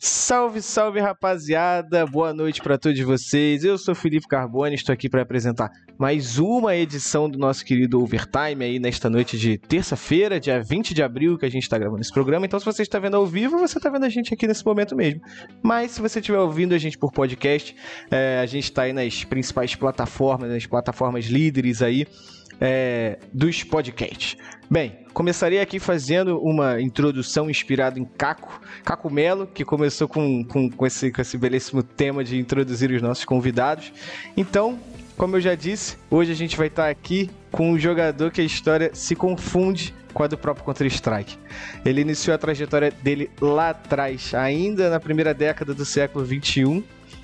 Salve, salve rapaziada, boa noite para todos vocês. Eu sou Felipe Carbone, estou aqui para apresentar mais uma edição do nosso querido Overtime aí nesta noite de terça-feira, dia 20 de abril, que a gente está gravando esse programa. Então, se você está vendo ao vivo, você está vendo a gente aqui nesse momento mesmo. Mas se você estiver ouvindo a gente por podcast, é, a gente está aí nas principais plataformas, nas plataformas líderes aí é, dos podcasts. Bem, começarei aqui fazendo uma introdução inspirada em Caco, Caco Melo, que começou com, com, com, esse, com esse belíssimo tema de introduzir os nossos convidados. Então, como eu já disse, hoje a gente vai estar aqui com um jogador que a história se confunde com a do próprio Counter-Strike. Ele iniciou a trajetória dele lá atrás, ainda na primeira década do século 21,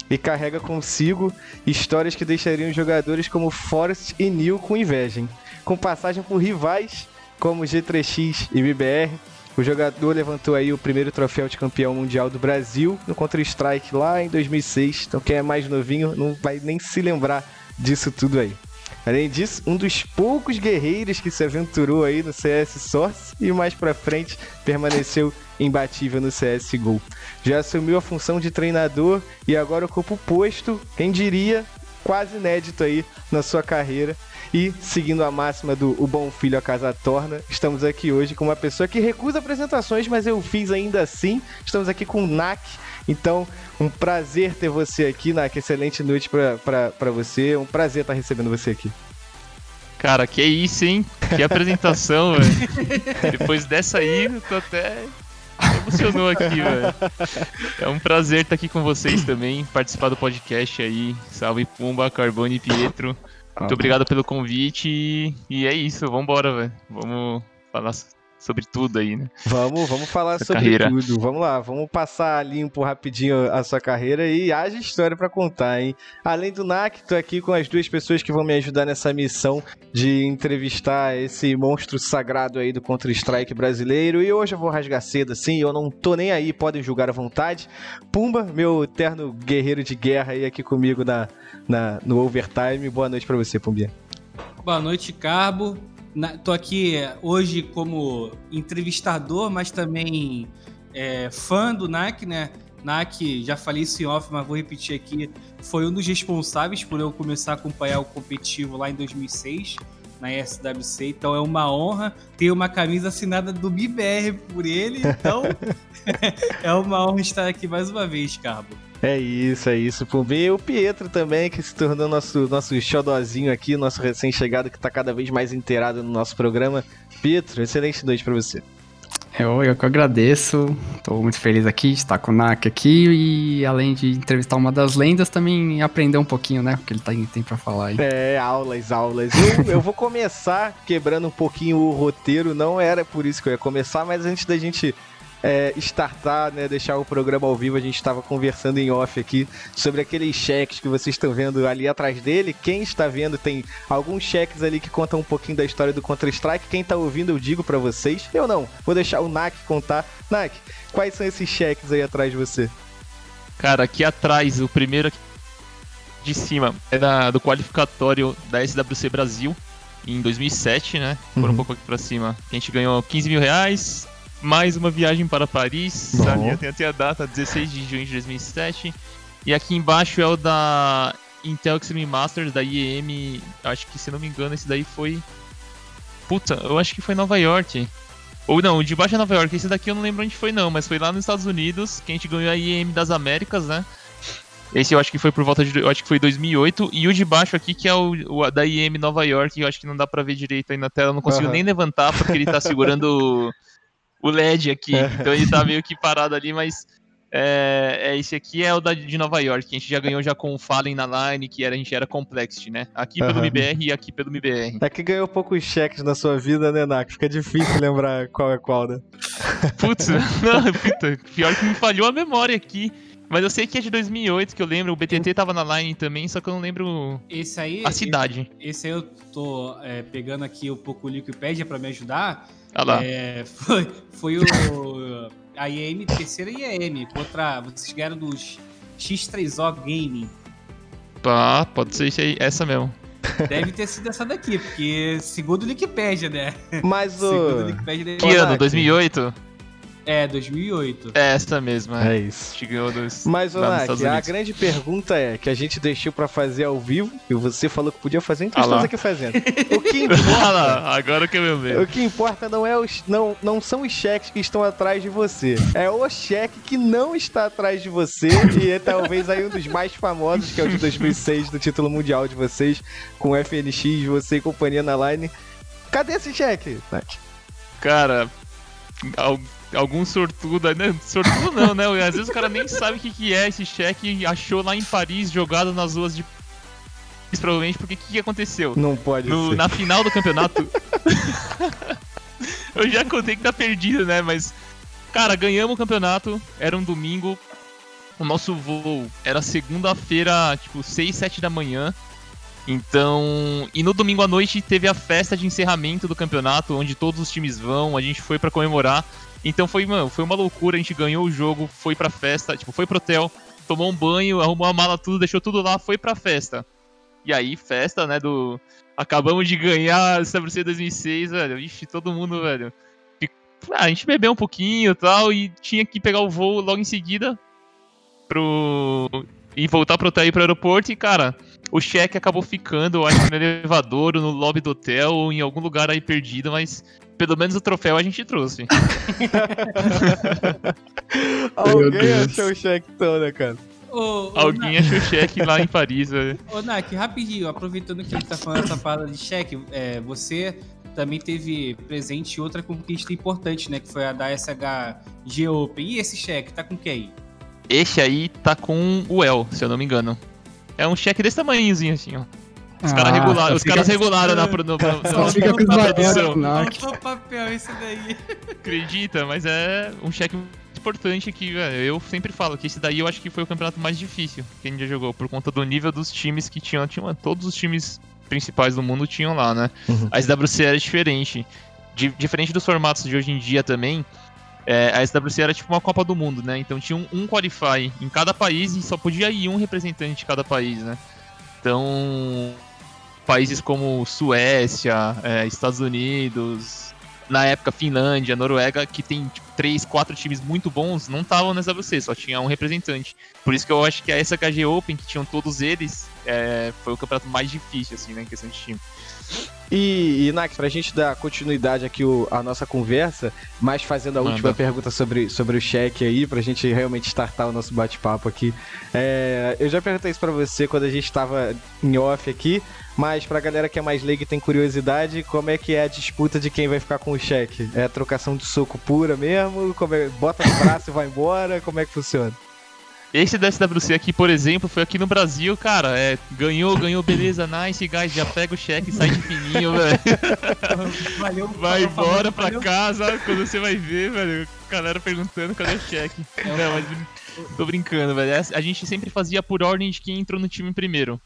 e carrega consigo histórias que deixariam jogadores como Forrest e Neil com inveja. Hein? Com passagem por rivais como G3X e BBR, o jogador levantou aí o primeiro troféu de campeão mundial do Brasil no Counter-Strike lá em 2006. Então quem é mais novinho não vai nem se lembrar disso tudo aí. Além disso, um dos poucos guerreiros que se aventurou aí no CS Source e mais pra frente permaneceu imbatível no CSGO. Já assumiu a função de treinador e agora ocupa o posto, quem diria, quase inédito aí na sua carreira. E, seguindo a máxima do o bom filho a casa torna, estamos aqui hoje com uma pessoa que recusa apresentações, mas eu fiz ainda assim. Estamos aqui com o NAC. Então, um prazer ter você aqui, NAC. Excelente noite para você. Um prazer estar recebendo você aqui. Cara, que isso, hein? Que apresentação, velho. Depois dessa aí, eu tô até emocionou aqui, velho. É um prazer estar aqui com vocês também, participar do podcast aí. Salve Pumba, Carbone e Pietro. Muito obrigado pelo convite e, e é isso, vambora, velho. Vamos falar sobre tudo aí, né? Vamos, vamos falar sobre carreira. tudo. Vamos lá, vamos passar limpo rapidinho a sua carreira e haja história para contar, hein? Além do NAC, tô aqui com as duas pessoas que vão me ajudar nessa missão de entrevistar esse monstro sagrado aí do Counter-Strike brasileiro. E hoje eu vou rasgar cedo, assim, eu não tô nem aí, podem julgar à vontade. Pumba, meu eterno guerreiro de guerra aí aqui comigo na, na, no Overtime. Boa noite para você, Pumbinha. Boa noite, Carbo. Na, tô aqui hoje como entrevistador, mas também é, fã do NAC, né? NAC, já falei isso em off, mas vou repetir aqui, foi um dos responsáveis por eu começar a acompanhar o competitivo lá em 2006, na SWC, então é uma honra ter uma camisa assinada do BBR por ele, então é uma honra estar aqui mais uma vez, Carbo. É isso, é isso. Por mim, o Pietro também, que se tornou nosso, nosso xodozinho aqui, nosso recém-chegado que está cada vez mais inteirado no nosso programa. Pietro, excelente noite para você. Eu, eu que agradeço, estou muito feliz aqui de estar com o Nak aqui e além de entrevistar uma das lendas, também aprender um pouquinho, né, o que ele tá, tem para falar aí. É, aulas, aulas. Eu, eu vou começar quebrando um pouquinho o roteiro, não era por isso que eu ia começar, mas antes da gente é, startar, né, deixar o programa ao vivo, a gente estava conversando em off aqui sobre aqueles cheques que vocês estão vendo ali atrás dele. Quem está vendo tem alguns cheques ali que contam um pouquinho da história do Counter-Strike. Quem está ouvindo, eu digo para vocês. Eu não, vou deixar o Nak contar. Nak, quais são esses cheques aí atrás de você? Cara, aqui atrás, o primeiro aqui de cima é da, do qualificatório da SWC Brasil em 2007, né? Por uhum. um pouco aqui pra cima. A gente ganhou 15 mil reais, mais uma viagem para Paris, Bom. sabe? Tem até a data, 16 de junho de 2007. E aqui embaixo é o da Intel Extreme Masters, da IEM. Acho que, se não me engano, esse daí foi. Puta, eu acho que foi Nova York. Ou não, o de baixo é Nova York. Esse daqui eu não lembro onde foi, não, mas foi lá nos Estados Unidos que a gente ganhou a IEM das Américas, né? Esse eu acho que foi por volta de. Eu acho que foi 2008. E o de baixo aqui, que é o, o da IEM Nova York, eu acho que não dá pra ver direito aí na tela. Eu não consigo uhum. nem levantar porque ele tá segurando o LED aqui. É. Então ele tá meio que parado ali, mas é, é, esse aqui é o da, de Nova York, que a gente já ganhou já com o Fallen na line, que era, a gente era Complexity, né? Aqui pelo uhum. MBR e aqui pelo MBR. É que ganhou poucos cheques na sua vida, né, Nak? Fica difícil lembrar qual é qual, né? Putz, não, puta, pior que me falhou a memória aqui. Mas eu sei que é de 2008, que eu lembro. O BTT tava na line também, só que eu não lembro Esse aí. a cidade. Esse aí eu tô é, pegando aqui um pouco o Wikipedia pra me ajudar. Olha lá. É, foi, foi o. A IEM, terceira IEM, contra. Vocês ganharam dos X3O Gaming. Pá, pode ser isso aí, essa mesmo. Deve ter sido essa daqui, porque segundo o Wikipedia, né? Mas Segundo o o. Wikipedia. deve- Que ano? Nak. 2008? É, 2008. É essa mesma. É É. isso. A gente ganhou dos. Mas, ô, lá nos Nak, Estados a grande pergunta é que a gente deixou pra fazer ao vivo e você falou que podia fazer, então Ah estamos aqui fazendo. O que importa, lá, agora que eu me o que importa não, é os, não, não são os cheques que estão atrás de você, é o cheque que não está atrás de você e é talvez aí um dos mais famosos, que é o de 2006, do título mundial de vocês, com FNX, você e companhia na line. Cadê esse cheque, Nak? Cara, algum sortudo, né? Sortudo não, né? Às vezes o cara nem sabe o que, que é esse cheque e achou lá em Paris, jogado nas ruas de Paris, provavelmente, porque o que, que aconteceu? Não pode No- ser. na final do campeonato. eu já contei que tá perdido, né? Mas, cara, ganhamos o campeonato, era um domingo. O nosso voo era segunda-feira, tipo, 6, 7 da manhã. Então. E no domingo à noite teve a festa de encerramento do campeonato, onde todos os times vão, a gente foi pra comemorar. Então foi, mano, foi uma loucura, a gente ganhou o jogo, foi pra festa, tipo, foi pro hotel, tomou um banho, arrumou a mala tudo, deixou tudo lá, foi pra festa. E aí, festa, né, do... Acabamos de ganhar a CWC 2006, velho, ixi, todo mundo, velho... Ah, a gente bebeu um pouquinho e tal, e tinha que pegar o voo logo em seguida pro... E voltar pro hotel e pro aeroporto, e, cara, o cheque acabou ficando, eu acho que no elevador, no lobby do hotel, ou em algum lugar aí perdido, mas... Pelo menos o troféu a gente trouxe. Alguém achou o cheque então, né, cara? Ô, ô, Alguém achou o cheque lá em Paris, velho. Ô, Nak, rapidinho, aproveitando que a gente tá falando essa parada de cheque, é, você também teve presente outra conquista importante, né? Que foi a da SHG Open. E esse cheque, tá com quem? Esse aí tá com o El, se eu não me engano. É um cheque desse tamanhozinho, assim, ó. Os Ah, caras regularam, os fica- caram regularam na, no, no, no- fica produção. não. Faltou papel, esse daí. Acredita, mas é um cheque muito importante que, velho, eu sempre falo que esse daí eu acho que foi o campeonato mais difícil que a gente já jogou, por conta do nível dos times que tinham. tinham todos os times principais do mundo tinham lá, né? Uhum. A SWC era diferente. Di- diferente dos formatos de hoje em dia também, é, a SWC era tipo uma Copa do Mundo, né? Então tinha um, um Qualify em cada país e só podia ir um representante de cada país, né? Então, países como Suécia, é, Estados Unidos, na época Finlândia, Noruega, que tem tipo, três, quatro times muito bons, não estavam na SWC, só tinha um representante. Por isso que eu acho que a SKG Open, que tinham todos eles, é, foi o campeonato mais difícil, assim, né, em questão de time. E, e Nak, pra gente dar continuidade aqui o- à nossa conversa, mas fazendo a Manda. última pergunta sobre, sobre o cheque aí, pra gente realmente startar o nosso bate-papo aqui. É, eu já perguntei isso pra você quando a gente tava em off aqui, mas pra galera que é mais leiga e tem curiosidade, como é que é a disputa de quem vai ficar com o cheque? É trocação de soco pura mesmo? Como é- bota no braço e vai embora? Como é que funciona? Esse da SWC aqui, por exemplo, foi aqui no Brasil, cara. É, ganhou, ganhou, beleza, nice, guys. Já pega o cheque e sai de fininho, velho. Valeu, Vai embora pra valeu. casa. Quando você vai ver, velho, a galera perguntando cadê o cheque. Não, mas tô brincando, velho. Essa- A gente sempre fazia por ordem de quem entrou no time primeiro.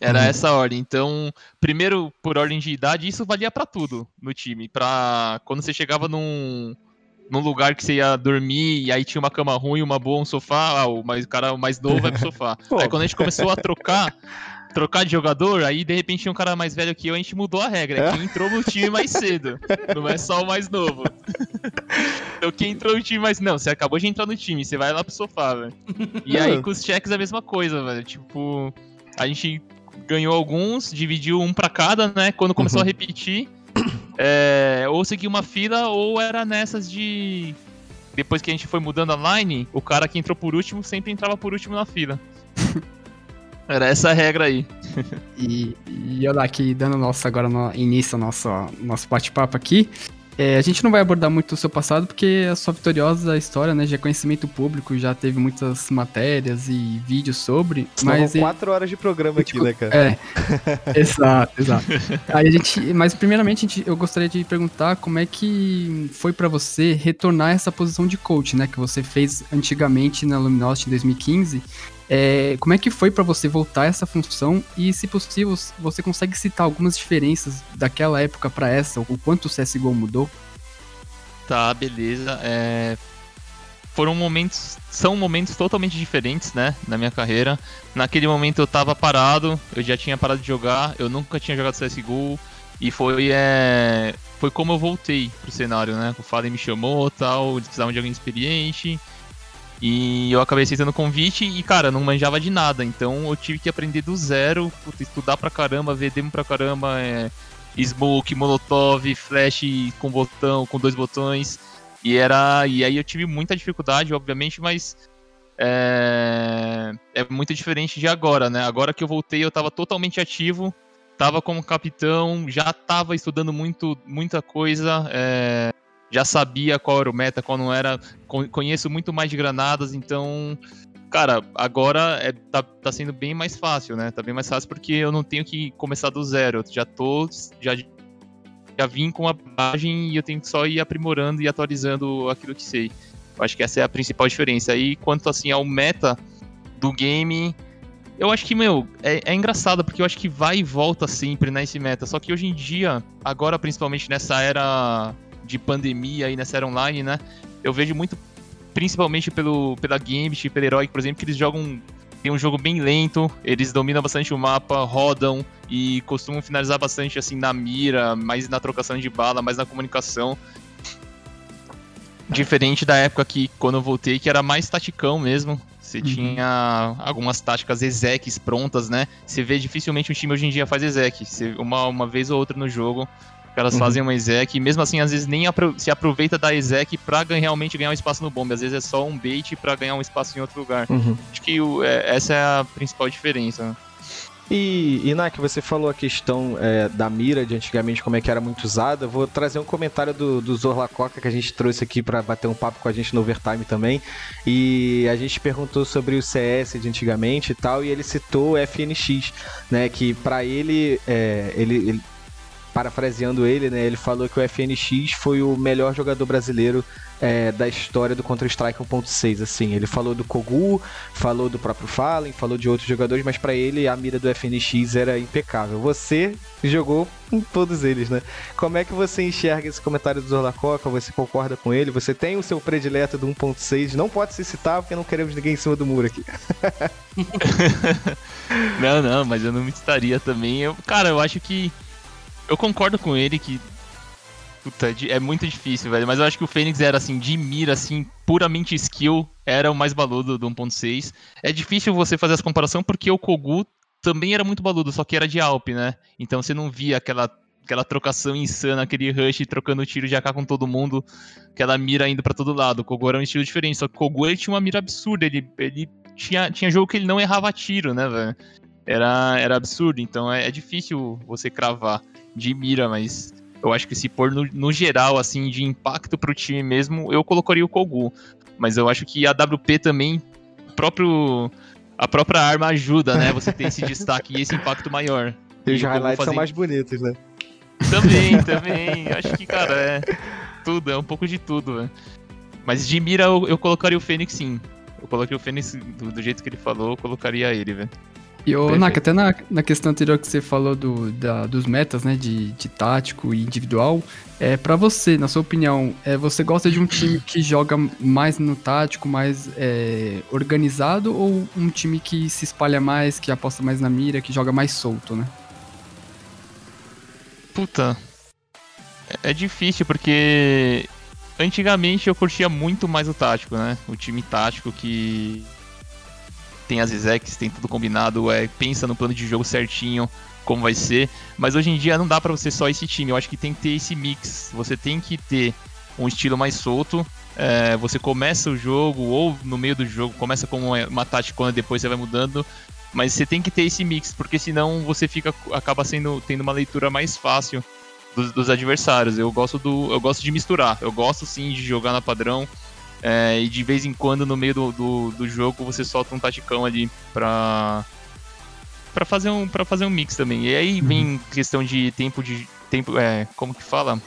Era Uhum. essa ordem. Então, primeiro por ordem de idade, isso valia pra tudo no time. Pra quando você chegava num, num lugar que você ia dormir e aí tinha uma cama ruim, uma boa, um sofá, ah, o mais, cara mais novo vai pro sofá. Aí quando a gente começou a trocar, trocar de jogador, aí de repente tinha um cara mais velho que eu, a gente mudou a regra. É? Quem entrou no time mais cedo, não é só o mais novo. Então quem entrou no time mais. Não, você acabou de entrar no time, você vai lá pro sofá, velho. E aí com os cheques a mesma coisa, velho. Tipo, a gente ganhou alguns, dividiu um pra cada, né? Quando começou Uhum. a repetir, é, ou seguia uma fila, ou era nessas de. Depois que a gente foi mudando a line, o cara que entrou por último sempre entrava por último na fila. Era essa a regra aí. E, e olha aqui, dando nosso agora no início ao nosso, nosso bate-papo aqui. É, a gente não vai abordar muito o seu passado porque é só vitoriosa a história, né? Já é conhecimento público, já teve muitas matérias e vídeos sobre. Senão mas vão quatro horas de programa aqui, né, cara? É, exato, exato. Aí a gente, mas primeiramente a gente- eu gostaria de perguntar como é que foi pra você retornar essa posição de coach, né? Que você fez antigamente na Luminosity em 2015. É, como é que foi pra você voltar a essa função e, se possível, você consegue citar algumas diferenças daquela época pra essa, o quanto o CSGO mudou? Tá, beleza. É, Foram momentos. São momentos totalmente diferentes, né? Na minha carreira. Naquele momento eu tava parado, eu já tinha parado de jogar, eu nunca tinha jogado CSGO. E foi, é... foi como eu voltei pro cenário, né? O Fallen me chamou tal, eles precisavam de alguém experiente. E eu acabei aceitando o convite e, cara, não manjava de nada. Então eu tive que aprender do zero, estudar pra caramba, ver demo pra caramba, é, smoke, molotov, flash com botão, com dois botões. E era. E aí eu tive muita dificuldade, obviamente, mas. É, é muito diferente de agora, né? Agora que eu voltei, eu tava totalmente ativo, tava como capitão, já tava estudando muito, muita coisa, é, já sabia qual era o meta, qual não era, con- conheço muito mais de granadas, então, cara, agora é, tá, tá sendo bem mais fácil, né? Tá bem mais fácil porque eu não tenho que começar do zero, eu já tô, já, já vim com a bagagem e eu tenho que só ir aprimorando e atualizando aquilo que sei. Eu acho que essa é a principal diferença. E quanto assim ao meta do game, eu acho que, meu, é, é engraçado, porque eu acho que vai e volta sempre nesse meta. Só que hoje em dia, agora principalmente nessa era de pandemia e nessa era online, né? Eu vejo muito, principalmente pelo, pela Gambit e pela Heroic, por exemplo, que eles jogam. Tem um jogo bem lento, eles dominam bastante o mapa, rodam e costumam finalizar bastante assim na mira, mais na trocação de bala, mais na comunicação. Diferente da época que, quando eu voltei, que era mais taticão mesmo. Você tinha algumas táticas execs prontas, né? Você vê dificilmente um time hoje em dia faz exec. Você, uma, uma vez ou outra no jogo, elas Uhum. fazem uma exec. E mesmo assim, às vezes nem apro- se aproveita da exec pra ganhar, realmente ganhar um espaço no bombe. Às vezes é só um bait pra ganhar um espaço em outro lugar. Uhum. Acho que o- é- essa é a principal diferença. né? E, Inak, você falou a questão é, da mira de antigamente, como é que era muito usada. Vou trazer um comentário do, do Zorla Coca que a gente trouxe aqui pra bater um papo com a gente no Overtime também. E a gente perguntou sobre o CS de antigamente e tal, e ele citou o FNX, né? Que pra ele, é, ele, ele- parafraseando ele, né? Ele falou que o FNX foi o melhor jogador brasileiro é, da história do Counter-Strike 1.6, assim. Ele falou do Kogu, falou do próprio Fallen, falou de outros jogadores, mas pra ele a mira do FNX era impecável. Você jogou com todos eles, né? Como é que você enxerga esse comentário do Zorla Coca? Você concorda com ele? Você tem o seu predileto do 1.6? Não pode se citar porque não queremos ninguém em cima do muro aqui. Não, não, mas eu não me estaria também. Eu, cara, eu acho que. Eu concordo com ele que. Puta, é é muito difícil, velho. Mas eu acho que o Fênix era assim, de mira, assim, puramente skill, era o mais baludo do 1.6. É difícil você fazer essa comparação porque o Kogu também era muito baludo, só que era de Alp, né? Então você não via aquela, aquela trocação insana, aquele rush trocando tiro de AK com todo mundo, aquela mira indo pra todo lado. O Kogu era um estilo diferente, só que o Kogu ele tinha uma mira absurda, ele, ele tinha, tinha jogo que ele não errava tiro, né, velho? Era, era absurdo, então é, é difícil você cravar de mira, mas eu acho que se pôr no, no geral, assim, de impacto pro time mesmo, eu colocaria o Kogu. Mas eu acho que a WP também, próprio, a própria arma ajuda, né? Você tem esse destaque e esse impacto maior. E os highlights são fazendo- mais bonitos, né? Também, também. Acho que, cara, é tudo, é um pouco de tudo, velho. Mas de mira eu, eu colocaria o Fênix sim. Eu colocaria o Fênix do, do jeito que ele falou, eu colocaria ele, velho. E o Perfeito. Naka, até na, na questão anterior que você falou do, da- dos metas, né, de, de tático e individual, é para você, na sua opinião, é, você gosta de um time que joga mais no tático, mais é, organizado, ou um time que se espalha mais, que aposta mais na mira, que joga mais solto, né? Puta. É, é difícil porque antigamente eu curtia muito mais o tático, né? O time tático que tem as execs, tem tudo combinado, é, pensa no plano de jogo certinho, como vai ser. Mas hoje em dia não dá pra você só esse time. Eu acho que tem que ter esse mix. Você tem que ter um estilo mais solto. é, você começa o jogo ou no meio do jogo começa com uma, uma tática, depois você vai mudando. Mas você tem que ter esse mix, porque senão você fica acaba sendo tendo uma leitura mais fácil dos, dos adversários. Eu gosto do. Eu gosto de misturar. Eu gosto sim de jogar na padrão. É, e de vez em quando no meio do, do, do, jogo você solta um taticão ali pra, pra, fazer, um, pra fazer um mix também. E aí vem uhum. questão de tempo de. tempo é, Como que fala?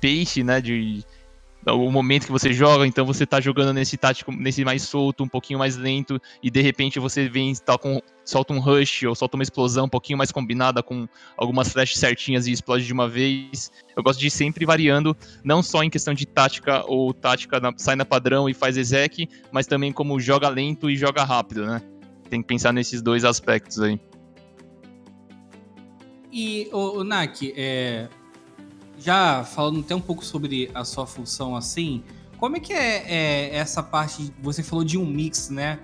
Peixe, né? De o momento que você joga, então você tá jogando nesse tático, nesse mais solto, um pouquinho mais lento, e de repente você vem, tá com, solta um rush ou solta uma explosão um pouquinho mais combinada com algumas flashes certinhas e explode de uma vez. Eu gosto de ir sempre variando, não só em questão de tática ou tática na, sai na padrão e faz exec, mas também como joga lento e joga rápido, né? Tem que pensar nesses dois aspectos aí. E, o, o é, já falando até um pouco sobre a sua função assim, como é que é, é essa parte? Você falou de um mix, né?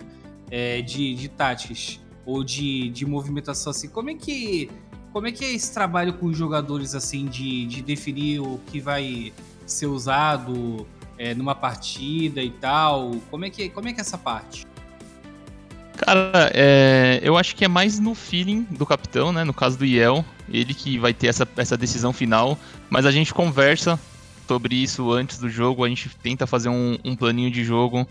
É, de, de táticas ou de, de movimentação assim. Como é que como é que é esse trabalho com os jogadores assim de, de definir o que vai ser usado é, numa partida e tal? Como é que como é que é essa parte? Cara, é, eu acho que é mais no feeling do capitão, né? No caso do Yel, ele que vai ter essa, essa decisão final. Mas a gente conversa sobre isso antes do jogo, a gente tenta fazer um, um planinho de jogo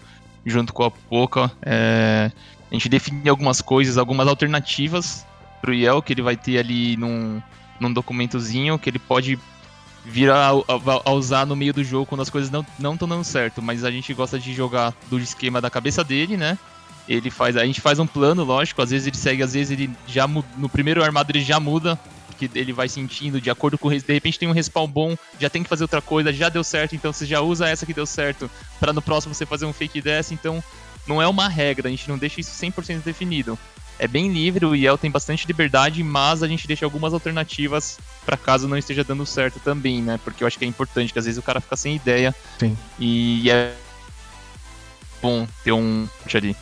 junto com a Poca. É, a gente define algumas coisas, algumas alternativas pro Yel que ele vai ter ali num, num documentozinho que ele pode vir a, a, a, usar no meio do jogo quando as coisas não estão dando certo. Mas a gente gosta de jogar do esquema da cabeça dele, né? Ele faz, a gente faz um plano, lógico, às vezes ele segue, às vezes ele já no primeiro armado ele já muda, porque ele vai sentindo de acordo com o de repente tem um respawn bom, já tem que fazer outra coisa, já deu certo, então você já usa essa que deu certo para no próximo você fazer um fake dessa, então não é uma regra, a gente não deixa isso 100% definido. É bem livre, o IEL tem bastante liberdade, mas a gente deixa algumas alternativas para caso não esteja dando certo também, né? Porque eu acho que é importante, que às vezes o cara fica sem ideia. Sim. E é bom ter um ali.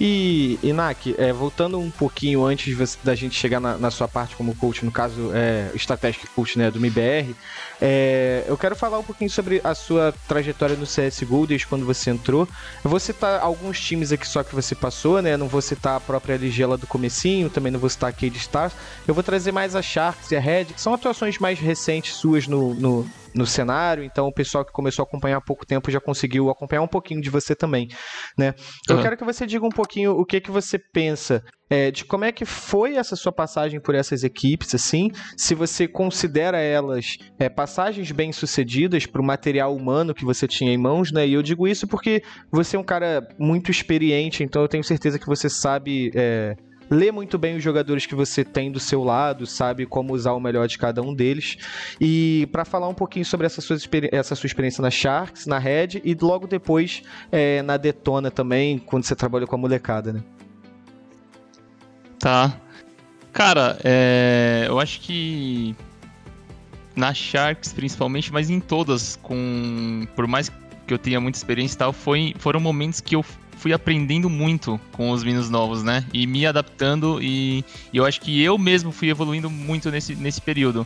E, Inak, é, voltando um pouquinho antes você, da gente chegar na, na, sua parte como coach, no caso, é, Strategic Coach né, do MBR, é, eu quero falar um pouquinho sobre a sua trajetória no CSGO desde quando você entrou. Eu vou citar alguns times aqui só que você passou, né? Não vou citar a própria LG lá do comecinho, também não vou citar a Cade Stars. Eu vou trazer mais a Sharks e a Red, que são atuações mais recentes suas no, no no cenário, então o pessoal que começou a acompanhar há pouco tempo já conseguiu acompanhar um pouquinho de você também, né? Eu uhum. quero que você diga um pouquinho o que que você pensa é, de como é que foi essa sua passagem por essas equipes, assim, se você considera elas é, passagens bem sucedidas para o material humano que você tinha em mãos, né? E eu digo isso porque você é um cara muito experiente, então eu tenho certeza que você sabe é, lê muito bem os jogadores que você tem do seu lado, sabe como usar o melhor de cada um deles. E para falar um pouquinho sobre essa sua, essa sua experiência na Sharks, na Red e logo depois é, na Detona também, quando você trabalhou com a molecada, né? Tá. Cara, é, eu acho que na Sharks principalmente, mas em todas, com por mais que eu tenha muita experiência e tal, foi, foram momentos que eu fui aprendendo muito com os meninos novos, né? E me adaptando e, e, eu acho que eu mesmo fui evoluindo muito nesse, nesse período.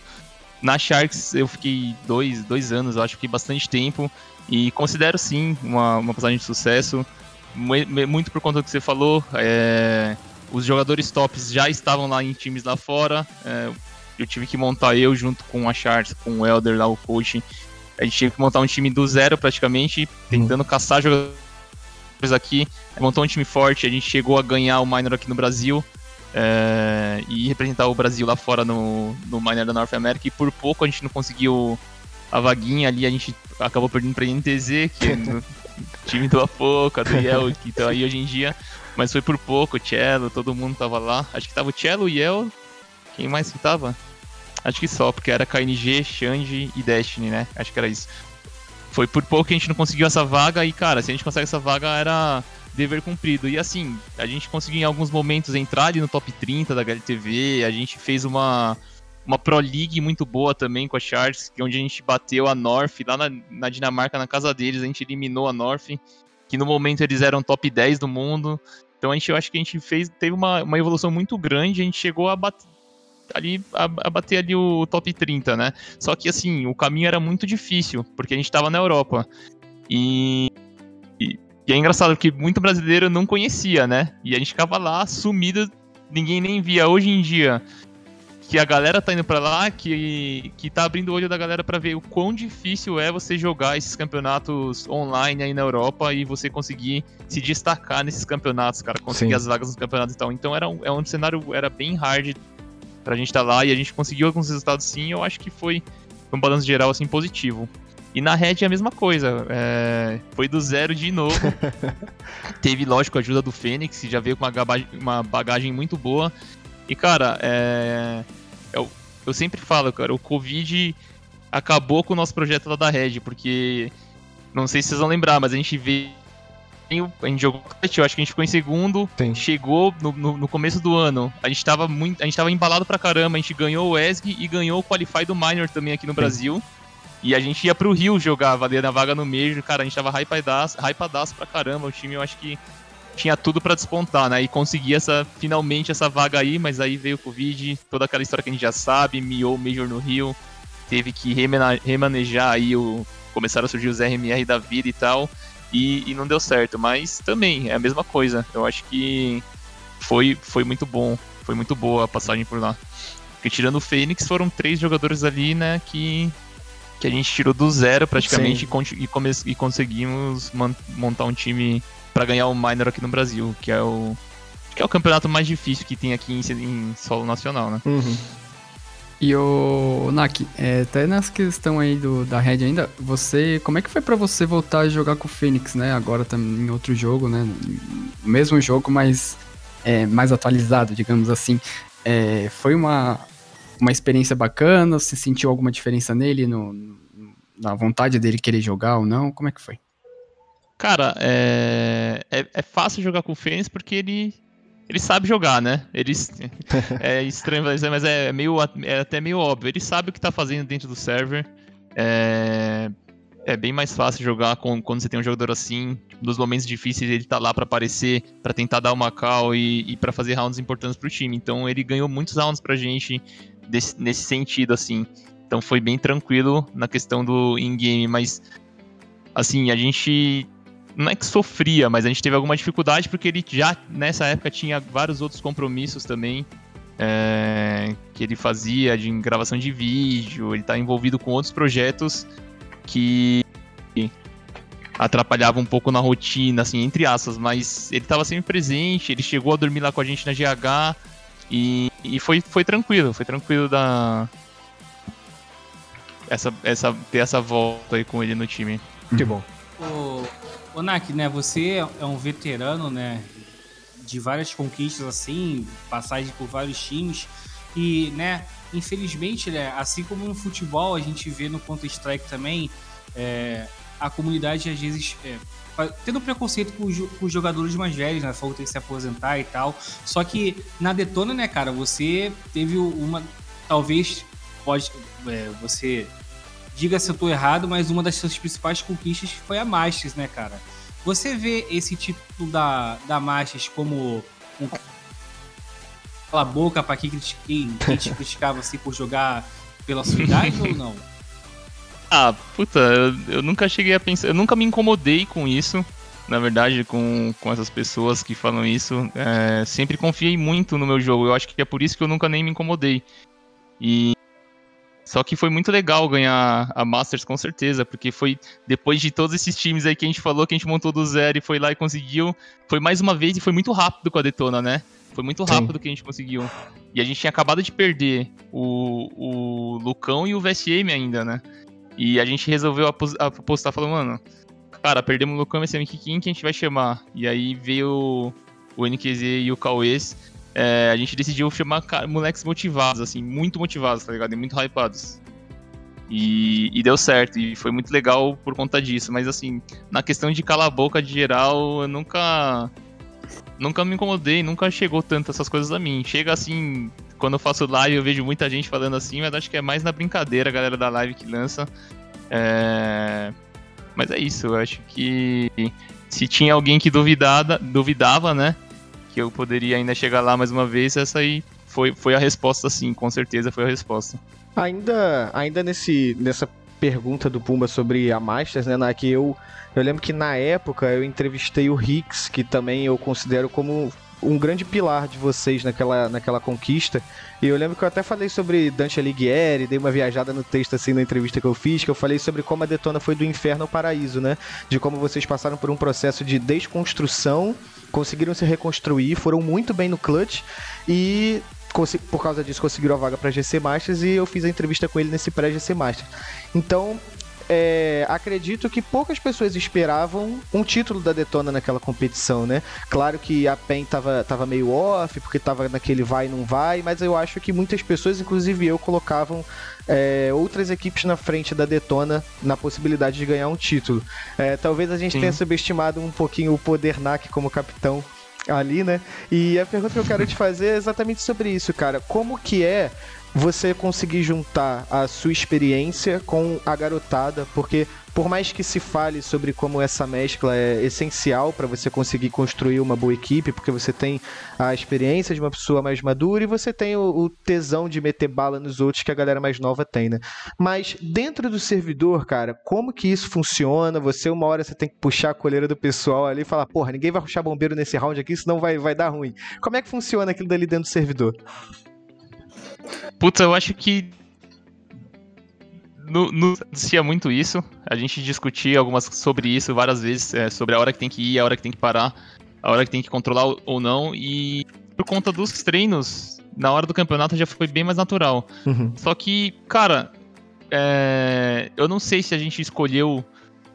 Na Sharks eu fiquei dois, dois anos, eu acho que bastante tempo e considero sim uma, uma passagem de sucesso, muito por conta do que você falou. É, os jogadores tops já estavam lá em times lá fora. É, eu tive que montar eu junto com a Sharks, com o Elder lá, o coach. A gente teve que montar um time do zero praticamente, tentando uhum. caçar jogadores aqui, montou um time forte, a gente chegou a ganhar o Minor aqui no Brasil é, e representar o Brasil lá fora no, no Minor da North America e por pouco a gente não conseguiu a vaguinha ali, a gente acabou perdendo pra NTZ, que é time do Apoca, do Yel, que tá aí hoje em dia, mas foi por pouco, o Cello, todo mundo tava lá, acho que tava o Cello, o Yel, quem mais que tava? Acho que só, porque era KNG, Xande e Destiny, né? Acho que era isso. Foi por pouco que a gente não conseguiu essa vaga e, cara, se a gente consegue essa vaga era dever cumprido. E assim, a gente conseguiu em alguns momentos entrar ali no top 30 da HLTV, a gente fez uma, uma Pro League muito boa também com a Sharks, é onde a gente bateu a North lá na, na, Dinamarca, na casa deles, a gente eliminou a North, que no momento eles eram top 10 do mundo. Então a gente, eu acho que a gente fez, teve uma, uma evolução muito grande, a gente chegou a bater ali a, a, bater ali o top 30, né? Só que assim, o caminho era muito difícil, porque a gente tava na Europa. E, e, e é engraçado que muito brasileiro não conhecia, né? E a gente ficava lá sumido, ninguém nem via. Hoje em dia, que a galera tá indo pra lá, que, que tá abrindo o olho da galera para ver o quão difícil é você jogar esses campeonatos online aí na Europa e você conseguir se destacar nesses campeonatos, cara, conseguir Sim. as vagas nos campeonatos e tal. Então era um, é um cenário, era bem hard pra gente estar tá lá e a gente conseguiu alguns resultados sim, eu acho que foi um balanço geral assim positivo. E na Red é a mesma coisa, é, foi do zero de novo. Teve, lógico, a ajuda do Fênix, já veio com uma, uma bagagem muito boa. E, cara, é, eu, eu sempre falo, cara, o Covid acabou com o nosso projeto lá da Red, porque não sei se vocês vão lembrar, mas a gente veio. A gente jogou, eu acho que a gente ficou em segundo, Tem. chegou no, no, no começo do ano, a gente tava muito, a gente tava embalado pra caramba, a gente ganhou o ESG e ganhou o Qualify do Minor também aqui no Brasil. E a gente ia pro Rio jogar, valer a vaga no Major, cara, a gente tava hypadaço, hypadaço pra caramba, o time eu acho que tinha tudo pra despontar, né? E conseguir essa, finalmente essa vaga aí, mas aí veio o Covid, toda aquela história que a gente já sabe, miou o Major no Rio, teve que remanejar aí o. Começaram a surgir os RMR da vida e tal, e, e não deu certo. Mas também é a mesma coisa. Eu acho que foi, foi muito bom, foi muito boa a passagem por lá. Porque tirando o Fênix, foram três jogadores ali, né, que, que a gente tirou do zero praticamente e, e, e conseguimos montar um time pra ganhar o Minor aqui no Brasil, que é o que é o campeonato mais difícil que tem aqui em, em solo nacional, né? Uhum. E o Nak, é, até nessa questão aí do, da Red ainda, você, como é que foi pra você voltar a jogar com o Phoenix, né? Agora também em outro jogo, né? O mesmo jogo, mas é, mais atualizado, digamos assim. É, foi uma, uma experiência bacana? Você sentiu alguma diferença nele, no, no- na vontade dele querer jogar ou não? Como é que foi? Cara, é, é, é fácil jogar com o Fênix porque ele, ele sabe jogar, né? Ele, é estranho dizer, mas é, meio, é até meio óbvio. Ele sabe o que tá fazendo dentro do server. É, é bem mais fácil jogar com, quando você tem um jogador assim. Nos momentos difíceis ele tá lá pra aparecer, pra tentar dar uma call e, e para fazer rounds importantes pro time. Então ele ganhou muitos rounds pra gente desse- nesse sentido, assim. Então foi bem tranquilo na questão do in-game, mas assim, a gente não é que sofria, mas a gente teve alguma dificuldade porque ele já nessa época tinha vários outros compromissos também é, que ele fazia de gravação de vídeo, ele tá envolvido com outros projetos que atrapalhavam um pouco na rotina, assim, entre aspas, mas ele estava sempre presente, ele chegou a dormir lá com a gente na GH e, e foi, foi tranquilo, foi tranquilo da essa, essa, ter essa volta aí com ele no time. Que bom. Ô Nak, né, você é um veterano, né, de várias conquistas assim, passagem por vários times e, né, infelizmente, né, assim como no futebol a gente vê no Counter Strike também, é, a comunidade às vezes é, tendo preconceito com os, com os jogadores mais velhos, né, falou tem que se aposentar e tal. Só que na Detona, né, cara, você teve uma, talvez pode, é, você diga se eu tô errado, mas uma das suas principais conquistas foi a Masters, né, cara? Você vê esse título da, da Masters como um cala a boca pra quem, criti- quem, quem te criticava assim por jogar pela sua idade ou não? Ah, puta, eu, eu nunca cheguei a pensar, eu nunca me incomodei com isso, na verdade, com, com essas pessoas que falam isso. É, sempre confiei muito no meu jogo, eu acho que é por isso que eu nunca nem me incomodei. E. Só que foi muito legal ganhar a Masters, com certeza, porque foi depois de todos esses times aí que a gente falou, que a gente montou do zero e foi lá e conseguiu. Foi mais uma vez e foi muito rápido com a Detona, né? Foi muito Sim. rápido que a gente conseguiu. E a gente tinha acabado de perder o, o Lucão e o VSM ainda, né? E a gente resolveu apos- apostar, falou, mano, cara, perdemos o Lucão e o SMQ, quem que a gente vai chamar? E aí veio o NQZ e o Cauês. É, a gente decidiu ca- moleques motivados, assim, muito motivados, tá ligado? E muito hypados. E, e deu certo, e foi muito legal por conta disso. Mas assim, na questão de calar a boca de geral, eu nunca. Nunca me incomodei, nunca chegou tanto essas coisas a mim. Chega assim, quando eu faço live, eu vejo muita gente falando assim, mas acho que é mais na brincadeira a galera da live que lança. É... Mas é isso, eu acho que se tinha alguém que duvidada, duvidava, né? Que eu poderia ainda chegar lá mais uma vez, essa aí foi, foi a resposta sim, com certeza foi a resposta. Ainda, ainda nesse, nessa pergunta do Pumba sobre a Masters, né, Nak, eu, eu lembro que na época eu entrevistei o Hicks, que também eu considero como um grande pilar de vocês naquela, naquela conquista. E eu lembro que eu até falei sobre Dante Alighieri, dei uma viajada no texto assim na entrevista que eu fiz, que eu falei sobre como a Detona foi do inferno ao paraíso, né? De como vocês passaram por um processo de desconstrução, conseguiram se reconstruir, foram muito bem no clutch e por causa disso conseguiram a vaga para GC Masters e eu fiz a entrevista com ele nesse pré-GC Masters. Então, é, acredito que poucas pessoas esperavam um título da Detona naquela competição, né? Claro que a PEN tava, tava meio off, porque tava naquele vai e não vai, mas eu acho que muitas pessoas, inclusive eu, colocavam é, outras equipes na frente da Detona na possibilidade de ganhar um título. É, talvez a gente Sim. tenha subestimado um pouquinho o poder NAC como capitão ali, né? E a pergunta que eu quero te fazer é exatamente sobre isso, cara. Como que é você conseguir juntar a sua experiência com a garotada, porque por mais que se fale sobre como essa mescla é essencial para você conseguir construir uma boa equipe, porque você tem a experiência de uma pessoa mais madura e você tem o, o tesão de meter bala nos outros que a galera mais nova tem, né? Mas dentro do servidor, cara, como que isso funciona? Você uma hora você tem que puxar a coleira do pessoal ali e falar, porra, ninguém vai puxar bombeiro nesse round aqui, senão vai, vai dar ruim. Como é que funciona aquilo dali dentro do servidor? Puta, eu acho que. No, no, acontecia muito isso. A gente discutia algumas sobre isso várias vezes, é, sobre a hora que tem que ir, a hora que tem que parar, a hora que tem que controlar ou não. E por conta dos treinos, na hora do campeonato já foi bem mais natural. Uhum. Só que, cara, é, eu não sei se a gente escolheu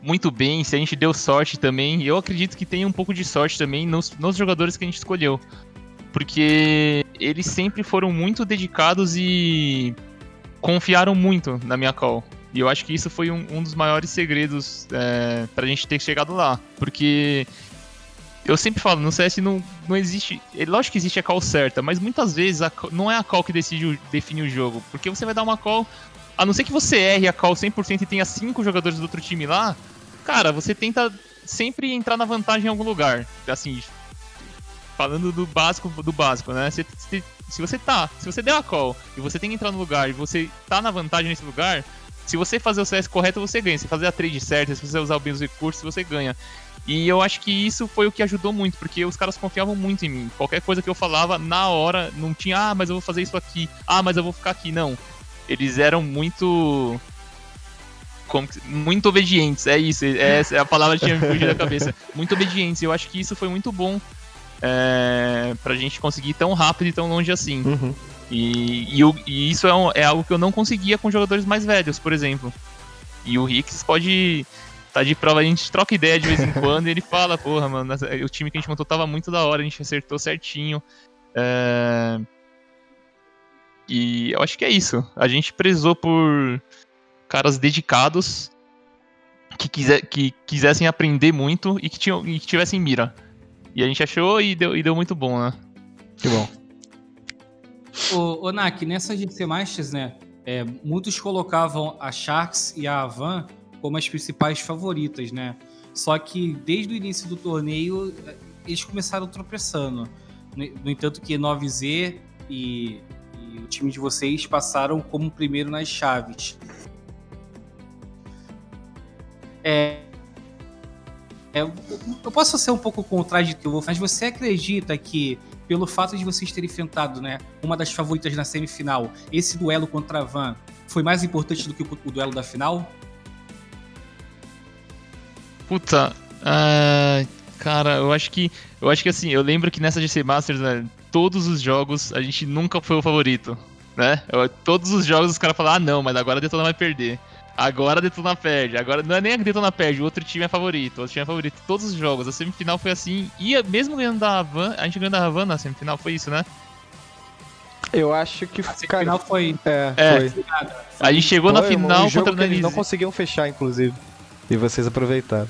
muito bem, se a gente deu sorte também. Eu acredito que tem um pouco de sorte também nos, nos jogadores que a gente escolheu porque eles sempre foram muito dedicados e confiaram muito na minha call. E eu acho que isso foi um, um dos maiores segredos é, pra gente ter chegado lá. Porque eu sempre falo, no CS não, não existe. É, lógico que existe a call certa, mas muitas vezes a, não é a call que decide, define o jogo. Porque você vai dar uma call. A não ser que você erre a call 100% e tenha cinco jogadores do outro time lá, cara, você tenta sempre entrar na vantagem em algum lugar. Assim, falando do básico do básico, né? Se, se, se, você tá, se você der a call e você tem que entrar no lugar e você tá na vantagem nesse lugar, se você fazer o CS correto, você ganha. Se fazer a trade certa, se você usar bem os recursos, você ganha. E eu acho que isso foi o que ajudou muito, porque os caras confiavam muito em mim. Qualquer coisa que eu falava, na hora, não tinha, ah, mas eu vou fazer isso aqui, ah, mas eu vou ficar aqui. Não. Eles eram muito. Muito obedientes, é isso, é, é a palavra que tinha me fugido da cabeça. Muito obedientes, eu acho que isso foi muito bom é, pra gente conseguir ir tão rápido e tão longe assim. Uhum. E, e, e, isso é, um, é, algo que eu não conseguia com jogadores mais velhos, por exemplo. E o Ricks pode tá de prova, a gente troca ideia de vez em quando e ele fala, porra, mano, o time que a gente montou tava muito da hora, a gente acertou certinho. É... E eu acho que é isso. A gente prezou por caras dedicados que, quiser, que quisessem aprender muito e que, tinham, e que tivessem mira. E a gente achou e deu, e deu muito bom, né? Que bom. Ô, ô Nak, nessas GC Masters, né? É, muitos colocavam a Sharks e a Avan como as principais favoritas, né? Só que desde o início do torneio eles começaram tropeçando. No entanto que 9Z e, e o time de vocês passaram como primeiro nas chaves. É, é, eu posso ser um pouco contraditivo, mas você acredita que, pelo fato de vocês terem enfrentado né, uma das favoritas na semifinal, esse duelo contra a Van foi mais importante do que o, o duelo da final? Puta, uh, cara, eu acho que. Eu acho que assim, eu lembro que nessa GC Masters, né, todos os jogos a gente nunca foi o favorito. Né? Eu, todos os jogos os caras falam, ah não, mas agora a Detona vai perder. Agora a Detona perde. Agora não é nem a Detona perde, o outro time é favorito. O outro time é favorito. Todos os jogos. A semifinal foi assim. E mesmo ganhando da Havan, a gente ganhando da Havan na semifinal, foi isso, né? Eu acho que. A semifinal foi. É, é. foi. A gente chegou foi, na final um contra o Eles não conseguiam fechar, inclusive. E vocês aproveitaram.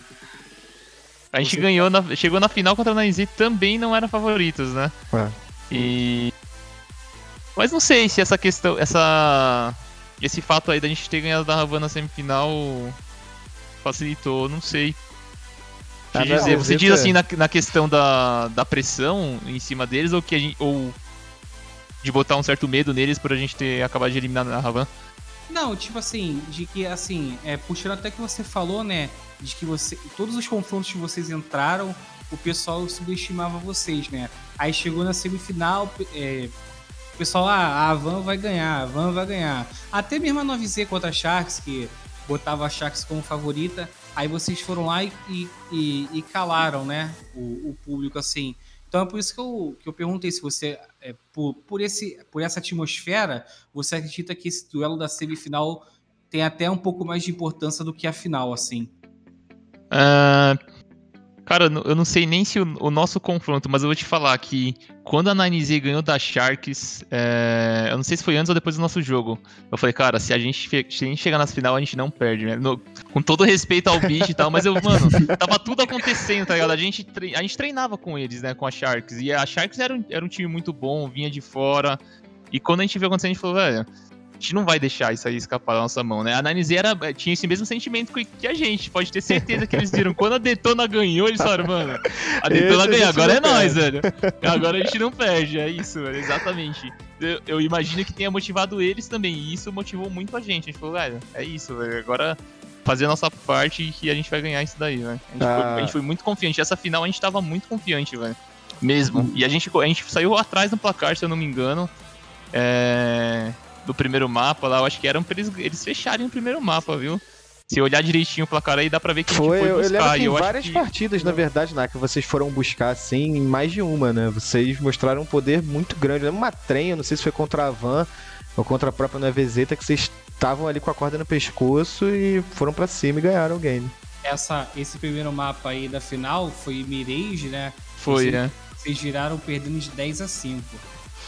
A gente Você... ganhou, na, chegou na final contra a Nanzi também não eram favoritos, né? É. E. Mas não sei se essa questão. Essa esse fato aí da gente ter ganhado da Havana na semifinal facilitou, não sei. Ah, dizer, você diz assim na, na questão da, da pressão em cima deles ou que a gente, ou de botar um certo medo neles por a gente ter acabado de eliminar a Havana? Não, tipo assim, de que assim, é, puxando até que você falou, né? De que você. Todos os confrontos que vocês entraram, o pessoal subestimava vocês, né? Aí chegou na semifinal, é, o pessoal, ah, a Van vai ganhar, a Van vai ganhar. Até mesmo a 9Z contra a Sharks, que botava a Sharks como favorita, aí vocês foram lá e, e, e calaram, né? O, o, público, assim. Então é por isso que eu, que eu perguntei se você, é, por, por, esse, por essa atmosfera, você acredita que esse duelo da semifinal tem até um pouco mais de importância do que a final, assim? Uh, Cara, eu não sei nem se o, o, nosso confronto, mas eu vou te falar que quando a 9Z ganhou da Sharks, é, eu não sei se foi antes ou depois do nosso jogo. Eu falei, cara, se a gente, se a gente chegar nas final, a gente não perde, né? No, com todo respeito ao bicho e tal, mas eu, mano, tava tudo acontecendo, tá ligado? A gente, a gente treinava com eles, né? Com a Sharks. E a Sharks era um, era um time muito bom, vinha de fora. E quando a gente viu acontecendo, a gente falou, velho gente não vai deixar isso aí escapar da nossa mão, né? A Nine era, eh, tinha esse mesmo sentimento que a gente, pode ter certeza que eles viram. Quando a Detona ganhou, eles falaram, mano, a Detona ganhou, agora é nós, velho. Agora a gente não perde, é isso, velho, exatamente. Eu, eu, imagino que tenha motivado eles também, e isso motivou muito a gente. A gente falou, velho, é isso, velho, agora fazer a nossa parte e que a gente vai ganhar isso daí, velho. A, gente ah. foi, a gente foi muito confiante. Essa final a gente tava muito confiante, velho. Mesmo. E a gente, a gente saiu atrás no placar, se eu não me engano. É do primeiro mapa lá, eu acho que eram pra eles, eles fecharem o primeiro mapa, viu? Se olhar direitinho o placar aí, dá pra ver que foi, a gente foi buscar. Eu lembro que em várias que... partidas, na verdade, né, que vocês foram buscar, assim, em mais de uma, né? Vocês mostraram um poder muito grande. Uma trem, não sei se foi contra a Van ou contra a própria Nevezeta, que vocês estavam ali com a corda no pescoço e foram para cima e ganharam o game. Essa, esse primeiro mapa aí da final foi Mirage, né? Foi, vocês, né? Vocês giraram perdendo de 10 a 5.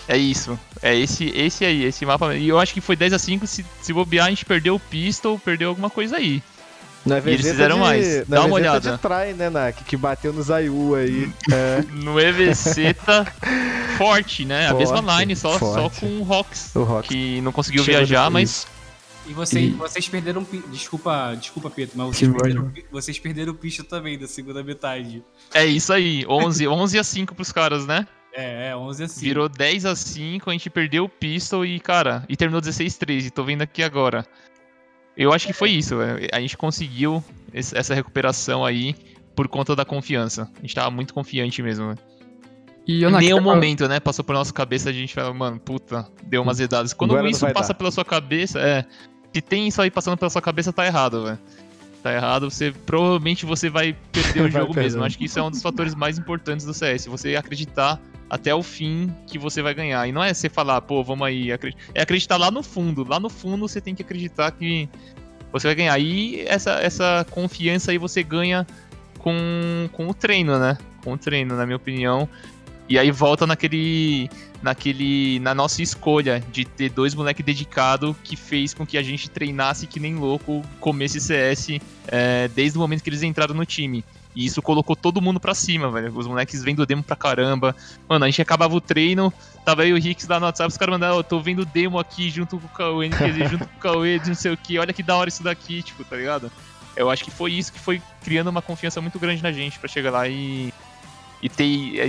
É isso. É esse, esse aí, esse mapa. E eu acho que foi 10 a 5 se, se bobear, a gente perdeu o pistol, perdeu alguma coisa aí. Na e eles fizeram de, mais. Dá uma olhada. de try, né, Nak? Que bateu no Zayu aí. É. no EVC tá forte, né? Forte, a mesma line, só, só com o Rox, o Rox. Que não conseguiu Chegou viajar, mas. E, você, e... vocês perderam. Desculpa, desculpa, Pedro, mas vocês perderam, vocês perderam o picho também da segunda metade. É isso aí, 11, 11 a 5 pros caras, né? É, é, 11 a 5. Virou 10 a 5, a gente perdeu o pistol e, cara, e terminou 16 a 13. Tô vendo aqui agora. Eu acho que foi isso, velho. A gente conseguiu essa recuperação aí por conta da confiança. A gente tava muito confiante mesmo, velho. E eu Nenhum momento, né? Passou por nossa cabeça a gente fala, mano, puta, deu umas edadas. Quando Agora isso passa dar. pela sua cabeça, é. Se tem isso aí passando pela sua cabeça, tá errado, velho. Tá errado, você provavelmente você vai perder o jogo mesmo. Acho que isso é um dos fatores mais importantes do CS. Você acreditar até o fim que você vai ganhar. E não é você falar, pô, vamos aí. É acreditar lá no fundo. Lá no fundo você tem que acreditar que você vai ganhar. E essa, essa confiança aí você ganha com, com o treino, né? Com o treino, na minha opinião. E aí volta naquele. naquele. na nossa escolha de ter dois moleques dedicados que fez com que a gente treinasse que nem louco, comesse CS é, desde o momento que eles entraram no time. E isso colocou todo mundo pra cima, velho. Os moleques vendo demo pra caramba. Mano, a gente acabava o treino, tava aí o Ricks lá no WhatsApp, os caras mandaram, oh, tô vendo demo aqui junto com o Cauê, junto com o Cauê, de não sei o que, olha que da hora isso daqui, tipo, tá ligado? Eu acho que foi isso que foi criando uma confiança muito grande na gente para chegar lá e, e ter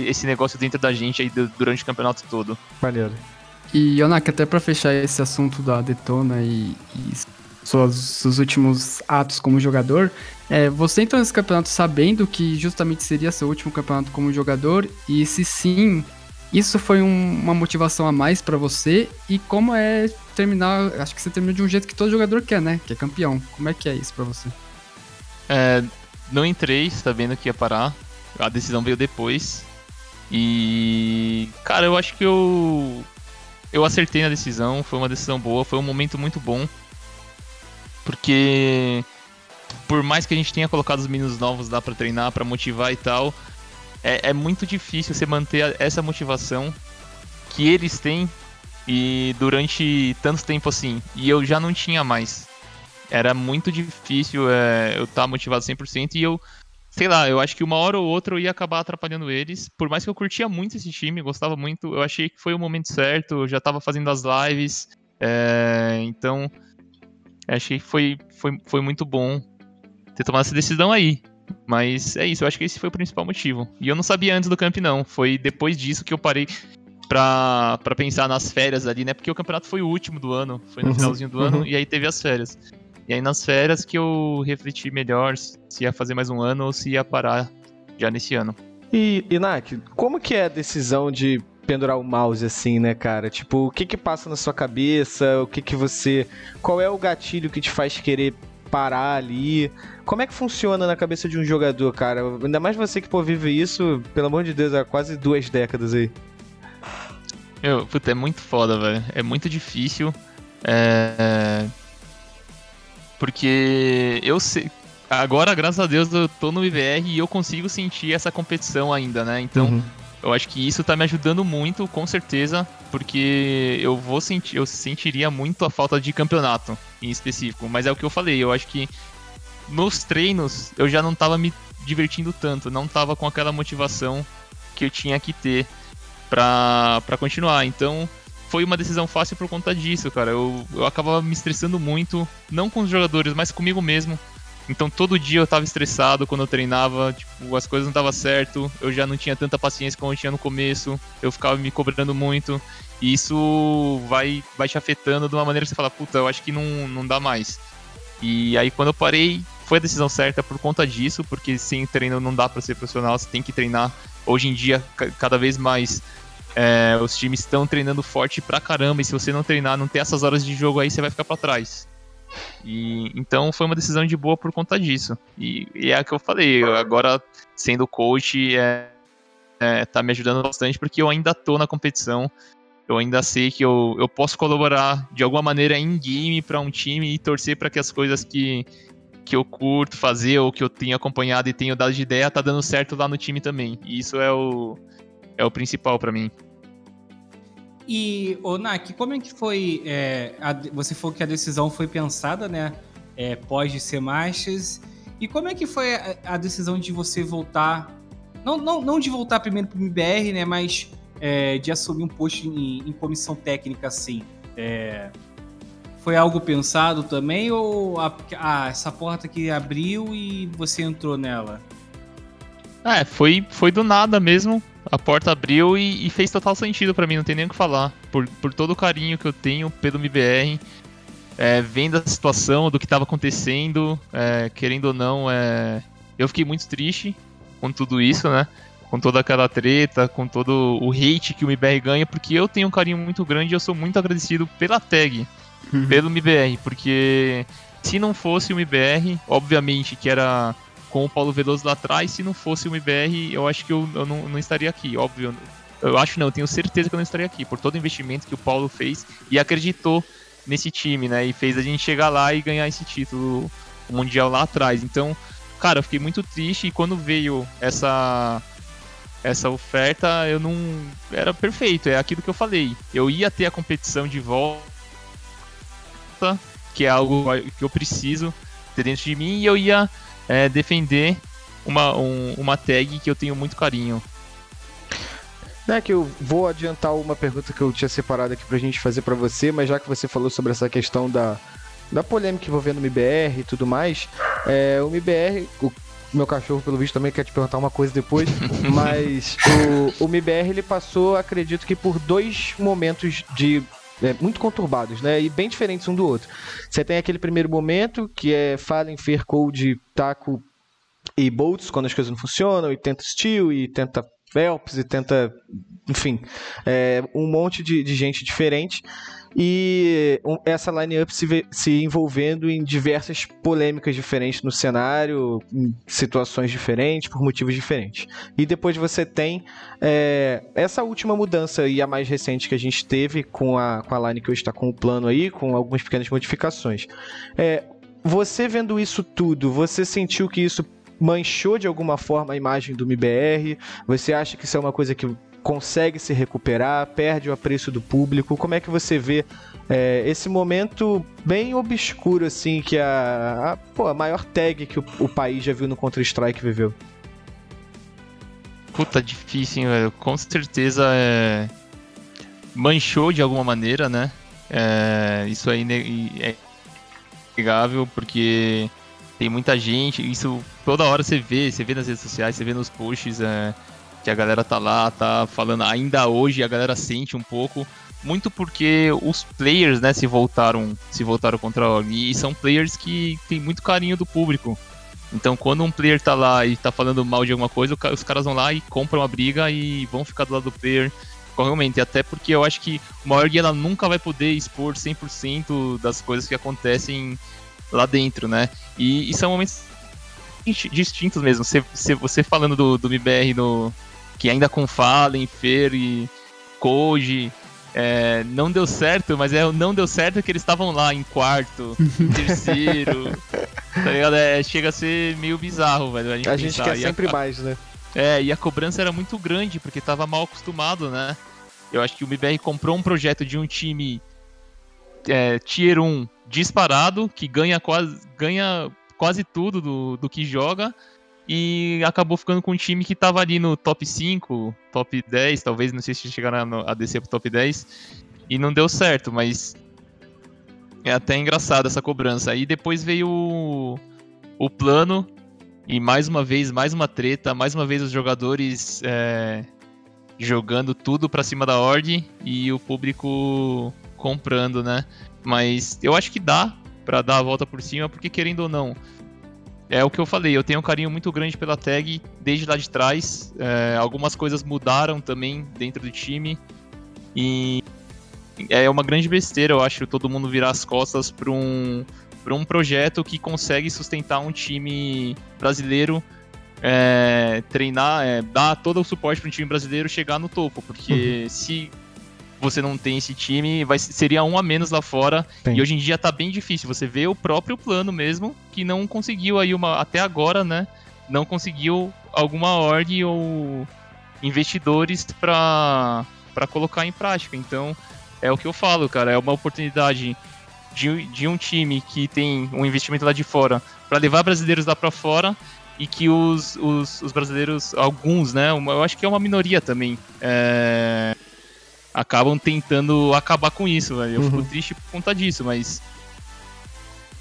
esse negócio dentro da gente aí durante o campeonato todo. Maneiro. E, Yonak, até pra fechar esse assunto da Detona e, e suas, seus últimos atos como jogador, é, você entrou nesse campeonato sabendo que justamente seria seu último campeonato como jogador? E se sim, isso foi um, uma motivação a mais para você? E como é terminar? Acho que você terminou de um jeito que todo jogador quer, né? Que é campeão. Como é que é isso para você? É, não entrei sabendo que ia parar. A decisão veio depois. E. Cara, eu acho que eu. Eu acertei na decisão. Foi uma decisão boa. Foi um momento muito bom. Porque por mais que a gente tenha colocado os meninos novos lá para treinar, para motivar e tal, é, é, muito difícil você manter essa motivação que eles têm e durante tanto tempo assim. E eu já não tinha mais. Era muito difícil é, eu estar tá motivado 100% e eu, sei lá, eu acho que uma hora ou outra eu ia acabar atrapalhando eles. Por mais que eu curtia muito esse time, gostava muito, eu achei que foi o momento certo, eu já estava fazendo as lives. É, então, achei que foi, foi, foi muito bom ter tomado essa decisão aí. Mas é isso, eu acho que esse foi o principal motivo. E eu não sabia antes do camp, não. Foi depois disso que eu parei. pra, pra pensar nas férias ali, né? Porque o campeonato foi o último do ano, foi no Uhum, finalzinho do uhum. ano, e aí teve as férias. E aí nas férias que eu refleti melhor se ia fazer mais um ano ou se ia parar já nesse ano. E, Inak, como que é a decisão de pendurar o mouse assim, né, cara? Tipo, o que que passa na sua cabeça? O que que você... Qual é o gatilho que te faz querer parar ali? Como é que funciona na cabeça de um jogador, cara? Ainda mais você que, pô, vive isso, pelo amor de Deus, há quase duas décadas aí. Meu, puta, é muito foda, velho. É muito difícil. É... Porque eu sei. Agora, graças a Deus, eu tô no IVR e eu consigo sentir essa competição ainda, né? Então, Uhum. Eu acho que isso tá me ajudando muito, com certeza, porque eu vou sentir, eu sentiria muito a falta de campeonato em específico. Mas é o que eu falei, eu acho que nos treinos eu já não tava me divertindo tanto, não tava com aquela motivação que eu tinha que ter pra continuar. Então, foi uma decisão fácil por conta disso, cara. Eu, eu acabava me estressando muito, não com os jogadores, mas comigo mesmo. Então todo dia eu tava estressado quando eu treinava, tipo, as coisas não estavam certo, eu já não tinha tanta paciência como eu tinha no começo, eu ficava me cobrando muito, e isso vai, vai te afetando de uma maneira que você fala, puta, eu acho que não, não dá mais. E aí quando eu parei, foi a decisão certa por conta disso, porque sem treino não dá pra ser profissional, você tem que treinar. Hoje em dia, ca- cada vez mais, é, os times estão treinando forte pra caramba, e se você não treinar, não ter essas horas de jogo aí, você vai ficar pra trás. E então foi uma decisão de boa por conta disso. E, e é a que eu falei, eu agora sendo coach é, é, tá me ajudando bastante porque eu ainda tô na competição. Eu ainda sei que eu, eu posso colaborar de alguma maneira em game para um time e torcer para que as coisas que, que eu curto fazer ou que eu tenho acompanhado e tenho dado de ideia tá dando certo lá no time também. E isso é o, é o principal para mim. E, ô Nak, como é que foi? é, a você falou que a decisão foi pensada, né? É, pós de ser Masters. E como é que foi a, a decisão de você voltar? Não, não, não de voltar primeiro pro MBR, né? Mas é, de assumir um posto em, em comissão técnica, assim. É, foi algo pensado também? Ou a- ah, essa porta que abriu e você entrou nela? É, foi, foi do nada mesmo. A porta abriu e, e fez total sentido pra mim, não tem nem o que falar. Por, por todo o carinho que eu tenho pelo MBR, é, vendo a situação, do que tava acontecendo, é, querendo ou não, é, eu fiquei muito triste com tudo isso, né? Com toda aquela treta, com todo o hate que o MBR ganha, porque eu tenho um carinho muito grande e eu sou muito agradecido pela tag, pelo MBR, porque se não fosse o MBR, obviamente que era com o Paulo Veloso lá atrás, se não fosse o MBR, eu acho que eu, eu não, não estaria aqui, óbvio. Eu acho não, eu tenho certeza que eu não estaria aqui, por todo o investimento que o Paulo fez e acreditou nesse time, né? E fez a gente chegar lá e ganhar esse título mundial lá atrás. Então, cara, eu fiquei muito triste e quando veio essa essa oferta, eu não era perfeito, é aquilo que eu falei. Eu ia ter a competição de volta, que é algo que eu preciso ter dentro de mim e eu ia é, defender uma, um- uma tag que eu tenho muito carinho. Né, que eu vou adiantar uma pergunta que eu tinha separado aqui pra gente fazer pra você, mas já que você falou sobre essa questão da, da polêmica envolvendo o MBR e tudo mais, é, o MBR, o meu cachorro, pelo visto, também quer te perguntar uma coisa depois, mas o, o MBR ele passou, acredito que por dois momentos de. É, muito conturbados, né? E bem diferentes um do outro. Você tem aquele primeiro momento, que é Fallen, Fair Code, Taco e Bolts, quando as coisas não funcionam, e tenta Steel, e tenta Phelps, e tenta enfim, é, um monte de, de gente diferente e essa line-up se, se envolvendo em diversas polêmicas diferentes no cenário, em situações diferentes, por motivos diferentes. E depois você tem é, essa última mudança e a mais recente que a gente teve com a, com a line que hoje está com o plano aí, com algumas pequenas modificações. É, você vendo isso tudo, você sentiu que isso manchou de alguma forma a imagem do MBR? Você acha que isso é uma coisa que consegue se recuperar, perde o apreço do público? Como é que você vê é, esse momento bem obscuro, assim, que a, a, pô, a maior tag que o, o país já viu no Counter-Strike viveu? Puta, difícil, hein, velho. Com certeza é... manchou de alguma maneira, né? É, Isso aí ne- é inegável, porque tem muita gente, isso toda hora você vê, você vê nas redes sociais, você vê nos posts, é, que a galera tá lá, tá falando ainda hoje, a galera sente um pouco, muito porque os players, né, se voltaram, se voltaram contra a Org, e são players que tem muito carinho do público. Então, quando um player tá lá e tá falando mal de alguma coisa, os caras vão lá e compram a briga e vão ficar do lado do player realmente, até porque eu acho que uma org ela nunca vai poder expor 100% das coisas que acontecem lá dentro, né? E, e são momentos distintos mesmo. Você, você falando do, do MBR no, que ainda com Fallen, Fer e Koji, é, não deu certo, mas é, não deu certo que eles estavam lá em quarto, em terceiro. tá ligado? É, chega a ser meio bizarro, velho. A gente, a gente quer sempre a, mais, né? É, e a cobrança era muito grande, porque tava mal acostumado, né? Eu acho que o MBR comprou um projeto de um time é, Tier 1 disparado, que ganha quase, ganha quase tudo do, do que joga, e acabou ficando com um time que tava ali no top 5, top 10, talvez, não sei se chegaram a descer pro top 10, e não deu certo, mas é até engraçado essa cobrança. Aí depois veio o, o plano, e mais uma vez, mais uma treta, mais uma vez os jogadores é, jogando tudo para cima da ordem e o público comprando, né? Mas eu acho que dá para dar a volta por cima, porque querendo ou não, é o que eu falei, eu tenho um carinho muito grande pela tag desde lá de trás. É, algumas coisas mudaram também dentro do time. E é uma grande besteira, eu acho, todo mundo virar as costas para um, um projeto que consegue sustentar um time brasileiro é, treinar, é, dar todo o suporte para um time brasileiro chegar no topo, porque uhum. se você não tem esse time, vai, seria um a menos lá fora. E hoje em dia tá bem difícil. Você vê o próprio plano mesmo, que não conseguiu aí uma. Até agora, né? Não conseguiu alguma ordem ou investidores para colocar em prática. Então, é o que eu falo, cara. É uma oportunidade de, de um time que tem um investimento lá de fora para levar brasileiros lá para fora e que os, os, os, brasileiros, alguns, né, uma, eu acho que é uma minoria também, é, acabam tentando acabar com isso, velho. Eu uhum. fico triste por conta disso, mas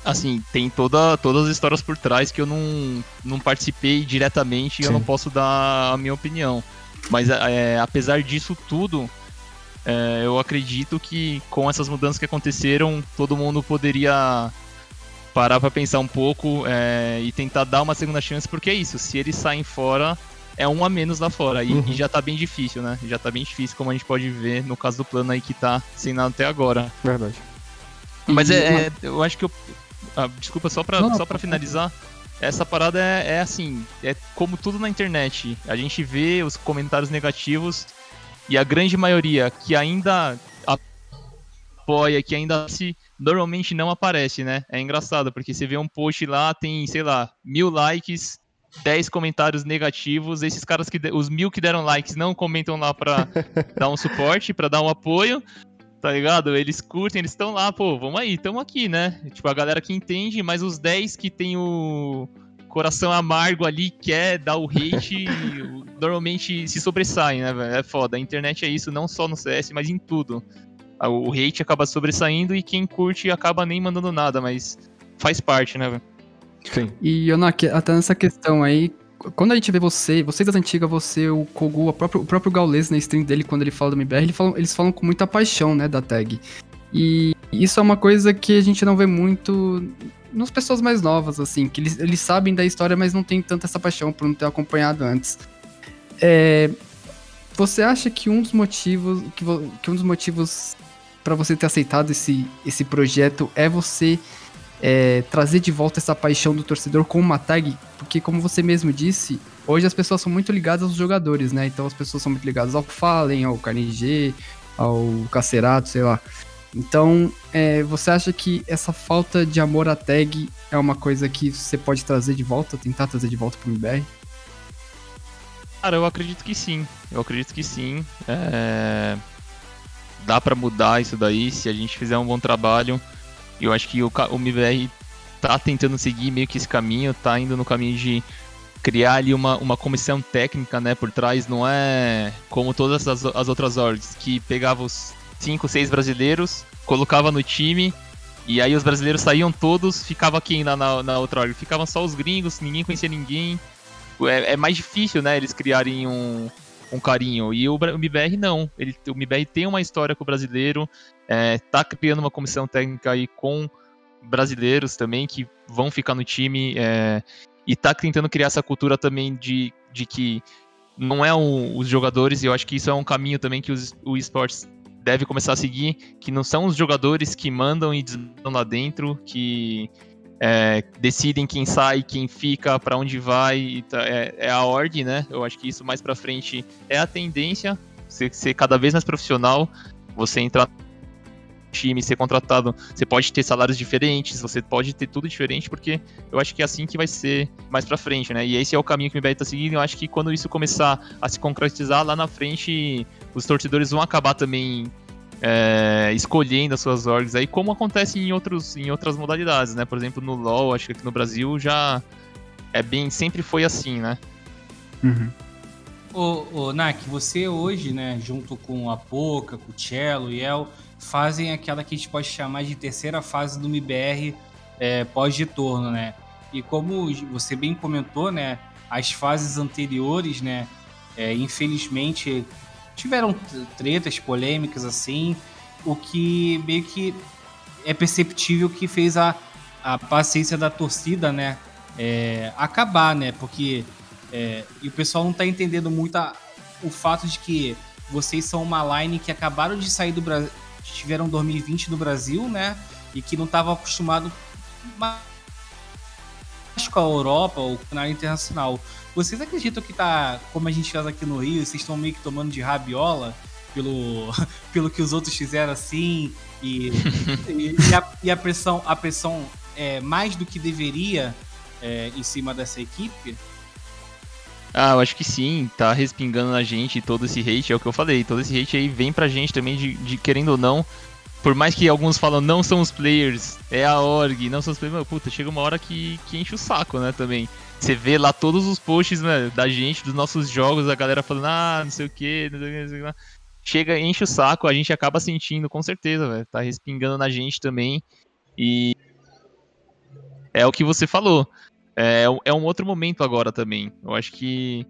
assim, tem toda, todas as histórias por trás que eu não, não participei diretamente e eu não posso dar a minha opinião. Mas é, apesar disso tudo, é, eu acredito que com essas mudanças que aconteceram, todo mundo poderia parar para pensar um pouco é, e tentar dar uma segunda chance, porque é isso, se eles saem fora, é um a menos lá fora. E, uhum. e, já tá bem difícil, né? Já tá bem difícil, como a gente pode ver no caso do plano aí que tá sem nada até agora. Verdade. Mas é, é eu acho que eu. Ah, desculpa, só pra, não, só pra finalizar. Essa parada é, é assim, é como tudo na internet. A gente vê os comentários negativos e a grande maioria que ainda apoia, que ainda se normalmente não aparece, né? É engraçado, porque você vê um post lá, tem, sei lá, mil likes, 10 comentários negativos, esses caras que os mil que deram likes não comentam lá pra dar um suporte, pra dar um apoio, tá ligado? Eles curtem, eles estão lá, pô, vamos aí, tamo aqui, né? Tipo, a galera que entende, mas os 10 que tem o coração amargo ali, quer dar o hate, normalmente se sobressaem, né, velho? É foda. A internet é isso, não só no CS, mas em tudo o hate acaba sobressaindo e quem curte acaba nem mandando nada, mas faz parte, né, velho? Sim. E, Yonak, até nessa questão aí, quando a gente vê você, vocês das antigas, você, o Kogu, próprio, o próprio Gaules na stream dele, quando ele fala do MBR, ele fala, eles falam com muita paixão, né, da tag. E isso é uma coisa que a gente não vê muito nas pessoas mais novas, assim, que eles, eles sabem da história, mas não tem tanta essa paixão por não ter acompanhado antes. É, você acha que um dos motivos que, que um dos motivos para você ter aceitado esse, esse projeto é você é, trazer de volta essa paixão do torcedor com uma tag, porque como você mesmo disse, hoje as pessoas são muito ligadas aos jogadores, né? Então as pessoas são muito ligadas ao Fallen, ao KNG, ao Cacerato, sei lá. Então, é, você acha que essa falta de amor à tag é uma coisa que você pode trazer de volta, tentar trazer de volta pro MBR? Cara, eu acredito que sim. Eu acredito que sim. É dá para mudar isso daí se a gente fizer um bom trabalho. Eu acho que o, o MBR tá tentando seguir meio que esse caminho, tá indo no caminho de criar ali uma, uma comissão técnica, né, por trás, não é como todas as, as outras orgs, que pegava os cinco, seis brasileiros, colocava no time, e aí os brasileiros saíam todos, ficava quem na, na, na outra org? Ficavam só os gringos, ninguém conhecia ninguém. É, é mais difícil, né, eles criarem um, um carinho. E o, o MBR não. Ele, o MBR tem uma história com o brasileiro, é, tá criando uma comissão técnica aí com brasileiros também que vão ficar no time é, e tá tentando criar essa cultura também de, de que não é os jogadores, e eu acho que isso é um caminho também que os, o esportes deve começar a seguir, que não são os jogadores que mandam e desmandam lá dentro, que é, decidem quem sai, quem fica, para onde vai, tá, é, é, a ordem, né? Eu acho que isso mais para frente é a tendência, ser, ser cada vez mais profissional, você entrar time, ser contratado, você pode ter salários diferentes, você pode ter tudo diferente, porque eu acho que é assim que vai ser mais pra frente, né? E esse é o caminho que o MBR tá seguindo. Eu acho que quando isso começar a se concretizar lá na frente, os torcedores vão acabar também é, escolhendo as suas orgs aí, como acontece em, outros, em outras modalidades, né? Por exemplo, no LoL, acho que aqui no Brasil já é bem, sempre foi assim, né? Uhum. Ô, ô Nak, você hoje, né, junto com a Poca, com o Cello e El, fazem aquela que a gente pode chamar de terceira fase do MBR é, pós-retorno, né? E como você bem comentou, né, as fases anteriores, né, é, infelizmente tiveram tretas, polêmicas assim, o que meio que é perceptível que fez a, a paciência da torcida, né, é, acabar, né, porque é, e o pessoal não tá entendendo muito a, o fato de que vocês são uma line que acabaram de sair do Brasil tiveram 2020 no Brasil, né? E que não estavam acostumados mais com a Europa ou com a internacional. Vocês acreditam que tá, como a gente faz aqui no Rio, vocês estão meio que tomando de rabiola pelo, pelo que os outros fizeram assim e, e, e, a, e, a, pressão, a pressão é mais do que deveria é, em cima dessa equipe? Ah, eu acho que sim, tá respingando na gente todo esse hate, é o que eu falei, todo esse hate aí vem pra gente também de, de querendo ou não. Por mais que alguns falam não são os players, é a org, não são os players, mas, puta, chega uma hora que, que enche o saco, né, também. Você vê lá todos os posts né, da gente, dos nossos jogos, a galera falando, ah, não sei o que, não sei o que, não sei o que. Chega, enche o saco, a gente acaba sentindo, com certeza, velho. Tá respingando na gente também. E é o que você falou é, é um outro momento agora também. Eu acho que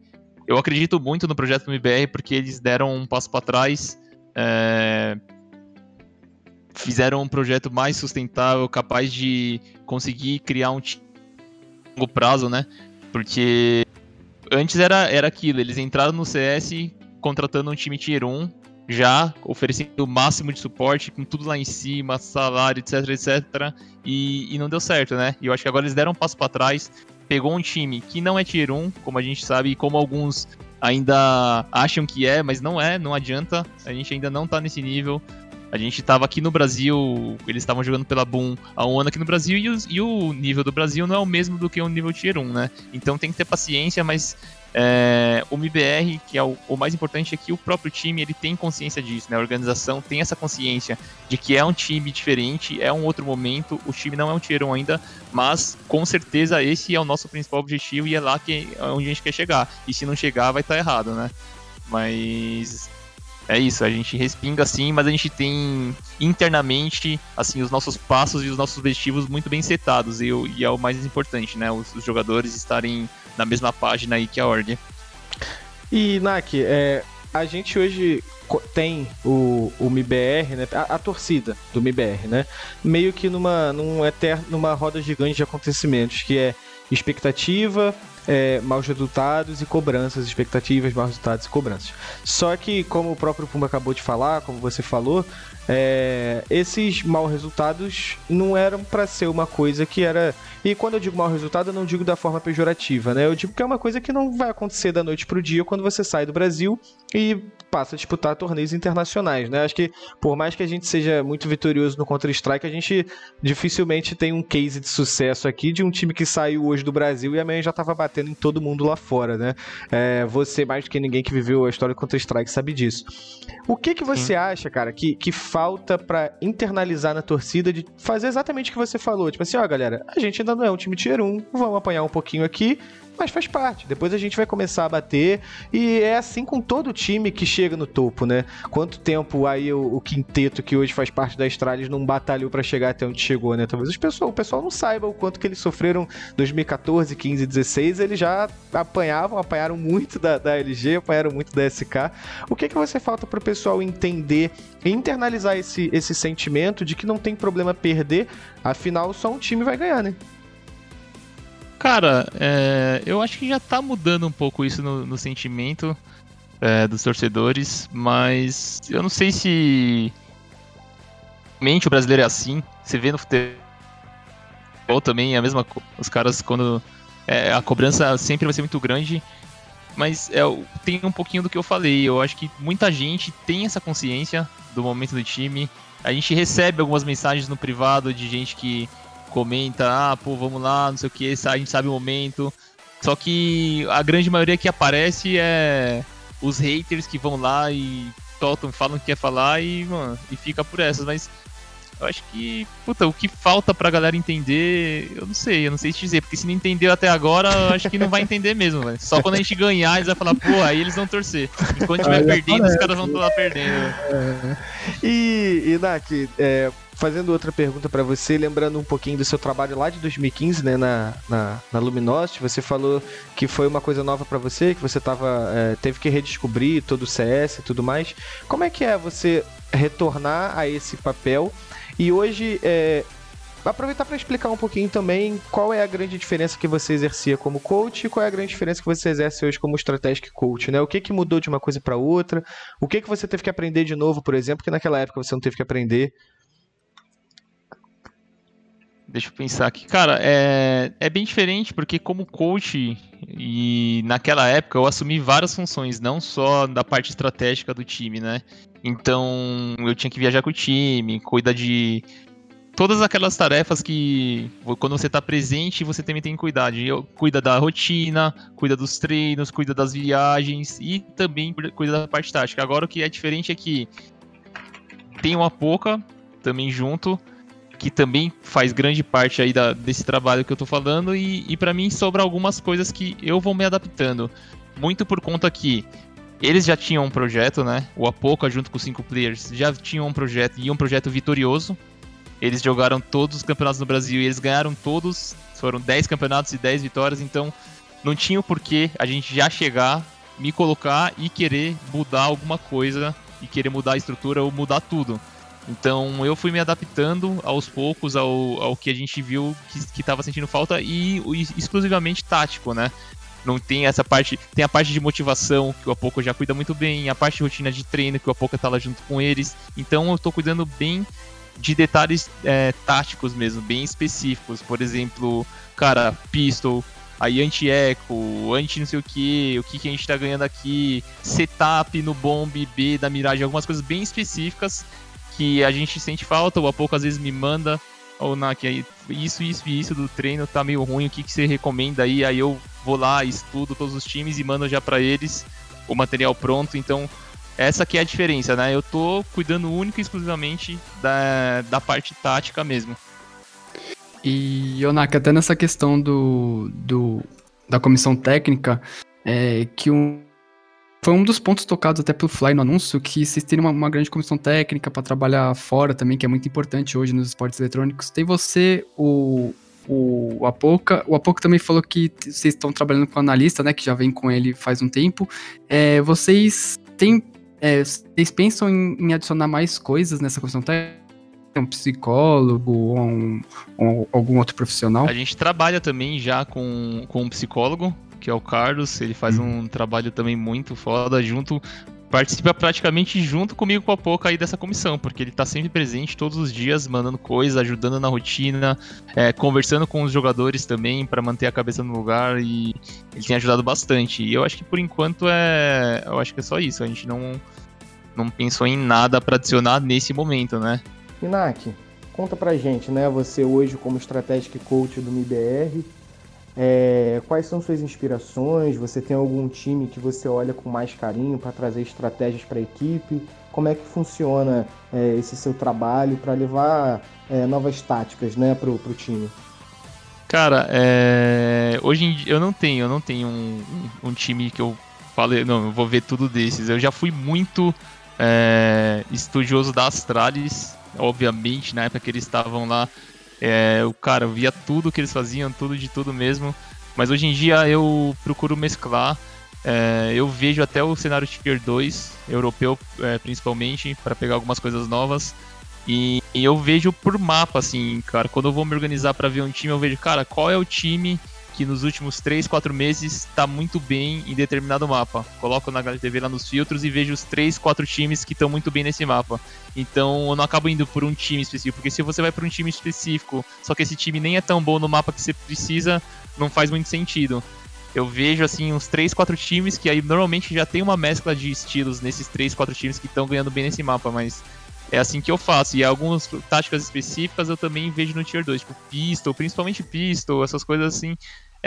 eu acredito muito no projeto do MBR porque eles deram um passo para trás, é, fizeram um projeto mais sustentável, capaz de conseguir criar um time longo prazo, né? Porque antes era, era aquilo, eles entraram no CS contratando um time Tier 1, já oferecendo o máximo de suporte, com tudo lá em cima, salário, etc, etc, e, e não deu certo, né? E eu acho que agora eles deram um passo para trás, pegou um time que não é Tier 1, como a gente sabe, e como alguns ainda acham que é, mas não é, não adianta, a gente ainda não tá nesse nível. A gente tava aqui no Brasil, eles estavam jogando pela Boom há um ano aqui no Brasil, e, e, o nível do Brasil não é o mesmo do que o nível Tier 1, né? Então tem que ter paciência, mas é, o MBR, que é o, o, mais importante, é que o próprio time ele tem consciência disso, né? A organização tem essa consciência de que é um time diferente, é um outro momento, o time não é um tier 1 ainda, mas com certeza esse é o nosso principal objetivo e é lá que é onde a gente quer chegar. E se não chegar, vai estar tá errado, né? Mas é isso, a gente respinga assim, mas a gente tem internamente assim os nossos passos e os nossos objetivos muito bem setados e, e é o mais importante, né? Os, os, jogadores estarem na mesma página aí que a ordem. E Nak, é, a gente hoje tem o, o MIBR, né? A, a, torcida do MIBR, né? Meio que numa, num eterno, numa roda gigante de acontecimentos, que é expectativa, é, maus resultados e cobranças, expectativas, maus resultados e cobranças. Só que, como o próprio Puma acabou de falar, como você falou, é, esses maus resultados não eram para ser uma coisa que era. E quando eu digo mau resultado, eu não digo da forma pejorativa, né? Eu digo que é uma coisa que não vai acontecer da noite pro dia quando você sai do Brasil e passa a disputar torneios internacionais, né? Acho que por mais que a gente seja muito vitorioso no Counter-Strike, a gente dificilmente tem um case de sucesso aqui de um time que saiu hoje do Brasil e amanhã já estava batendo em todo mundo lá fora, né? É, você, mais do que ninguém que viveu a história do Counter-Strike, sabe disso. O que que você Sim. acha, cara, que, que falta para internalizar na torcida de fazer exatamente o que você falou? Tipo assim, ó, galera, a gente ainda não é um time tier 1, vamos apanhar um pouquinho aqui, mas faz parte. Depois a gente vai começar a bater e é assim com todo time que chega no topo, né? Quanto tempo aí o, o quinteto que hoje faz parte da Astralis não batalhou para chegar até onde chegou, né? Talvez pessoal, o pessoal não saiba o quanto que eles sofreram 2014, 15, 16, eles já apanhavam, apanharam muito da, da LG, apanharam muito da SK. O que que você falta pro pessoal entender e internalizar esse, esse sentimento de que não tem problema perder, afinal só um time vai ganhar, né? Cara, é, eu acho que já tá mudando um pouco isso no, no sentimento é, dos torcedores, mas eu não sei se mente o brasileiro é assim. Você vê no futebol também é a mesma coisa. Os caras quando é, a cobrança sempre vai ser muito grande, mas é, tem um pouquinho do que eu falei. Eu acho que muita gente tem essa consciência do momento do time. A gente recebe algumas mensagens no privado de gente que comenta, ah, pô, vamos lá, não sei o que, a gente sabe o momento. Só que a grande maioria que aparece é os haters que vão lá e totam, falam o que quer falar e, mano, e fica por essas, mas eu acho que, puta, o que falta pra galera entender, eu não sei, eu não sei te dizer, porque se não entendeu até agora, eu acho que não vai entender mesmo, velho. Só quando a gente ganhar, eles vão falar, pô, aí eles vão torcer. E quando tiver perdendo, os caras vão estar lá perdendo. É. E, e Nak, é, fazendo outra pergunta para você, lembrando um pouquinho do seu trabalho lá de 2015, né, na, na, na Luminosity, você falou que foi uma coisa nova para você, que você tava, é, teve que redescobrir todo o CS e tudo mais. Como é que é você retornar a esse papel e hoje é, aproveitar para explicar um pouquinho também qual é a grande diferença que você exercia como coach e qual é a grande diferença que você exerce hoje como strategic coach, né? O que que mudou de uma coisa para outra? O que que você teve que aprender de novo, por exemplo, que naquela época você não teve que aprender? Deixa eu pensar aqui. Cara, é, é bem diferente porque como coach e naquela época eu assumi várias funções, não só da parte estratégica do time, né? Então eu tinha que viajar com o time, cuidar de todas aquelas tarefas que quando você está presente você também tem que cuidar. De, cuida da rotina, cuida dos treinos, cuida das viagens e também cuida da parte tática. Agora o que é diferente é que tem uma pouca também junto que também faz grande parte aí da, desse trabalho que eu tô falando, e, e para mim sobra algumas coisas que eu vou me adaptando. Muito por conta que eles já tinham um projeto, né? O Apoca, junto com os cinco players, já tinham um projeto e um projeto vitorioso. Eles jogaram todos os campeonatos no Brasil e eles ganharam todos. Foram 10 campeonatos e 10 vitórias, então não tinha o porquê a gente já chegar, me colocar e querer mudar alguma coisa e querer mudar a estrutura ou mudar tudo. Então eu fui me adaptando aos poucos ao, ao que a gente viu que estava sentindo falta e, e, exclusivamente tático, né? Não tem essa parte, tem a parte de motivação que o Apoca já cuida muito bem, a parte de rotina de treino que o Apoca tá lá junto com eles. Então eu estou cuidando bem de detalhes é, táticos mesmo, bem específicos. Por exemplo, cara, pistol, aí anti-eco, anti não sei o que, o que, que a gente tá ganhando aqui, setup no bomb B da miragem, algumas coisas bem específicas que a gente sente falta, ou a pouco às vezes me manda, ou na que isso, isso e isso do treino tá meio ruim, o que, que você recomenda aí? Aí eu vou lá, estudo todos os times e mando já para eles o material pronto, então essa que é a diferença, né? Eu tô cuidando única e exclusivamente da, da parte tática mesmo. E, Yonaka, até nessa questão do, do da comissão técnica, é, que um foi um dos pontos tocados até pelo Fly no anúncio, que vocês terem uma, uma grande comissão técnica para trabalhar fora também, que é muito importante hoje nos esportes eletrônicos. Tem você, o, o Apoca. O Apoca também falou que vocês estão trabalhando com analista, né? Que já vem com ele faz um tempo. É, vocês têm. É, vocês pensam em, em, adicionar mais coisas nessa comissão técnica? Um psicólogo ou, um, algum outro profissional? A gente trabalha também já com, com um psicólogo que é o Carlos. Ele faz uhum. um trabalho também muito foda junto. Participa praticamente junto comigo com a Poca aí dessa comissão, porque ele tá sempre presente todos os dias, mandando coisas, ajudando na rotina, é, conversando com os jogadores também para manter a cabeça no lugar e ele tem ajudado bastante. E eu acho que por enquanto é. Eu acho que é só isso. A gente não, não pensou em nada para adicionar nesse momento, né? Inak, conta pra gente, né? Você hoje como Strategic Coach do MIBR, é, quais são suas inspirações? Você tem algum time que você olha com mais carinho para trazer estratégias para a equipe? Como é que funciona é, esse seu trabalho para levar é, novas táticas né, para o time? Cara, é... hoje em dia eu não tenho, eu não tenho um, um, um time que eu falei, não, eu vou ver tudo desses. Eu já fui muito é, estudioso da Astralis, obviamente, na época que eles estavam lá. É, cara, eu via tudo que eles faziam, tudo de tudo mesmo. Mas hoje em dia eu procuro mesclar. É, eu vejo até o cenário Tier 2, europeu é, principalmente, para pegar algumas coisas novas. E, e, eu vejo por mapa, assim, cara. Quando eu vou me organizar para ver um time, eu vejo, cara, qual é o time que nos últimos 3, 4 meses está muito bem em determinado mapa. Coloco na HTV lá nos filtros e vejo os 3, 4 times que estão muito bem nesse mapa. Então eu não acabo indo por um time específico, porque se você vai por um time específico, só que esse time nem é tão bom no mapa que você precisa, não faz muito sentido. Eu vejo assim uns 3, 4 times que aí normalmente já tem uma mescla de estilos nesses 3, 4 times que estão ganhando bem nesse mapa, mas é assim que eu faço. E algumas táticas específicas eu também vejo no Tier 2, tipo Pistol, principalmente Pistol, essas coisas assim.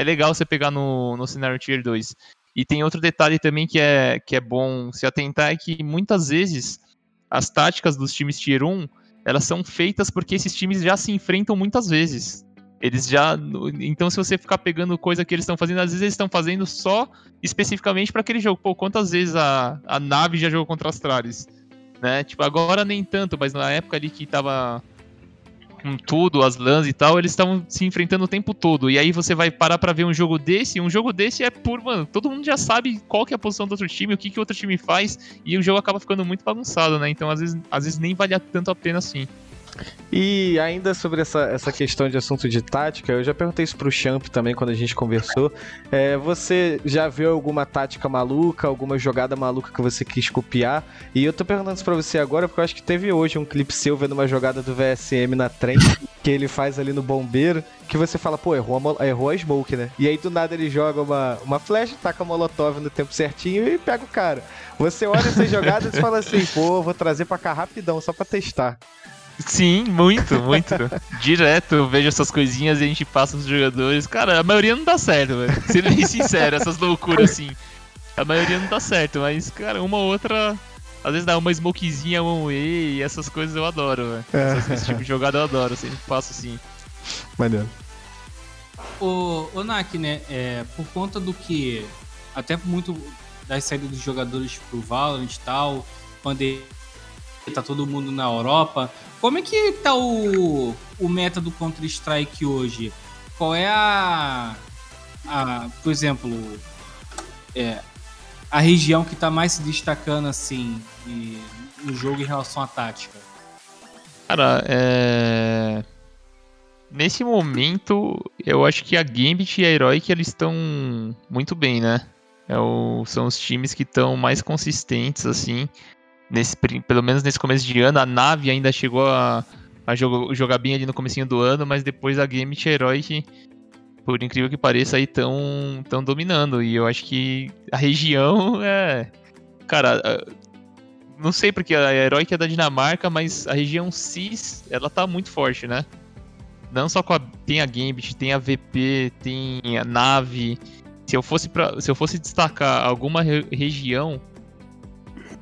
É legal você pegar no, no cenário Tier 2. E tem outro detalhe também que é, que é bom se atentar, é que muitas vezes as táticas dos times Tier 1, elas são feitas porque esses times já se enfrentam muitas vezes. Eles já. Então, se você ficar pegando coisa que eles estão fazendo, às vezes eles estão fazendo só especificamente para aquele jogo. Pô, quantas vezes a, a nave já jogou contra as Astralis? né? Tipo, agora nem tanto, mas na época ali que tava com tudo, as lãs e tal, eles estavam se enfrentando o tempo todo. E aí você vai parar para ver um jogo desse, e um jogo desse é por, mano, todo mundo já sabe qual que é a posição do outro time, o que que o outro time faz, e o jogo acaba ficando muito bagunçado, né? Então às vezes, às vezes nem vale tanto a pena assim. E ainda sobre essa, essa questão de assunto de tática, eu já perguntei isso pro Champ também quando a gente conversou. É, você já viu alguma tática maluca, alguma jogada maluca que você quis copiar? E eu tô perguntando isso pra você agora porque eu acho que teve hoje um clipe seu vendo uma jogada do VSM na trem que ele faz ali no bombeiro, que você fala, pô, errou a, errou a smoke, né? E aí do nada ele joga uma, uma flecha, taca a molotov no tempo certinho e pega o cara. Você olha essas jogadas e fala assim, pô, vou trazer pra cá rapidão só pra testar. Sim, muito, muito. Direto eu vejo essas coisinhas e a gente passa os jogadores. Cara, a maioria não dá certo, velho. Sendo bem sincero, essas loucuras assim. A maioria não dá certo, mas, cara, uma ou outra. Às vezes dá uma smokezinha, um E e essas coisas eu adoro, velho. É. Esse tipo de jogada eu adoro, sempre faço assim. Maneiro. O, o Nak, né, é, por conta do que. Até muito das saídas dos jogadores pro Valorant e tal, quando tá todo mundo na Europa. Como é que tá o, o meta do Counter-Strike hoje? Qual é a, a por exemplo, é, a região que tá mais se destacando assim no jogo em relação à tática? Cara, é... nesse momento eu acho que a Gambit e a Heroic eles estão muito bem, né? É o... São os times que estão mais consistentes assim nesse, pelo menos nesse começo de ano, a nave ainda chegou a, a jogar, jogar bem ali no comecinho do ano, mas depois a Game Heroic, por incrível que pareça, aí tão, tão dominando. E eu acho que a região é. Cara, não sei porque a Heroic é da Dinamarca, mas a região CIS, ela tá muito forte, né? Não só com a, tem a Gambit, tem a VP, tem a nave. Se eu fosse, pra, se eu fosse destacar alguma re região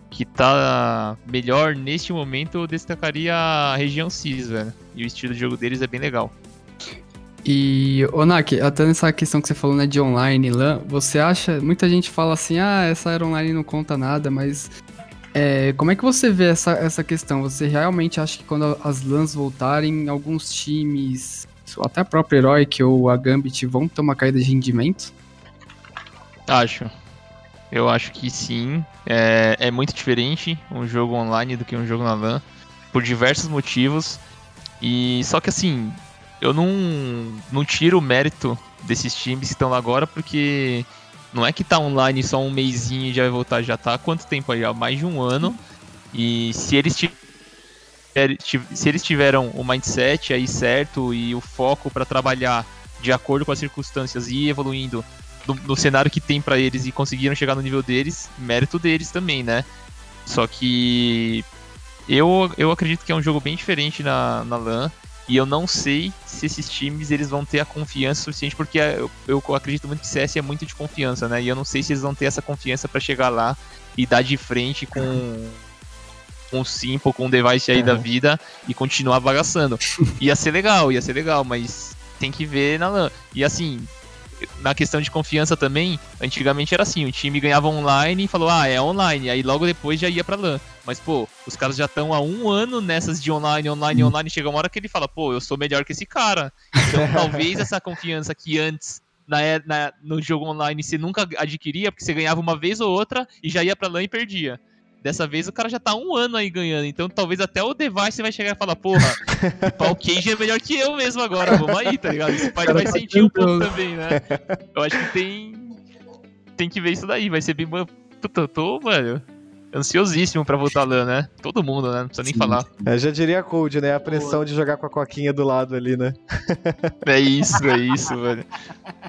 que tá melhor neste momento, eu destacaria a região CIS, velho. E o estilo de jogo deles é bem legal. E, Onak, até nessa questão que você falou, né, de online, LAN, você acha, muita gente fala assim, ah, essa era online não conta nada, mas é, como é que você vê essa, essa questão? Você realmente acha que quando as LANs voltarem, alguns times, até a própria Heroic ou a Gambit, vão ter uma caída de rendimento? Acho. Eu acho que sim. É, é muito diferente um jogo online do que um jogo na LAN, por diversos motivos. E só que assim, eu não, não tiro o mérito desses times que estão lá agora, porque não é que tá online só um mêsinho e já vai voltar, já tá há quanto tempo aí? Mais de um ano. E se eles se eles tiveram o mindset aí certo e o foco para trabalhar de acordo com as circunstâncias e evoluindo no, no cenário que tem para eles e conseguiram chegar no nível deles, mérito deles também, né? Só que eu, eu acredito que é um jogo bem diferente na, na LAN. E eu não sei se esses times eles vão ter a confiança suficiente, porque eu, eu acredito muito que CS é muito de confiança, né? E eu não sei se eles vão ter essa confiança para chegar lá e dar de frente com com o Simple, com o device aí uhum. da vida e continuar bagaçando. ia ser legal, ia ser legal, mas tem que ver na LAN. E assim, na questão de confiança também, antigamente era assim, o time ganhava online e falou, ah, é online, aí logo depois já ia pra LAN. Mas, pô, os caras já estão há um ano nessas de online, online, online, chega uma hora que ele fala, pô, eu sou melhor que esse cara. Então talvez essa confiança que antes na, na, no jogo online você nunca adquiria, porque você ganhava uma vez ou outra e já ia pra LAN e perdia. Dessa vez o cara já tá um ano aí ganhando, então talvez até o device vai chegar e falar, porra, o Cage é melhor que eu mesmo agora, vamos aí, tá ligado? Esse pai vai sentir um pouco também, né? Eu acho que tem. Tem que ver isso daí, vai ser bem. Puta, tô, velho ansiosíssimo pra voltar lá, né? Todo mundo, né? Não precisa nem Sim. falar. Eu já diria Cold, né? A pressão Pô. de jogar com a coquinha do lado ali, né? É isso, é isso, mano.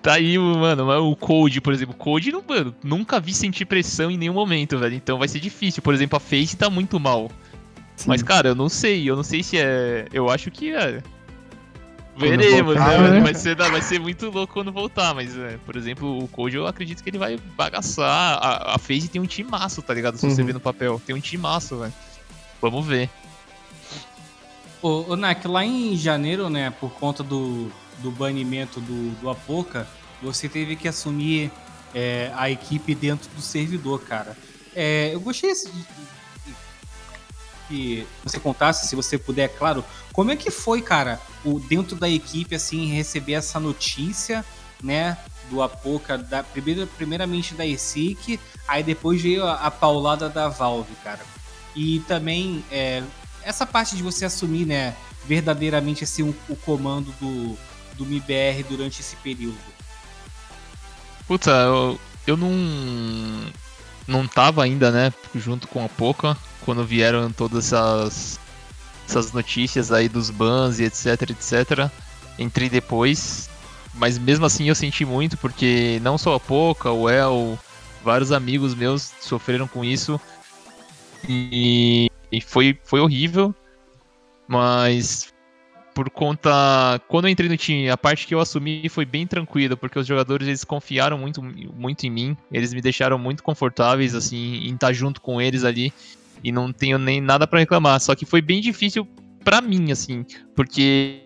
Tá aí, mano, o Cold, por exemplo. O Cold, mano, nunca vi sentir pressão em nenhum momento, velho. Então vai ser difícil. Por exemplo, a Face tá muito mal. Sim. Mas, cara, eu não sei. Eu não sei se é. Eu acho que é. Veremos, voltar, né? né? Vai, ser, vai ser muito louco quando voltar, mas, é, por exemplo, o Code eu acredito que ele vai bagaçar. A, a FaZe tem um timaço, tá ligado? Se uhum. você ver no papel. Tem um timaço, velho. Vamos ver. Ô, ô Nak, lá em janeiro, né, por conta do, do banimento do, do Apoca, você teve que assumir é, a equipe dentro do servidor, cara. É, eu gostei que você contasse, se você puder, claro, como é que foi, cara, o dentro da equipe, assim, receber essa notícia, né, do Apoca, da, primeiro, primeiramente da ESIC, aí depois veio a, a, paulada da Valve, cara. E também é, essa parte de você assumir, né, verdadeiramente assim, o, o comando do, do MIBR durante esse período. Puta, eu, eu não não tava ainda, né, junto com a Poca, quando vieram todas essas, essas notícias aí dos bans e etc, etc. Entrei depois, mas mesmo assim eu senti muito, porque não só a Poca, o El, vários amigos meus sofreram com isso. E, e foi, foi horrível, mas por conta. Quando eu entrei no time, a parte que eu assumi foi bem tranquila, porque os jogadores eles confiaram muito, muito em mim, eles me deixaram muito confortáveis, assim, em estar junto com eles ali, e não tenho nem nada para reclamar. Só que foi bem difícil para mim, assim, porque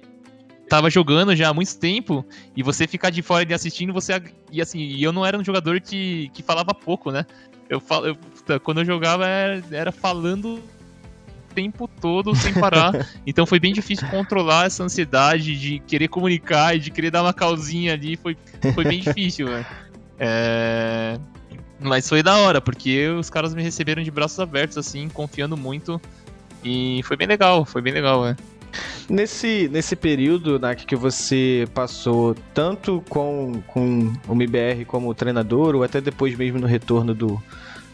tava jogando já há muito tempo e você ficar de fora e assistindo, você. E assim, eu não era um jogador que, que falava pouco, né? Eu, falo, eu, quando eu jogava era, era falando tempo todo sem parar. então foi bem difícil controlar essa ansiedade de querer comunicar e de querer dar uma calzinha ali. Foi, foi bem difícil, velho. É... Mas foi da hora, porque os caras me receberam de braços abertos, assim, confiando muito. E foi bem legal, foi bem legal, velho. Nesse, nesse período, Nak, que você passou tanto com, com o MBR como treinador, ou até depois mesmo no retorno do,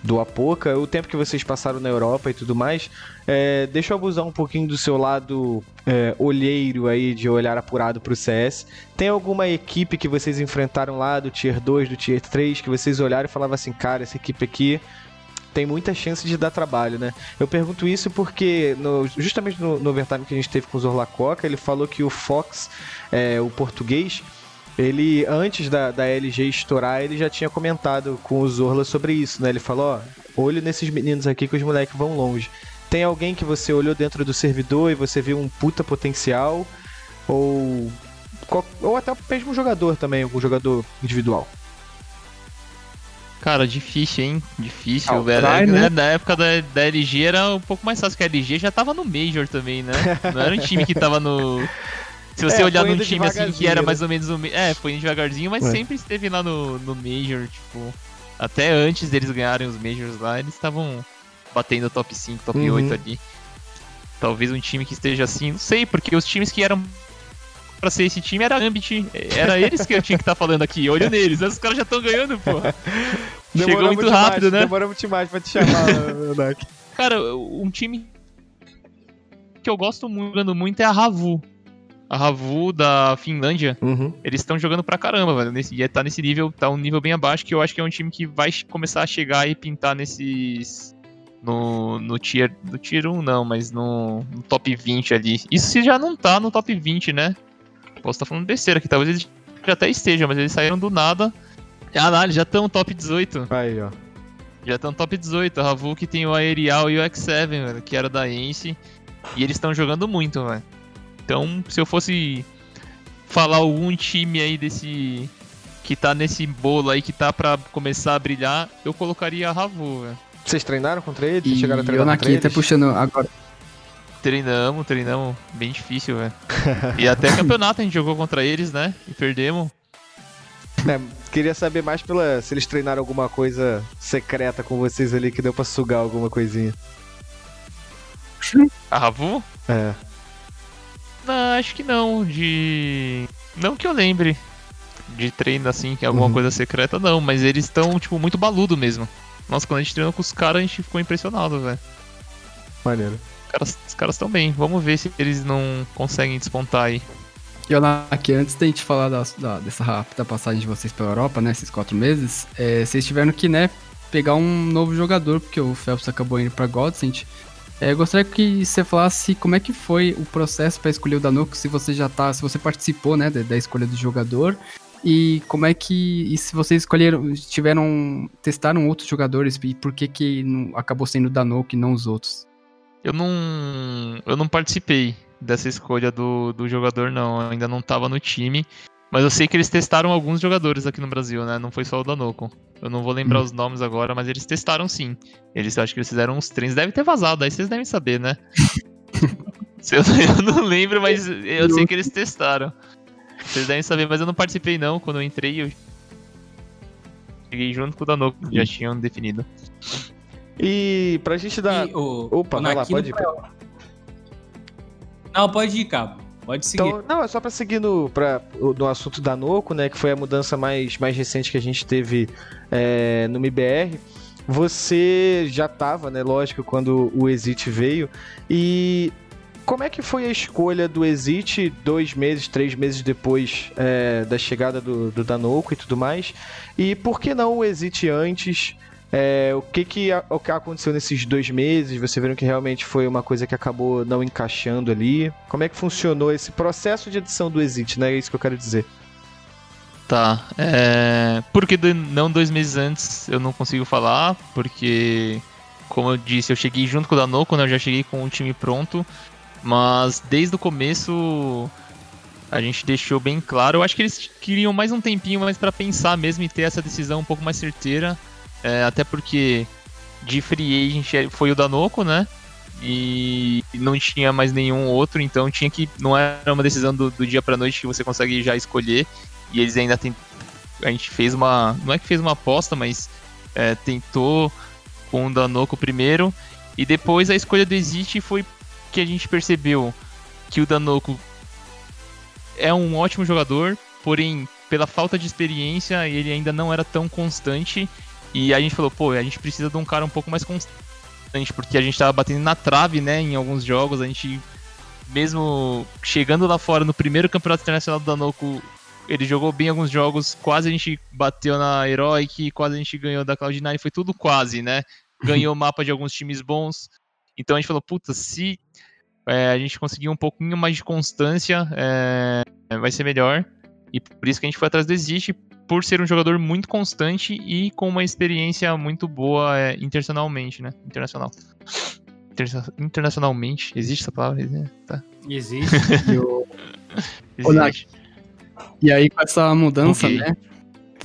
do Apoca, o tempo que vocês passaram na Europa e tudo mais, é, deixa eu abusar um pouquinho do seu lado é, olheiro aí, de olhar apurado pro CS. Tem alguma equipe que vocês enfrentaram lá, do Tier 2, do Tier 3, que vocês olharam e falavam assim, cara, essa equipe aqui tem muita chance de dar trabalho, né? Eu pergunto isso porque no, justamente no, no overtime que a gente teve com o Zorlacoca, ele falou que o Fox, é, o português, ele, antes da, da LG estourar, ele já tinha comentado com o Zorla sobre isso, né? Ele falou, ó, olho nesses meninos aqui que os moleques vão longe. Tem alguém que você olhou dentro do servidor e você viu um puta potencial? Ou, ou até o mesmo jogador também, um jogador individual? Cara, difícil, hein? Difícil, ah, velho. Try, né? Na época da, da LG era um pouco mais fácil, que a LG já tava no Major também, né? Não era um time que tava no, se você é, olhar num time assim que era mais ou menos o. É, foi indo devagarzinho, mas sempre esteve lá no, no Major, tipo. Até antes deles ganharem os Majors lá, eles estavam batendo top 5, top uhum. 8 ali. Talvez um time que esteja assim, não sei, porque os times que eram pra ser esse time era Ambit. Era eles que eu tinha que estar tá falando aqui. Olho neles, os caras já estão ganhando, pô. Chegou muito rápido, né? Demorou muito mais pra te chamar, Dak. Cara, um time que eu gosto muito, jogando muito é a Ravu a Ravu da Finlândia, uhum. eles estão jogando pra caramba, velho. Nesse, e tá nesse nível, tá um nível bem abaixo, que eu acho que é um time que vai começar a chegar e pintar nesses. No, no tier. No tier 1 não, mas no, no top 20 ali. Isso se já não tá no top 20, né? Posso estar tá falando besteira aqui, talvez eles já até estejam, mas eles saíram do nada. Ah, não, eles já estão top 18. Aí, ó. Já estão top 18. A Ravu que tem o Aerial e o X7, velho, que era da Ence. E eles estão jogando muito, velho. Então, se eu fosse falar algum time aí desse. que tá nesse bolo aí, que tá pra começar a brilhar, eu colocaria a Ravu, velho. Vocês treinaram contra eles? E Chegaram a treinar eu contra aqui até eles? puxando agora. Treinamos, treinamos. Bem difícil, velho. E até campeonato a gente jogou contra eles, né? E perdemos. É, queria saber mais pela se eles treinaram alguma coisa secreta com vocês ali que deu pra sugar alguma coisinha. A Ravu? É. Não, acho que não. De. Não que eu lembre. De treino assim, que é alguma Uhum. coisa secreta, não. Mas eles estão, tipo, muito baludo mesmo. Nossa, quando a gente treinou com os caras, a gente ficou impressionado, velho. Maneiro. Os caras- Os caras estão bem. Vamos ver se eles não conseguem despontar aí. E olha aqui, antes da gente falar da, da- dessa rápida passagem de vocês pela Europa, né, esses quatro meses, é, vocês tiveram que, né, pegar um novo jogador, porque o Phelps acabou indo pra Godsend. É, eu gostaria que você falasse como é que foi o processo para escolher o Danuco, se você já tá, se você participou, né, da, da escolha do jogador, e como é que, e se vocês escolheram, tiveram, testaram outros jogadores, e por que que não- acabou sendo o Danuco e não os outros? Eu não. Eu não participei dessa escolha do, do jogador, não. Eu ainda não tava no time. Mas eu sei que eles testaram alguns jogadores aqui no Brasil, né? Não foi só o Danoco. Eu não vou lembrar Hum. os nomes agora, mas eles testaram sim. Eles acho que eles fizeram uns treinos. Deve ter vazado, aí vocês devem saber, né? Eu, eu não lembro, mas eu sei que eles testaram. Vocês devem saber, mas eu não participei não. Quando eu entrei, eu cheguei junto com o Danoco, já tinham definido. E pra gente dar. E o- Opa, o vai lá, pode ir. Não, pode ir, Cabo. Pode seguir. Então, não, é só pra seguir no, pra, no assunto da Noco, né? Que foi a mudança mais, mais recente que a gente teve é, no MBR. Você já tava, né? Lógico, quando o Exit veio. E como é que foi a escolha do Exit dois meses, três meses depois é, da chegada do, do Danoco e tudo mais? E por que não o Exit antes? É, o que que, o que aconteceu nesses dois meses? Você viram que realmente foi uma coisa que acabou não encaixando ali? Como é que funcionou esse processo de edição do Exit, né? É isso que eu quero dizer. Tá. É... Por que do- não dois meses antes eu não consigo falar? Porque, como eu disse, eu cheguei junto com o Danoco, né? Eu já cheguei com o time pronto. Mas desde o começo a gente deixou bem claro. Eu acho que eles queriam mais um tempinho mais pra pensar mesmo e ter essa decisão um pouco mais certeira. É, até porque de free agent foi o Danoco, né? E não tinha mais nenhum outro, então tinha que. Não era uma decisão do, do dia pra noite que você consegue já escolher. E eles ainda tem. A gente fez uma. Não é que fez uma aposta, mas é, tentou com o Danoco primeiro. E depois a escolha do Exit foi que a gente percebeu que o Danoco é um ótimo jogador, porém, pela falta de experiência, ele ainda não era tão constante. E a gente falou, pô, a gente precisa de um cara um pouco mais constante, porque a gente tava batendo na trave, né, em alguns jogos. A gente, mesmo chegando lá fora no primeiro campeonato internacional do Danoco, ele jogou bem alguns jogos, quase a gente bateu na Heroic, quase a gente ganhou da Cloud9, foi tudo quase, né? Ganhou o mapa de alguns times bons. Então a gente falou, puta, se é, a gente conseguir um pouquinho mais de constância, é, vai ser melhor. E por isso que a gente foi atrás do Exist, por ser um jogador muito constante e com uma experiência muito boa é, internacionalmente, né? Internacional. Interna- internacionalmente, existe essa palavra? Tá. Existe. E o- Olá. Existe. E aí, com essa mudança, Ok. né?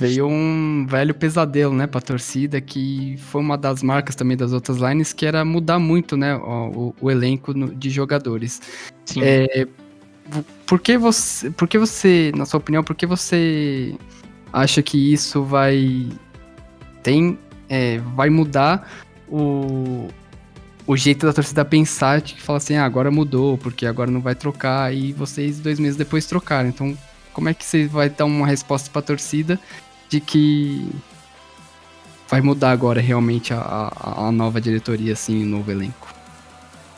Veio um velho pesadelo, né, pra torcida, que foi uma das marcas também das outras lines, que era mudar muito, né, o, o- elenco no- de jogadores. Sim. É, por que você, por que você, na sua opinião, por que você acha que isso vai tem, é, vai mudar o, o jeito da torcida pensar, de que fala assim, ah, agora mudou, porque agora não vai trocar, e vocês dois meses depois trocaram. Então, como é que você vai dar uma resposta pra torcida de que vai mudar agora realmente a, a, a nova diretoria, assim, o novo elenco?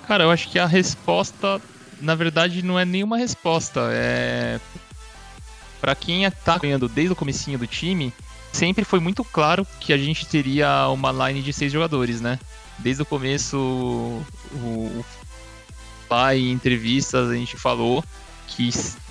Cara, eu acho que a resposta, na verdade, não é nenhuma resposta. É. Pra quem tá ganhando desde o comecinho do time, sempre foi muito claro que a gente teria uma line de seis jogadores, né? Desde o começo, o, lá em entrevistas a gente falou que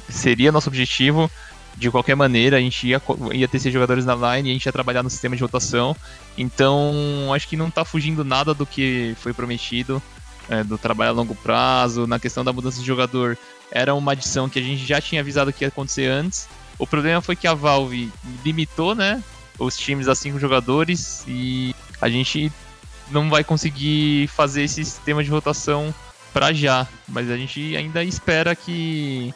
seria nosso objetivo. De qualquer maneira, a gente ia, ia ter seis jogadores na line a gente ia trabalhar no sistema de rotação. Então, acho que não tá fugindo nada do que foi prometido. é, do trabalho a longo prazo, na questão da mudança de jogador, era uma adição que a gente já tinha avisado que ia acontecer antes. O problema foi que a Valve limitou, né, os times a cinco jogadores e a gente não vai conseguir fazer esse sistema de rotação para já, mas a gente ainda espera que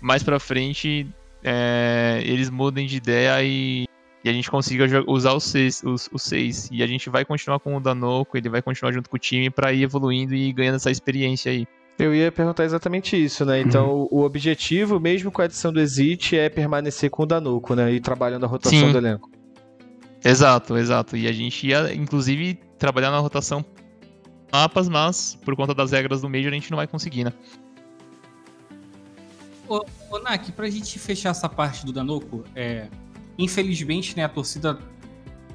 mais para frente é, eles mudem de ideia e, e a gente consiga usar os seis, os, os, seis. E a gente vai continuar com o Danoco, ele vai continuar junto com o time para ir evoluindo e ganhando essa experiência aí. Eu ia perguntar exatamente isso, né? Então, uhum. o objetivo, mesmo com a adição do Exit, é permanecer com o Danoco, né? E trabalhando a rotação Sim. do elenco. Exato, exato. E a gente ia, inclusive, trabalhar na rotação mapas, mas por conta das regras do Major a gente não vai conseguir, né? Ô, ô Nak, pra gente fechar essa parte do Danoco, é, infelizmente, né, a torcida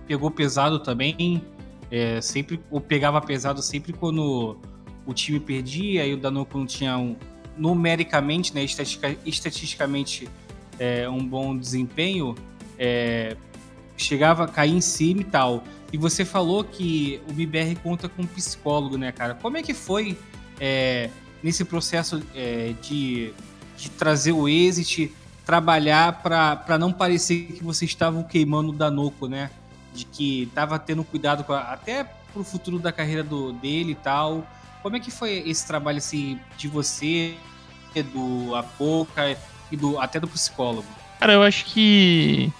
pegou pesado também, é, sempre, ou pegava pesado sempre quando o time perdia e o Danoco não tinha um, numericamente, né, estatistica, estatisticamente, é, um bom desempenho, é, chegava a cair em cima e tal. E você falou que o BBR conta com um psicólogo, né, cara? Como é que foi é, nesse processo é, de de trazer o exit, trabalhar para não parecer que vocês estavam queimando o Danoco, né? De que tava tendo cuidado com a, até pro futuro da carreira do, dele e tal. Como é que foi esse trabalho assim de você, do Apoca e do até do psicólogo? Cara, eu acho que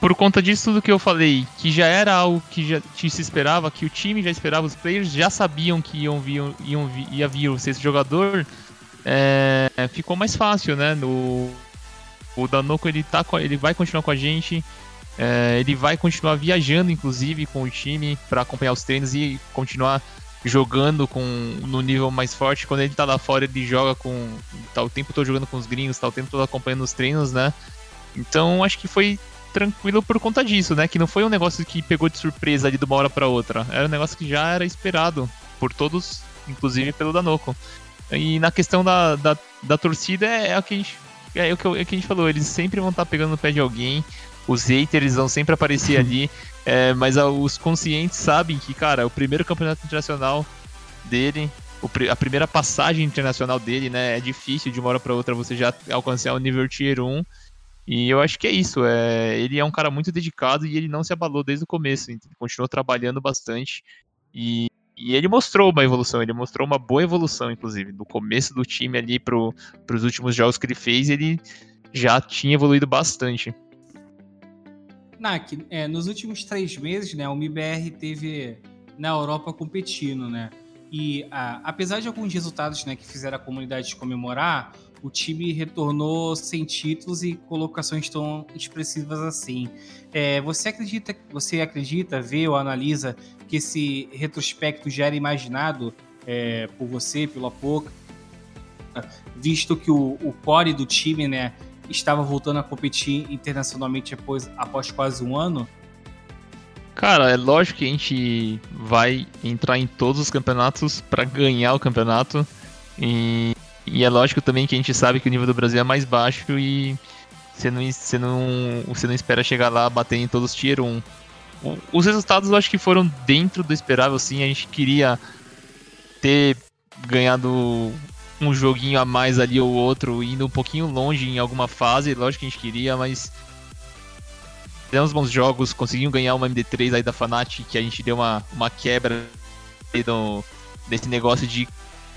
por conta disso tudo que eu falei, que já era algo que já que se esperava, que o time já esperava, os players já sabiam que iam vir, iam, ia vir esse jogador, é, ficou mais fácil, né? No, o Danoco ele, tá, ele vai continuar com a gente, é, ele vai continuar viajando, inclusive, com o time para acompanhar os treinos e continuar jogando com no nível mais forte. Quando ele tá lá fora, ele joga com. tá o tempo todo jogando com os gringos, tá o tempo todo acompanhando os treinos, né? Então acho que foi tranquilo por conta disso, né? Que não foi um negócio que pegou de surpresa ali de uma hora para outra. Era um negócio que já era esperado por todos, inclusive pelo Danoco. E na questão da, da, da torcida é, é, o que a gente, é, o que, é o que a gente falou, eles sempre vão estar tá pegando no pé de alguém, os haters vão sempre aparecer ali, é, mas a, os conscientes sabem que, cara, o primeiro campeonato internacional dele, a primeira passagem internacional dele, né, é difícil de uma hora para outra você já alcançar o nível Tier 1. E eu acho que é isso. É, ele é um cara muito dedicado e ele não se abalou desde o começo. Ele continuou trabalhando bastante. E e ele mostrou uma evolução, ele mostrou uma boa evolução, inclusive. Do começo do time ali para os últimos jogos que ele fez, ele já tinha evoluído bastante. Nak, é, nos últimos três meses, né, o MIBR teve na Europa competindo, né? E a, apesar de alguns resultados né, que fizeram a comunidade comemorar, o time retornou sem títulos e colocações tão expressivas assim. É, você acredita, você acredita, vê ou analisa que esse retrospecto já era imaginado é, por você, pelo Apoca, visto que o, o core do time, né, estava voltando a competir internacionalmente após, após quase um ano? Cara, é lógico que a gente vai entrar em todos os campeonatos para ganhar o campeonato. E e é lógico também que a gente sabe que o nível do Brasil é mais baixo e você não, você não, você não espera chegar lá bater em todos os tier 1. Os resultados eu acho que foram dentro do esperável, sim. A gente queria ter ganhado um joguinho a mais ali ou outro, indo um pouquinho longe em alguma fase. Lógico que a gente queria, mas fizemos bons jogos, conseguimos ganhar uma MD3 aí da Fnatic, que a gente deu uma, uma quebra no, desse negócio de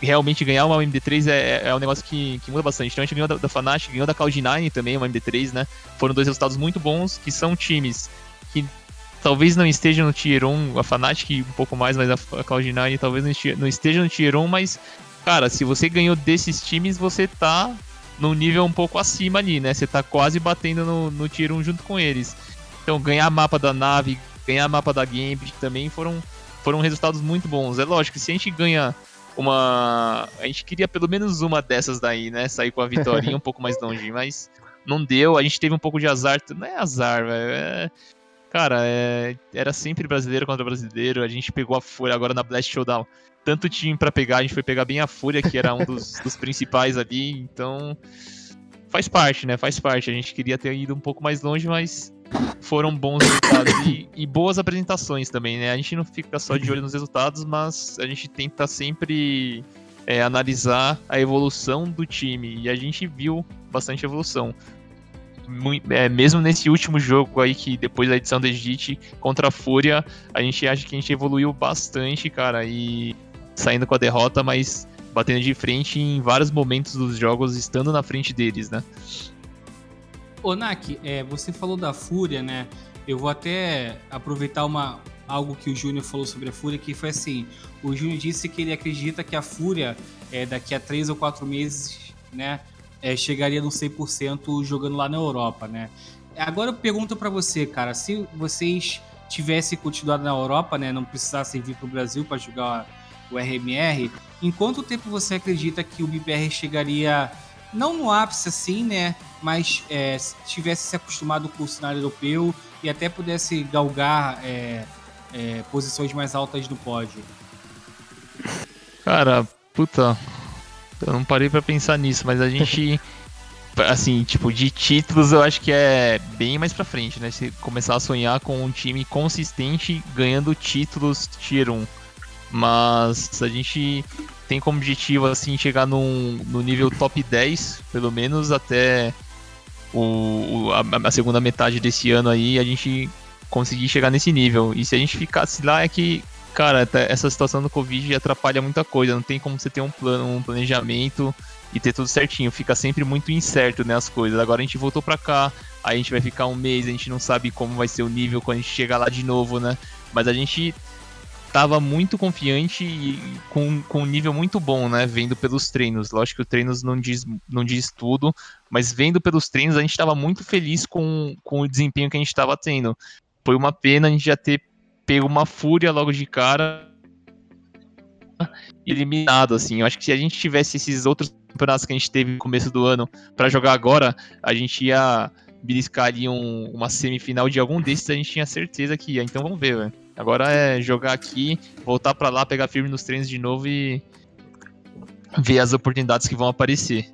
realmente ganhar uma MD3 é, é um negócio que, que muda bastante. Então a gente ganhou da, da Fnatic, ganhou da Cloud9 também, uma MD3, né? Foram dois resultados muito bons, que são times que talvez não estejam no Tier 1, a Fnatic um pouco mais, mas a, a Cloud9 talvez não esteja no Tier 1, mas, cara, se você ganhou desses times, você tá num nível um pouco acima ali, né? Você tá quase batendo no, no Tier 1 junto com eles. Então ganhar mapa da nave, ganhar mapa da Gambit também foram, foram resultados muito bons. É lógico, se a gente ganha uma. A gente queria pelo menos uma dessas daí, né? Sair com a vitória um pouco mais longe, mas não deu. A gente teve um pouco de azar. Não é azar, velho. É... Cara, é... era sempre brasileiro contra brasileiro. A gente pegou a Fúria agora na Blast Showdown. Tanto time para pegar, a gente foi pegar bem a Fúria, que era um dos, dos principais ali. Então, faz parte, né? Faz parte. A gente queria ter ido um pouco mais longe, mas foram bons resultados e, e, boas apresentações também, né? A gente não fica só de olho nos resultados, mas a gente tenta sempre é, analisar a evolução do time e a gente viu bastante evolução. É, mesmo nesse último jogo aí, que depois da edição da Edit contra a Fúria, a gente acha que a gente evoluiu bastante, cara, e saindo com a derrota, mas batendo de frente em vários momentos dos jogos, estando na frente deles, né? Ô, Nak, é, você falou da Fúria, né? Eu vou até aproveitar uma, algo que o Júnior falou sobre a Fúria, que foi assim: o Júnior disse que ele acredita que a Fúria, é, daqui a três ou quatro meses, né, é, chegaria no 100% jogando lá na Europa, né? Agora eu pergunto para você, cara, se vocês tivessem continuado na Europa, né, não precisassem vir para o Brasil para jogar o RMR, em quanto tempo você acredita que o BBR chegaria não no ápice assim, né? Mas é, tivesse se acostumado com o cenário europeu e até pudesse galgar é, é, posições mais altas no pódio. Cara, puta, eu não parei para pensar nisso, mas a gente, assim, tipo, de títulos eu acho que é bem mais pra frente, né? Se começar a sonhar com um time consistente ganhando títulos Tier 1. Mas a gente tem como objetivo assim chegar num, no nível top 10, pelo menos até o, a, a, segunda metade desse ano aí, a gente conseguir chegar nesse nível. E se a gente ficasse lá é que, cara, essa situação do Covid atrapalha muita coisa, não tem como você ter um plano, um planejamento e ter tudo certinho, fica sempre muito incerto né, as coisas. Agora a gente voltou pra cá, aí a gente vai ficar um mês, a gente não sabe como vai ser o nível quando a gente chegar lá de novo, né? Mas a gente tava muito confiante e com, com um nível muito bom, né? Vendo pelos treinos. Lógico que o treinos não diz, não diz tudo, mas vendo pelos treinos, a gente estava muito feliz com, com o desempenho que a gente estava tendo. Foi uma pena a gente já ter pego uma fúria logo de cara eliminado, assim. Eu acho que se a gente tivesse esses outros campeonatos que a gente teve no começo do ano para jogar agora, a gente ia beliscar ali um, uma semifinal de algum desses, a gente tinha certeza que ia. Então vamos ver, velho. Agora é jogar aqui, voltar para lá, pegar firme nos treinos de novo e ver as oportunidades que vão aparecer.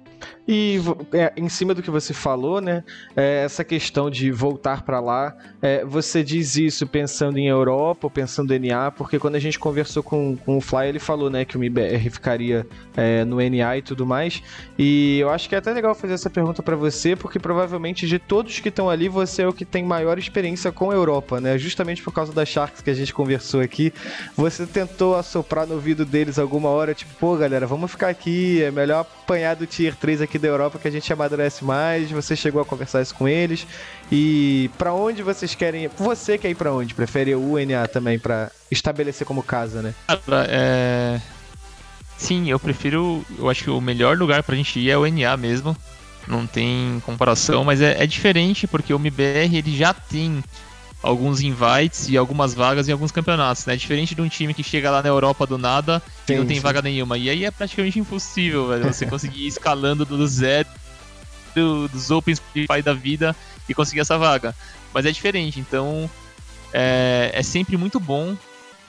E é, em cima do que você falou, né? É, essa questão de voltar para lá, é, você diz isso pensando em Europa pensando em NA, porque quando a gente conversou com, com o Fly, ele falou, né, que o MBR ficaria é, no NA e tudo mais. E eu acho que é até legal fazer essa pergunta para você, porque provavelmente de todos que estão ali, você é o que tem maior experiência com a Europa, né? Justamente por causa das Sharks que a gente conversou aqui. Você tentou assoprar no ouvido deles alguma hora, tipo, pô, galera, vamos ficar aqui, é melhor apanhar do Tier 3 aqui da Europa que a gente amadurece mais. Você chegou a conversar isso com eles. E para onde vocês querem? Você quer ir para onde? Prefere o NA também para estabelecer como casa, né? É... Sim, eu prefiro. Eu acho que o melhor lugar pra gente ir é o NA mesmo. Não tem comparação, mas é, é diferente porque o MBR ele já tem alguns invites e algumas vagas em alguns campeonatos, né? Diferente de um time que chega lá na Europa do nada e não tem sim. vaga nenhuma. E aí é praticamente impossível, velho, você conseguir ir escalando do zero do, dos Opens da vida e conseguir essa vaga. Mas é diferente, então é, é sempre muito bom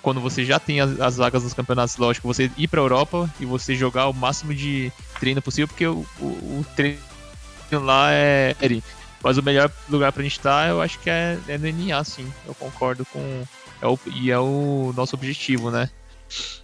quando você já tem as, as, vagas dos campeonatos, lógico, você ir pra Europa e você jogar o máximo de treino possível, porque o, o, o treino lá é. Mas o melhor lugar pra gente estar, tá, eu acho que é, é no NA, sim. Eu concordo com. É o, e é o nosso objetivo, né?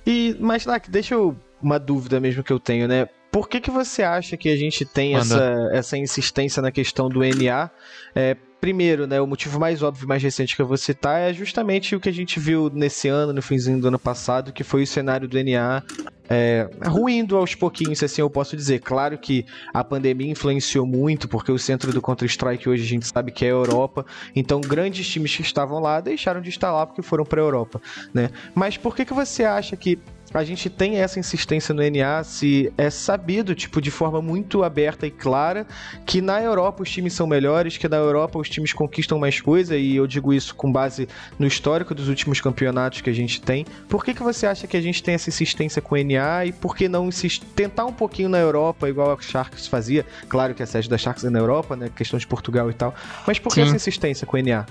E, mas, Nak, deixa eu. Uma dúvida mesmo que eu tenho, né? Por que, que você acha que a gente tem essa, essa insistência na questão do NA? É, primeiro, né, o motivo mais óbvio, mais recente que eu vou citar é justamente o que a gente viu nesse ano, no finzinho do ano passado, que foi o cenário do NA é, ruindo aos pouquinhos, assim eu posso dizer. Claro que a pandemia influenciou muito, porque o centro do Counter-Strike hoje a gente sabe que é a Europa, então grandes times que estavam lá deixaram de estar lá porque foram para a Europa, né? Mas por que, que você acha que a gente tem essa insistência no NA se é sabido, tipo, de forma muito aberta e clara, que na Europa os times são melhores, que na Europa os times conquistam mais coisa, e eu digo isso com base no histórico dos últimos campeonatos que a gente tem. Por que, que você acha que a gente tem essa insistência com o NA e por que não tentar um pouquinho na Europa, igual a Sharks fazia? Claro que a sede da Sharks é na Europa, né? Questão de Portugal e tal. Mas por que Sim. essa insistência com o NA?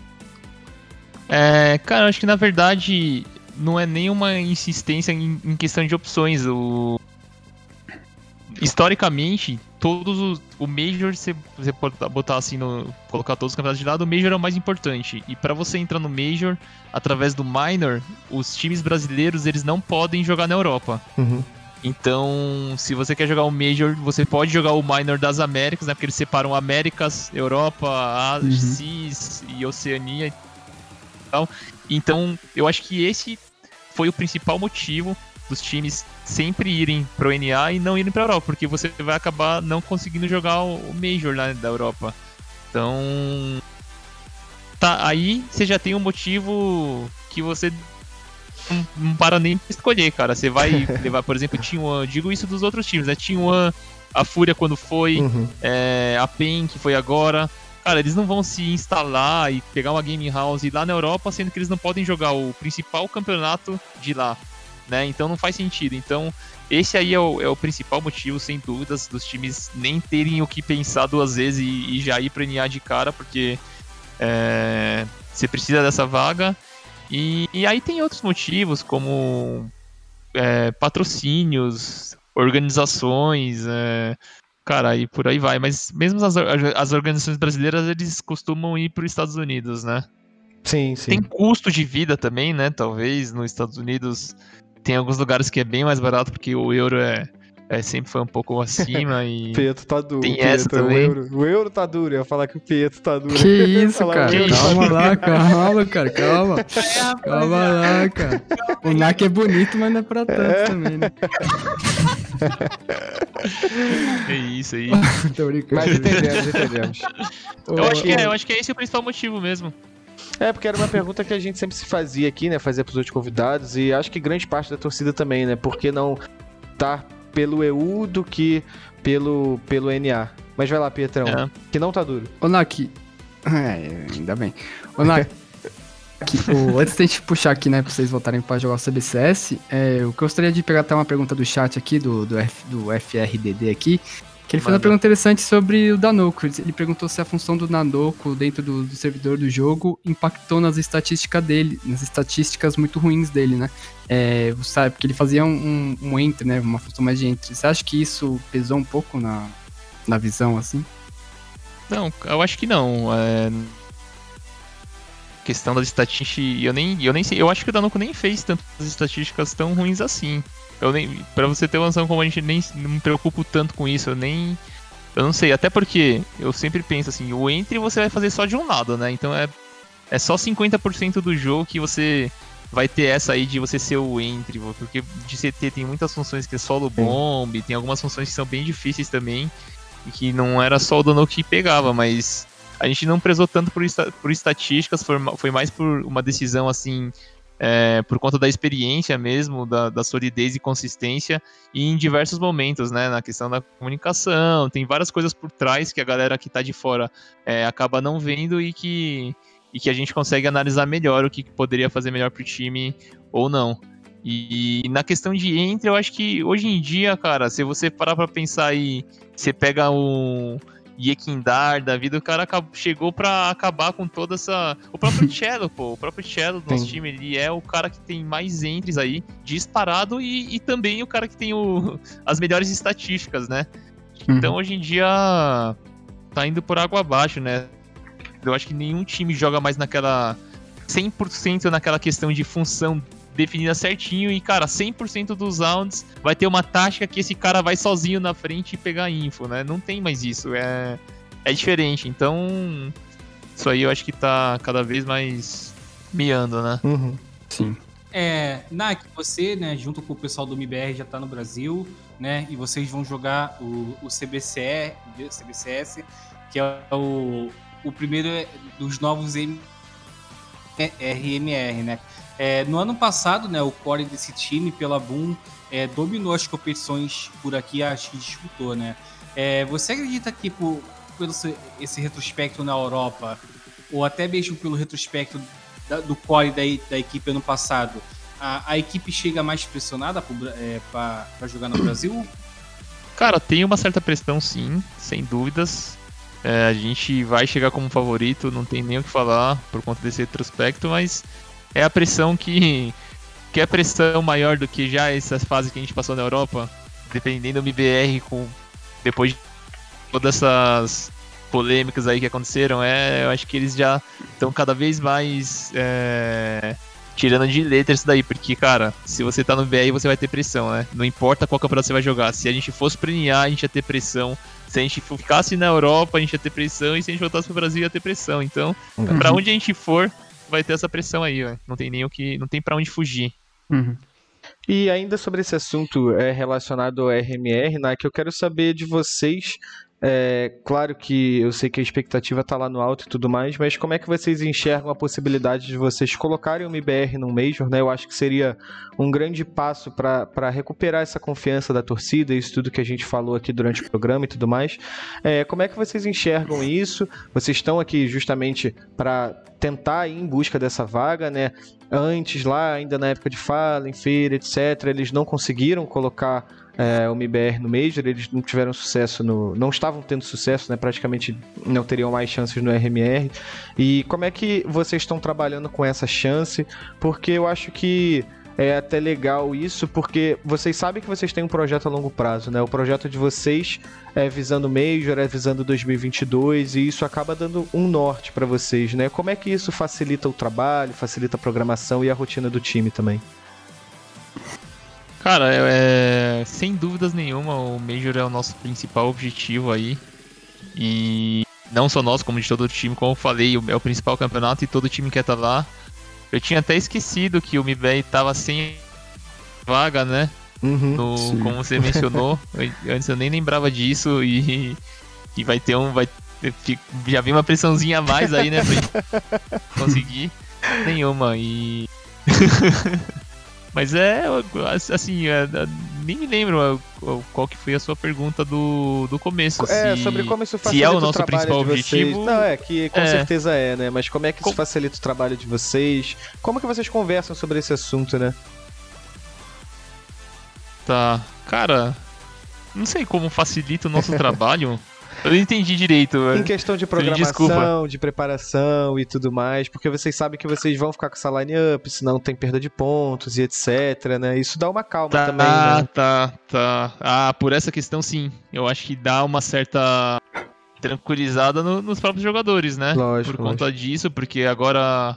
É, cara, eu acho que na verdade não é nenhuma insistência em, em questão de opções. O... historicamente, todos os. O Major, você, você botar assim, no, colocar todos os campeonatos de lado, o Major é o mais importante. E para você entrar no Major, através do Minor, os times brasileiros eles não podem jogar na Europa. Uhum. Então, se você quer jogar o Major, você pode jogar o Minor das Américas, né? Porque eles separam Américas, Europa, Ásia, Uhum. CIS e Oceania tal. Então, eu acho que esse foi o principal motivo dos times sempre irem pro NA e não irem pra Europa, porque você vai acabar não conseguindo jogar o o Major lá da Europa. Então, tá aí você já tem um motivo que você não, não para nem pra escolher, cara. Você vai levar, por exemplo, T1, digo isso dos outros times, né? T1, a Fúria quando foi, Uhum. é, a PEN que foi agora. Cara, eles não vão se instalar e pegar uma game house lá na Europa, sendo que eles não podem jogar o principal campeonato de lá, né? Então não faz sentido. Então esse aí é o, é o principal motivo, sem dúvidas, dos times nem terem o que pensar duas vezes e, e já ir pra NA de cara, porque é, você precisa dessa vaga. E, e aí tem outros motivos, como é, patrocínios, organizações, é, cara, e por aí vai. Mas mesmo as, as organizações brasileiras, eles costumam ir para os Estados Unidos, né? Sim, sim. Tem custo de vida também, né? Talvez nos Estados Unidos tem alguns lugares que é bem mais barato, porque o euro é, é sempre foi um pouco acima e... O Pietro tá duro. Tem o Pietro, essa o também. euro, o euro tá duro. Eu ia falar que o Pietro tá duro. Que isso, cara? o euro. Calma lá, calma, cara, calma. Calma lá, cara. O NAC é bonito, mas não é pra tanto também, né? É isso aí. Tô brincando. Mas entendemos, entendemos. Eu acho que é, eu acho que é esse o principal motivo mesmo. É, porque era uma pergunta que a gente sempre se fazia aqui, né? Fazia pros outros convidados, e acho que grande parte da torcida também, né? Por que não tá pelo EU do que pelo, pelo NA? Mas vai lá, Pietrão, É. que não tá duro. Ô, Nak. É, ainda bem. Ô, Nak. que, o- antes da gente puxar aqui, né, pra vocês voltarem pra jogar o CBCS, é, eu gostaria de pegar até uma pergunta do chat aqui, do, do, F- do FRDD aqui, que ele fez uma pergunta interessante sobre o Danoco. Ele perguntou se a função do Danoco dentro do, do servidor do jogo impactou nas estatísticas dele, nas estatísticas muito ruins dele, né? É, você sabe, porque ele fazia um, um, um enter, né, uma função mais de enter. Você acha que isso pesou um pouco na, na visão, assim? Não, eu acho que não. É... Questão das estatísticas, eu nem, eu nem sei. Eu acho que o Danuco nem fez tantas estatísticas tão ruins assim. Eu nem, para você ter uma noção como a gente nem não me preocupo tanto com isso, eu nem, eu não sei. Até porque eu sempre penso assim, o entre você vai fazer só de um lado, né? Então é, é só 50% do jogo que você vai ter essa aí de você ser o entre, porque de CT tem muitas funções que é solo bomb, tem algumas funções que são bem difíceis também e que não era só o Dano que pegava, mas a gente não prezou tanto por, por estatísticas, foi, foi mais por uma decisão assim, é, por conta da experiência mesmo, da, da solidez e consistência, e em diversos momentos, né, na questão da comunicação, tem várias coisas por trás que a galera que tá de fora é, acaba não vendo e que, e que a gente consegue analisar melhor o que poderia fazer melhor pro time ou não. E na questão de entre, eu acho que hoje em dia, cara, se você parar pra pensar aí, você pega o Yekindar da vida, o cara chegou pra acabar com toda essa. O próprio Cello, pô, o próprio Cello do nosso Sim. time, ele é o cara que tem mais entres aí, disparado, e, e também o cara que tem o, as melhores estatísticas, né? Então hoje em dia tá indo por água abaixo, né? Eu acho que nenhum time joga mais naquela 100% naquela questão de função definida certinho e, cara, 100% dos rounds vai ter uma tática que esse cara vai sozinho na frente e pegar info, né? Não tem mais isso, é, é diferente. Então, isso aí eu acho que tá cada vez mais miando, né? Uhum. Sim. É, Nak, você, né, junto com o pessoal do MBR já tá no Brasil, né, e vocês vão jogar o, o CBCE, CBCS, que é o, o primeiro dos novos M- RMR, né. É, no ano passado, né, o core desse time, pela Boom, é, dominou as competições por aqui, acho que disputou, né. É, você acredita que por, pelo esse- retrospecto na Europa, ou até mesmo pelo retrospecto da- do core da, da equipe ano passado, a, a equipe chega mais pressionada para jogar no Brasil? Cara, tem uma certa pressão sim, sem dúvidas. É, a gente vai chegar como favorito, não tem nem o que falar por conta desse retrospecto, mas é a pressão que, que é pressão maior do que já essa fase que a gente passou na Europa dependendo do MBR, com, depois de todas essas polêmicas aí que aconteceram, é, eu acho que eles já estão cada vez mais é, tirando de letra isso daí, porque, cara, se você tá no BR, você vai ter pressão, né? Não importa qual campeonato você vai jogar. Se a gente fosse premiar, a gente ia ter pressão. Se a gente ficasse na Europa, a gente ia ter pressão. E se a gente voltasse pro Brasil, ia ter pressão. Então, Uhum. pra onde a gente for, vai ter essa pressão aí, ó. Não tem nem o que. Não tem pra onde fugir. Uhum. E ainda sobre esse assunto é, relacionado ao RMR, né, que eu quero saber de vocês. É, claro que eu sei que a expectativa está lá no alto e tudo mais, mas como é que vocês enxergam a possibilidade de vocês colocarem o MBR no Major? Né? Eu acho que seria um grande passo para recuperar essa confiança da torcida, isso tudo que a gente falou aqui durante o programa e tudo mais. É, como é que vocês enxergam isso? Vocês estão aqui justamente para tentar ir em busca dessa vaga, né? Antes, lá, ainda na época de Fallen, Feira, etc., eles não conseguiram colocar é, o MBR no Major, eles não tiveram sucesso no. não estavam tendo sucesso, né? Praticamente não teriam mais chances no RMR. E como é que vocês estão trabalhando com essa chance? Porque eu acho que é até legal isso, porque vocês sabem que vocês têm um projeto a longo prazo, né? O projeto de vocês é visando Major, é visando 2022, e isso acaba dando um norte para vocês, né? Como é que isso facilita o trabalho, facilita a programação e a rotina do time também? Cara, é, sem dúvidas nenhuma, o Major é o nosso principal objetivo aí. E não só nós, como de todo o time, como eu falei, é o principal campeonato e todo time quer estar lá. Eu tinha até esquecido que o MBR tava sem vaga, né? Uhum. No, como você mencionou. Eu- Antes eu nem lembrava disso e, e vai ter um. Vai já vem uma pressãozinha a mais aí, né? Pra gente conseguir. Nenhuma. E. Mas é, assim, é, nem me lembro é, qual que foi a sua pergunta do, do começo. É, se- sobre como isso se facilita é o o nosso trabalho principal de vocês. objetivo. Não, é que com é. certeza é, né? Mas como é que isso Com- facilita o trabalho de vocês? Como que vocês conversam sobre esse assunto, né? Tá. Cara, não sei como facilita o nosso trabalho. Eu não entendi direito. Em velho. questão de programação, de preparação e tudo mais, porque vocês sabem que vocês vão ficar com essa line-up, senão tem perda de pontos e etc, né? Isso dá uma calma Tá, também, né? tá, tá. Ah, por essa questão sim. Eu acho que dá uma certa tranquilizada no- nos próprios jogadores, né? Lógico, por conta disso, porque agora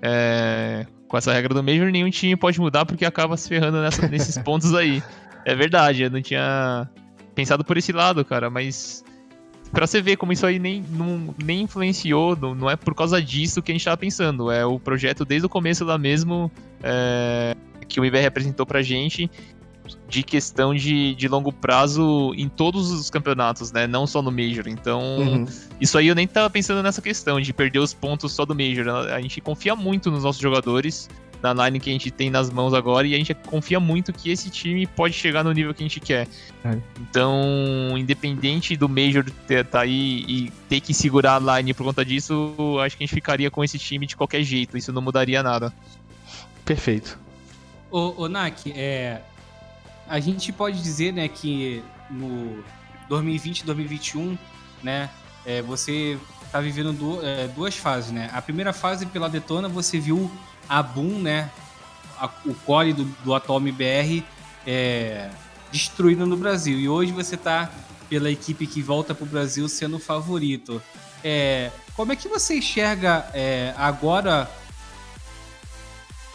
é, com essa regra do Major nenhum time pode mudar porque acaba se ferrando nessa- nesses pontos aí. É verdade, eu não tinha pensado por esse lado, cara, mas pra você ver como isso aí nem, não, nem influenciou, não, não é por causa disso que a gente tava pensando. É o projeto desde o começo lá mesmo é, que o IBR apresentou pra gente de questão de, de longo prazo em todos os campeonatos, né? Não só no Major. Então, Uhum. isso aí eu nem tava pensando nessa questão de perder os pontos só do Major. A gente confia muito nos nossos jogadores, na line que a gente tem nas mãos agora, e a gente confia muito que esse time pode chegar no nível que a gente quer. É. Então, independente do Major ter, tá aí e ter que segurar a line por conta disso, acho que a gente ficaria com esse time de qualquer jeito. Isso não mudaria nada. Perfeito. Ô, ô Nak, é, a gente pode dizer, né, que no 2020 2021, né, é, você tá vivendo du- é, duas fases, né? A primeira fase, pela Detona, você viu a Boom, né, a- o core do, do atual MBR é, destruído no Brasil. E hoje você tá pela equipe que volta pro Brasil sendo o favorito. É, como é que você enxerga é, agora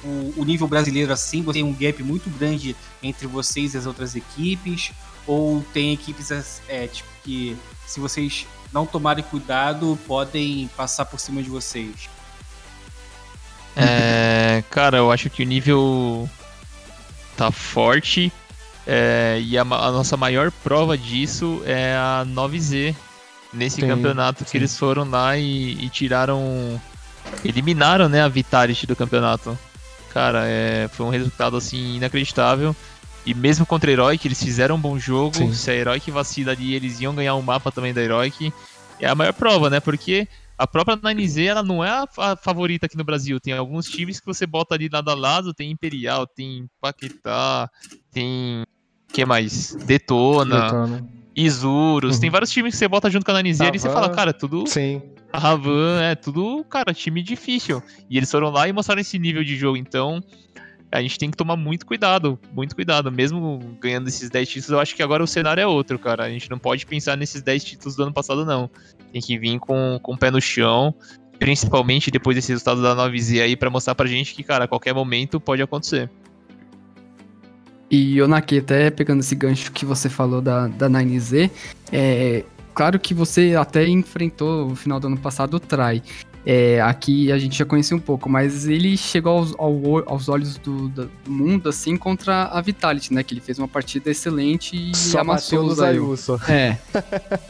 o, o nível brasileiro assim? Você tem um gap muito grande entre vocês e as outras equipes? Ou tem equipes é, tipo, que, se vocês não tomarem cuidado, podem passar por cima de vocês? É, cara, eu acho que o nível tá forte. é, e a, a nossa maior prova disso é a 9Z. Nesse campeonato que sim. eles foram lá e, e tiraram. Eliminaram né, a Vitality do campeonato. Cara, é, foi um resultado assim inacreditável. E mesmo contra a Heroic, eles fizeram um bom jogo. Sim. Se a Heroic vacila ali, eles iam ganhar um mapa também da Heroic. É a maior prova, né? Porque a própria 9Z ela não é a, favorita aqui no Brasil. Tem alguns times que você bota ali lado a lado. Tem Imperial, tem Paquetá, tem. que mais? Detona, Detona. Isurus. Uhum. Tem vários times que você bota junto com a 9Z e você fala, cara, tudo. Sim. A Ravan é tudo, cara, time difícil. E eles foram lá e mostraram esse nível de jogo. Então, a gente tem que tomar muito cuidado, muito cuidado. Mesmo ganhando esses 10 títulos, eu acho que agora o cenário é outro, cara. A gente não pode pensar nesses 10 títulos do ano passado, não. Tem que vir com, com o pé no chão, principalmente depois desse resultado da 9Z aí, pra mostrar pra gente que, cara, a qualquer momento pode acontecer. E, Onaki, até pegando esse gancho que você falou da, da 9Z, é, claro que você até enfrentou no final do ano passado o Trai. É, aqui a gente já conhecia um pouco, mas ele chegou aos, ao, aos olhos do, do, mundo, assim, contra a Vitality, né? Que ele fez uma partida excelente e Só amassou o Zayu. Zayu. É.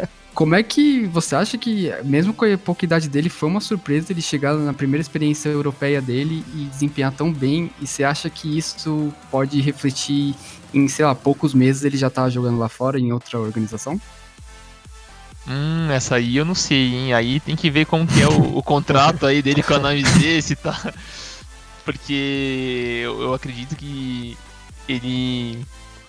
Como é que você acha que, mesmo com a pouca idade dele, foi uma surpresa ele chegar na primeira experiência europeia dele e desempenhar tão bem? E você acha que isso pode refletir em, sei lá, poucos meses ele já tá jogando lá fora em outra organização? Hum, essa aí eu não sei, hein? Aí tem que ver como que é o, o contrato aí dele com a NAMZ, se tá. Porque eu, eu acredito que ele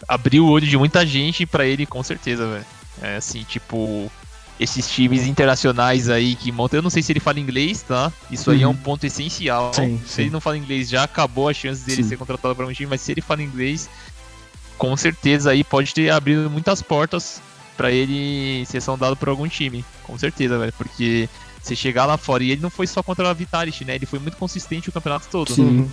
abriu o olho de muita gente para ele, com certeza, velho. É assim, tipo, esses times internacionais aí que montam. Eu não sei se ele fala inglês, tá? Isso aí é um ponto essencial. Sim, se sim. ele não fala inglês, já acabou a chance dele Sim. ser contratado para um time, mas se ele fala inglês, com certeza aí pode ter abrido muitas portas pra ele ser sondado por algum time. Com certeza, velho. Porque você chegar lá fora, e ele não foi só contra a Vitality, né? Ele foi muito consistente o campeonato todo. Sim.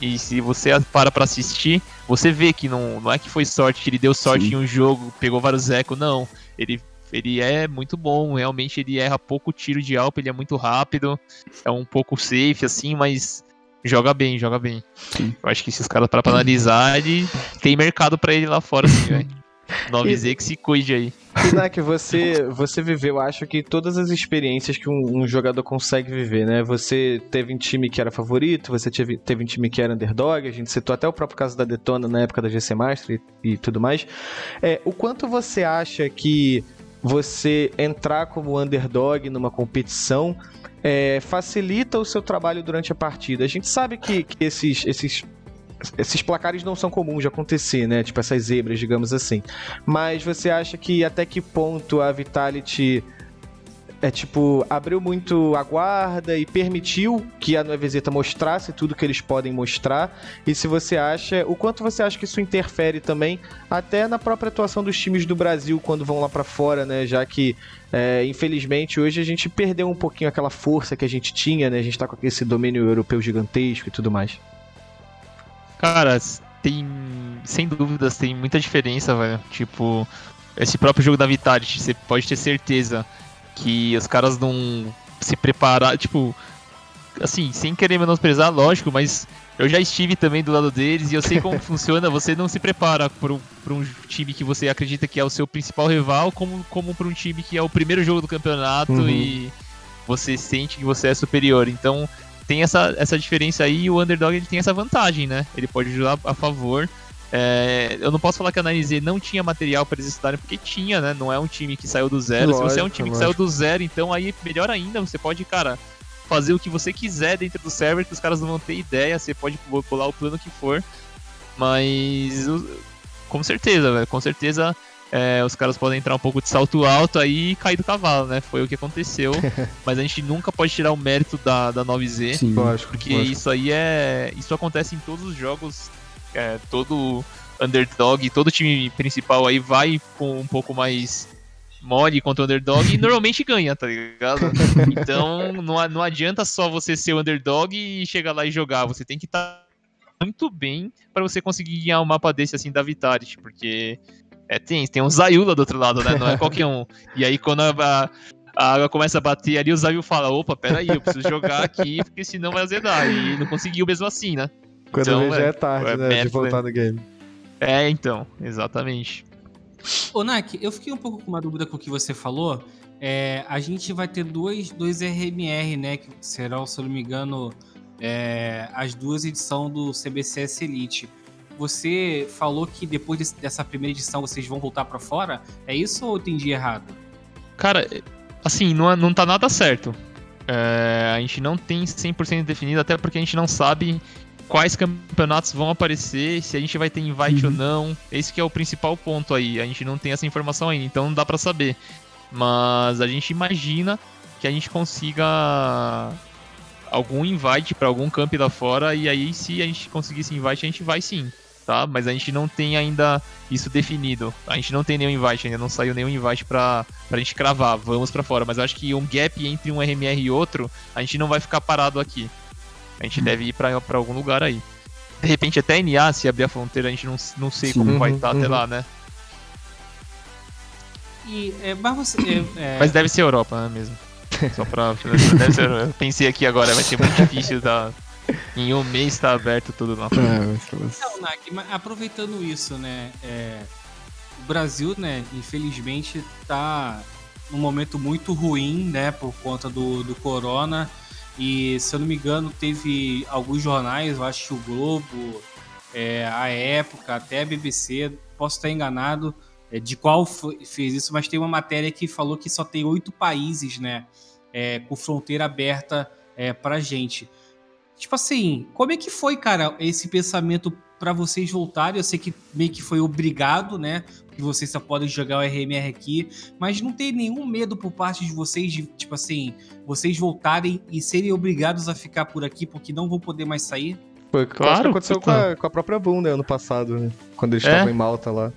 E se você para pra assistir, você vê que não, não é que foi sorte, que ele deu sorte Sim. em um jogo, pegou vários eco, não. Ele, ele é muito bom, realmente ele erra pouco tiro de alpa, ele é muito rápido, é um pouco safe, assim, mas joga bem, joga bem. Sim. Eu acho que se os caras parar pra analisar, ele tem mercado pra ele lá fora, assim, velho. 9Z que se cuide aí. Inak, você, você viveu, acho que todas as experiências que um, um jogador consegue viver, né? Você teve um time que era favorito, você teve, teve um time que era underdog, a gente citou até o próprio caso da Detona na época da GC Master e, e tudo mais. É, o quanto você acha que você entrar como underdog numa competição é, facilita o seu trabalho durante a partida? A gente sabe que, que esses, esses esses placares não são comuns de acontecer, né? Tipo essas zebras, digamos assim. Mas você acha que até que ponto a Vitality é tipo abriu muito a guarda e permitiu que a Nuevezeta mostrasse tudo que eles podem mostrar? E se você acha, o quanto você acha que isso interfere também até na própria atuação dos times do Brasil quando vão lá pra fora, né? Já que é, infelizmente hoje a gente perdeu um pouquinho aquela força que a gente tinha, né? A gente tá com esse domínio europeu gigantesco e tudo mais. Cara, tem. Sem dúvidas, tem muita diferença, velho. Tipo, esse próprio jogo da Vitality, você pode ter certeza que os caras não se prepararam. Tipo, assim, sem querer menosprezar, lógico, mas eu já estive também do lado deles e eu sei como funciona. Você não se prepara para um, pra um time que você acredita que é o seu principal rival, como, como para um time que é o primeiro jogo do campeonato Uhum. e você sente que você é superior. Então tem essa, essa diferença aí e o underdog ele tem essa vantagem, né? Ele pode ajudar a favor. É, eu não posso falar que a 9Z não tinha material para eles estudarem, porque tinha, né? Não é um time que saiu do zero. Se você é um Lógico, time que lógico. saiu do zero, então aí melhor ainda, você pode, cara, fazer o que você quiser dentro do server, que os caras não vão ter ideia, você pode pular o plano que for. Mas com certeza, velho, com certeza é, os caras podem entrar um pouco de salto alto aí e cair do cavalo, né? Foi o que aconteceu. mas a gente nunca pode tirar o mérito da, da 9Z. Sim. Lógico, Porque lógico. isso aí é. Isso acontece em todos os jogos. é, todo underdog, todo time principal aí vai com um pouco mais mole contra o underdog e normalmente ganha, tá ligado? Então não, não adianta só você ser o underdog e chegar lá e jogar. Você tem que estar muito bem para você conseguir ganhar um mapa desse assim da Vitality, porque é, tem, tem um Zayula do outro lado, né? Não é qualquer um. E aí quando a, a- água começa a bater ali, o Zayu fala, opa, peraí, eu preciso jogar aqui, porque senão vai azedar. E não conseguiu mesmo assim, né? Quando Então, vê já é- é tarde, é né? De método, voltar no game. É, então, exatamente. Ô, Nak, eu fiquei um pouco com uma dúvida com o que você falou. É, a gente vai ter dois, dois RMR, né? Que serão, se eu não me engano, é, as duas edições do CBCS Elite. Você falou que depois dessa primeira edição vocês vão voltar pra fora? É isso ou eu entendi errado? Cara, assim, não, é- não tá nada certo. É, a gente não tem 100% definido, até porque a gente não sabe quais campeonatos vão aparecer, se a gente vai ter invite ou não. Esse que é o principal ponto aí. A gente não tem essa informação ainda, então não dá pra saber. Mas a gente imagina que a gente consiga algum invite pra algum camp lá fora e aí se a gente conseguisse invite, a gente vai sim, tá? Mas a gente não tem ainda isso definido. A gente não tem nenhum invite, ainda não saiu nenhum invite pra, pra gente cravar, vamos pra fora. Mas eu acho que um gap entre um RMR e outro, a gente não vai ficar parado aqui. A gente deve ir pra, pra algum lugar aí. De repente até NA, se abrir a fronteira, a gente não, não sei Sim. como vai Uhum, estar até uhum. lá, né? E, é, mas você. é, é, Mas deve ser Europa, né, mesmo. Só pra. deve ser, eu pensei aqui agora, vai ser muito difícil tá. Em um mês tá aberto tudo. É, Nak, mas aproveitando isso, né? é, o Brasil, né, infelizmente, tá num momento muito ruim, né, por conta do, do corona. E, se eu não me engano, teve alguns jornais, eu acho que o Globo, é, a Época, até a BBC, posso estar enganado é, de qual foi- fez isso, mas tem uma matéria que falou que só tem oito países, né, é, com fronteira aberta é, pra gente. Tipo assim, como é que foi, cara, esse pensamento pra vocês voltarem? Eu sei que meio que foi obrigado, né? Que vocês só podem jogar o RMR aqui, mas não tem nenhum medo por parte de vocês de, tipo assim, vocês voltarem e serem obrigados a ficar por aqui porque não vão poder mais sair? Foi o que Claro, aconteceu com a, com a própria Boom, né, ano passado, né? Quando eles É. estavam em Malta lá.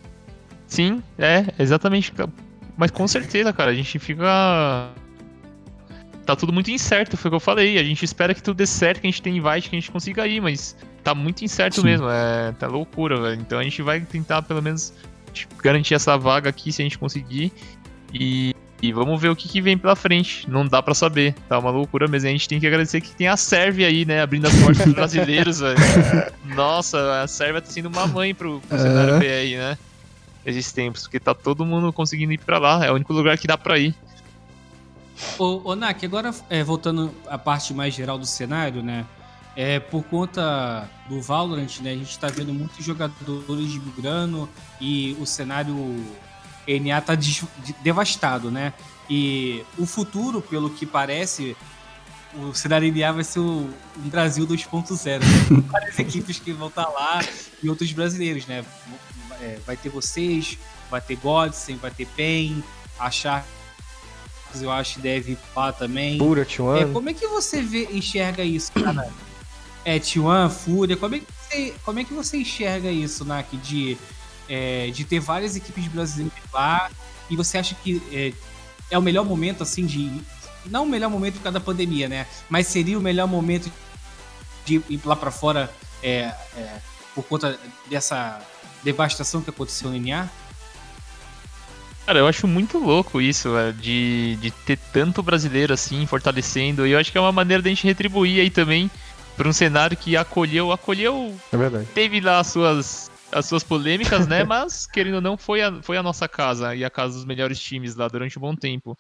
Sim, é, exatamente. Mas com certeza, cara, a gente fica. Tá tudo muito incerto, foi o que eu falei. A gente espera que tudo dê certo, que a gente tenha invite, que a gente consiga ir, mas tá muito incerto Sim. mesmo. É, tá loucura, velho. Então a gente vai tentar pelo menos garantir essa vaga aqui se a gente conseguir. E, e vamos ver o que, que vem pela frente. Não dá pra saber. Tá uma loucura mesmo. A gente tem que agradecer que tem a Sérvia aí, né? Abrindo as portas pros brasileiros, velho. Nossa, a Sérvia tá sendo uma mãe pro, pro É. cenário BR, né? Esses tempos, porque tá todo mundo conseguindo ir pra lá. É o único lugar que dá pra ir. Ô, ô Nak, agora é, voltando à parte mais geral do cenário, né? É, por conta do Valorant, né? A gente tá vendo muitos jogadores migrando e o cenário NA tá de- devastado, né? E o futuro, pelo que parece, o cenário NA vai ser o um Brasil 2.0. Né? Várias equipes que vão estar lá e outros brasileiros, né? É, vai ter vocês, vai ter Godsen, vai ter PEN, a Eu acho que deve lá também. É, T1. como é que você vê, enxerga isso, cara? É, T1, Fúria, como é que você, como é que você enxerga isso, Nak, de, é, de ter várias equipes brasileiras lá e você acha que é, é o melhor momento, assim, de... Não o melhor momento por causa da pandemia, né? Mas seria o melhor momento de ir lá pra fora é, é, por conta dessa devastação que aconteceu no NA? Cara, eu acho muito louco isso, velho, de, de ter tanto brasileiro assim, fortalecendo. E eu acho que é uma maneira da gente retribuir aí também pra um cenário que acolheu, acolheu, É verdade. teve lá as suas, as suas polêmicas, né? Mas, querendo ou não, foi a, foi a nossa casa e a casa dos melhores times lá durante um bom tempo.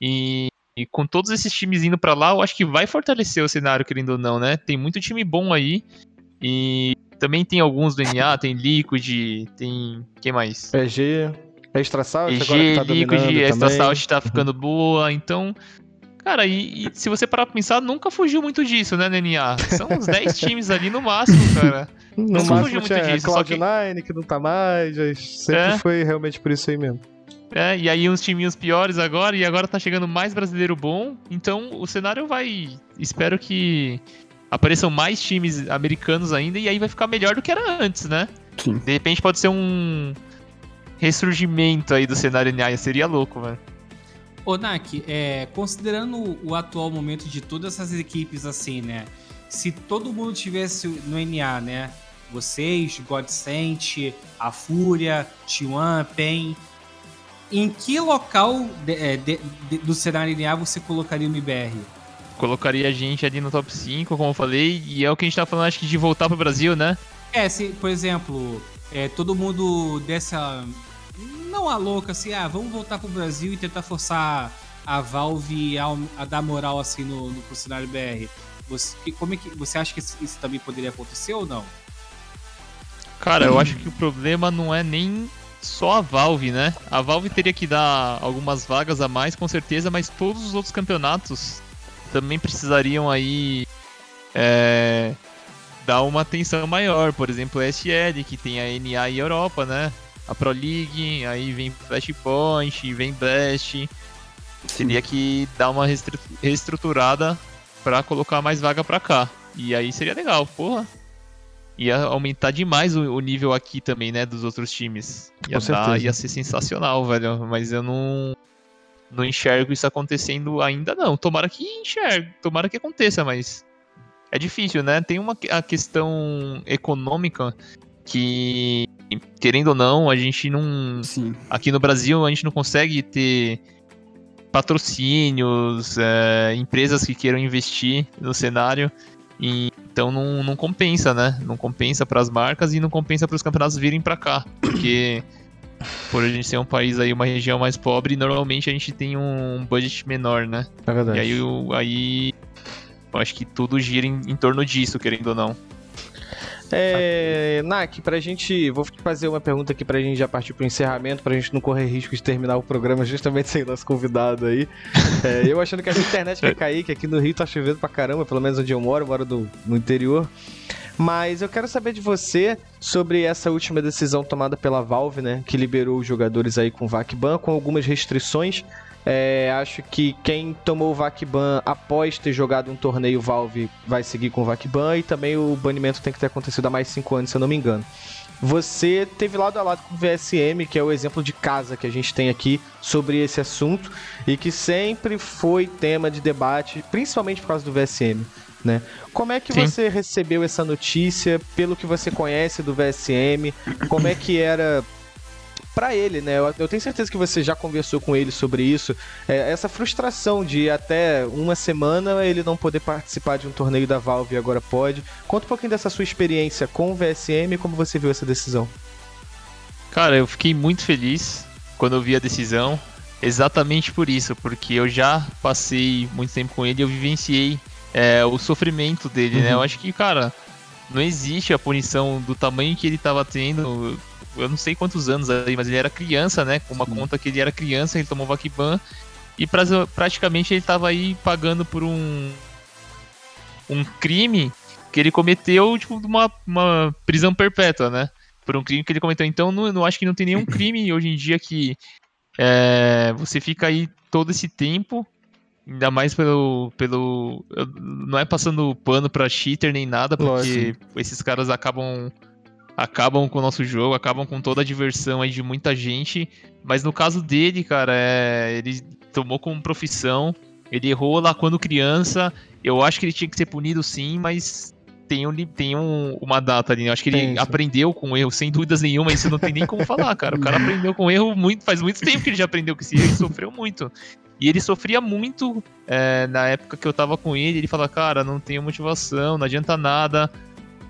E, e com todos esses times indo pra lá, eu acho que vai fortalecer o cenário, querendo ou não, né? Tem muito time bom aí. E também tem alguns do NA, tem Liquid, tem. Quem mais? EG, Extra Salt, agora que tá dominando Extra também. Salt tá ficando boa, então. Cara, e, e se você parar pra pensar, nunca fugiu muito disso, né, NA? São uns 10 times ali no máximo, cara. No Não fugiu máximo muito tinha disso, só que- Cloud9, que... não tá mais, sempre É. foi realmente por isso aí mesmo. É, e aí uns timinhos piores agora, e agora tá chegando mais brasileiro bom, então o cenário vai. Espero que apareçam mais times americanos ainda, e aí vai ficar melhor do que era antes, né? Sim. De repente pode ser um ressurgimento aí do cenário NA, seria louco, velho. Ô, Nak, é, considerando o atual momento de todas essas equipes assim, né? Se todo mundo tivesse no NA, né? Vocês, Godsent, a Fúria, T1, PEN. Em que local de- é, de- de- do cenário NA você colocaria o MBR? Colocaria a gente ali no top 5, como eu falei, e é o que a gente tá falando, acho que de voltar pro Brasil, né? É, se, por exemplo, é, todo mundo dessa. Não a louca, assim, ah, vamos voltar pro Brasil e tentar forçar a Valve a, a dar moral assim no, no pro cenário BR. Você, como é que, você acha que isso, também poderia acontecer ou não? Cara, eu acho que o problema não é nem só a Valve, né? A Valve teria que dar algumas vagas a mais, com certeza, mas todos os outros campeonatos também precisariam aí é, dar uma atenção maior. Por exemplo, a SL, que tem a NA e Europa, né? A Pro League, aí vem Flashpoint, vem Blast. Teria que dar uma reestruturada pra colocar mais vaga pra cá. E aí seria legal, porra. Ia aumentar demais o, o nível aqui também, né, dos outros times. Ia, Com dar- ia ser sensacional, velho. Mas eu não, não enxergo isso acontecendo ainda não. Tomara que enxergue, tomara que aconteça, mas é difícil, né? Tem uma a questão econômica que, querendo ou não, a gente não Sim. aqui no Brasil a gente não consegue ter patrocínios, é, empresas que queiram investir no cenário. E, então não, não compensa, né? Não compensa para as marcas e não compensa para os campeonatos virem para cá. Porque por a gente ser um país aí, uma região mais pobre, normalmente a gente tem um budget menor, né? É verdade. E aí, o- aí eu acho que tudo gira em, em torno disso, querendo ou não. É, Nak, pra gente. Vou fazer uma pergunta aqui pra gente já partir pro encerramento, pra gente não correr risco de terminar o programa justamente sem nosso convidado aí. É, eu achando que a internet vai cair, que aqui no Rio tá chovendo pra caramba, pelo menos onde eu moro, eu moro do- no interior. Mas eu quero saber de você sobre essa última decisão tomada pela Valve, né? Que liberou os jogadores aí com VAC-ban, com algumas restrições. É, acho que quem tomou o VAC-ban após ter jogado um torneio Valve vai seguir com o VAC-ban e também o banimento tem que ter acontecido há mais de 5 anos, se eu não me engano. Você teve lado a lado com o VSM, que é o exemplo de casa que a gente tem aqui sobre esse assunto e que sempre foi tema de debate, principalmente por causa do VSM. Né? Como é que Sim. você recebeu essa notícia, pelo que você conhece do VSM? Como é que era pra ele, né? Eu, eu tenho certeza que você já conversou com ele sobre isso. É, essa frustração de até uma semana ele não poder participar de um torneio da Valve e agora pode. Conta um pouquinho dessa sua experiência com o VSM e como você viu essa decisão. Cara, eu fiquei muito feliz quando eu vi a decisão, exatamente por isso, porque eu já passei muito tempo com ele e eu vivenciei é, o sofrimento dele, né? Uhum. Eu acho que, cara, não existe a punição do tamanho que ele tava tendo. Eu não sei quantos anos aí, mas ele era criança, né? Com uma conta que ele era criança, ele tomou Vakiban e pra- praticamente ele tava aí pagando por um um crime que ele cometeu, tipo, de uma, uma prisão perpétua, né? Por um crime que ele cometeu. Então, não, não acho que não tem nenhum crime hoje em dia que é, você fica aí todo esse tempo, ainda mais pelo. pelo não é passando pano pra cheater nem nada, porque esses caras acabam. Acabam com o nosso jogo, acabam com toda a diversão aí de muita gente. Mas no caso dele, cara, é, ele tomou como profissão, ele errou lá quando criança. Eu acho que ele tinha que ser punido sim, mas tem, um, tem um- uma data ali. né? Eu acho que ele sim. aprendeu com erro, sem dúvidas nenhuma. Isso não tem nem como falar, cara. O cara aprendeu com erro muito, faz muito tempo que ele já aprendeu com esse erro e sofreu muito. E ele sofria muito é, na época que eu tava com ele. Ele fala, cara, não tenho motivação, não adianta nada.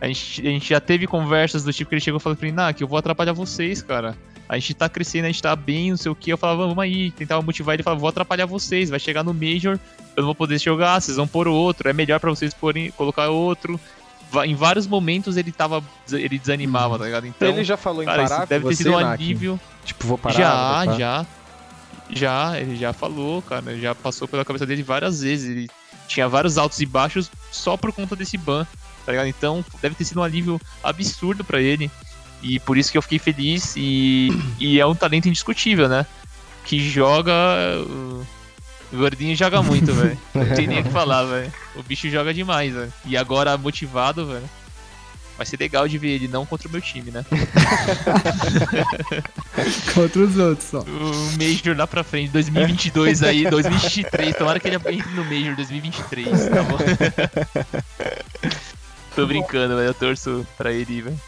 A gente, a gente já teve conversas do tipo que ele chegou e falou pra mim, que eu vou atrapalhar vocês, cara. A gente tá crescendo, a gente tá bem, não sei o que. Eu falava, vamos aí, tentava motivar ele, falava, vou atrapalhar vocês, vai chegar no Major, eu não vou poder jogar, vocês vão pôr outro, é melhor pra vocês porem, colocar outro. Em vários momentos ele tava. ele desanimava, tá ligado? Então, ele já falou em cara, parar isso deve ter sido um alívio. Tipo, vou parar. já, vou parar. já. Já, ele já falou, cara. Já passou pela cabeça dele várias vezes. Ele tinha vários altos e baixos só por conta desse ban, tá ligado? Então deve ter sido um alívio absurdo pra ele. E por isso que eu fiquei feliz. E, e é um talento indiscutível, né? Que joga. O gordinho joga muito, velho. Não tem nem o que falar, velho. O bicho joga demais, velho. E agora motivado, velho. Vai ser legal de ver ele, não contra o meu time, né? Contra os outros, só. o Major lá pra frente, 2022 aí, 2023. Tomara que ele entre no Major 2023, tá bom? Tô brincando, velho. Eu torço pra ele, velho.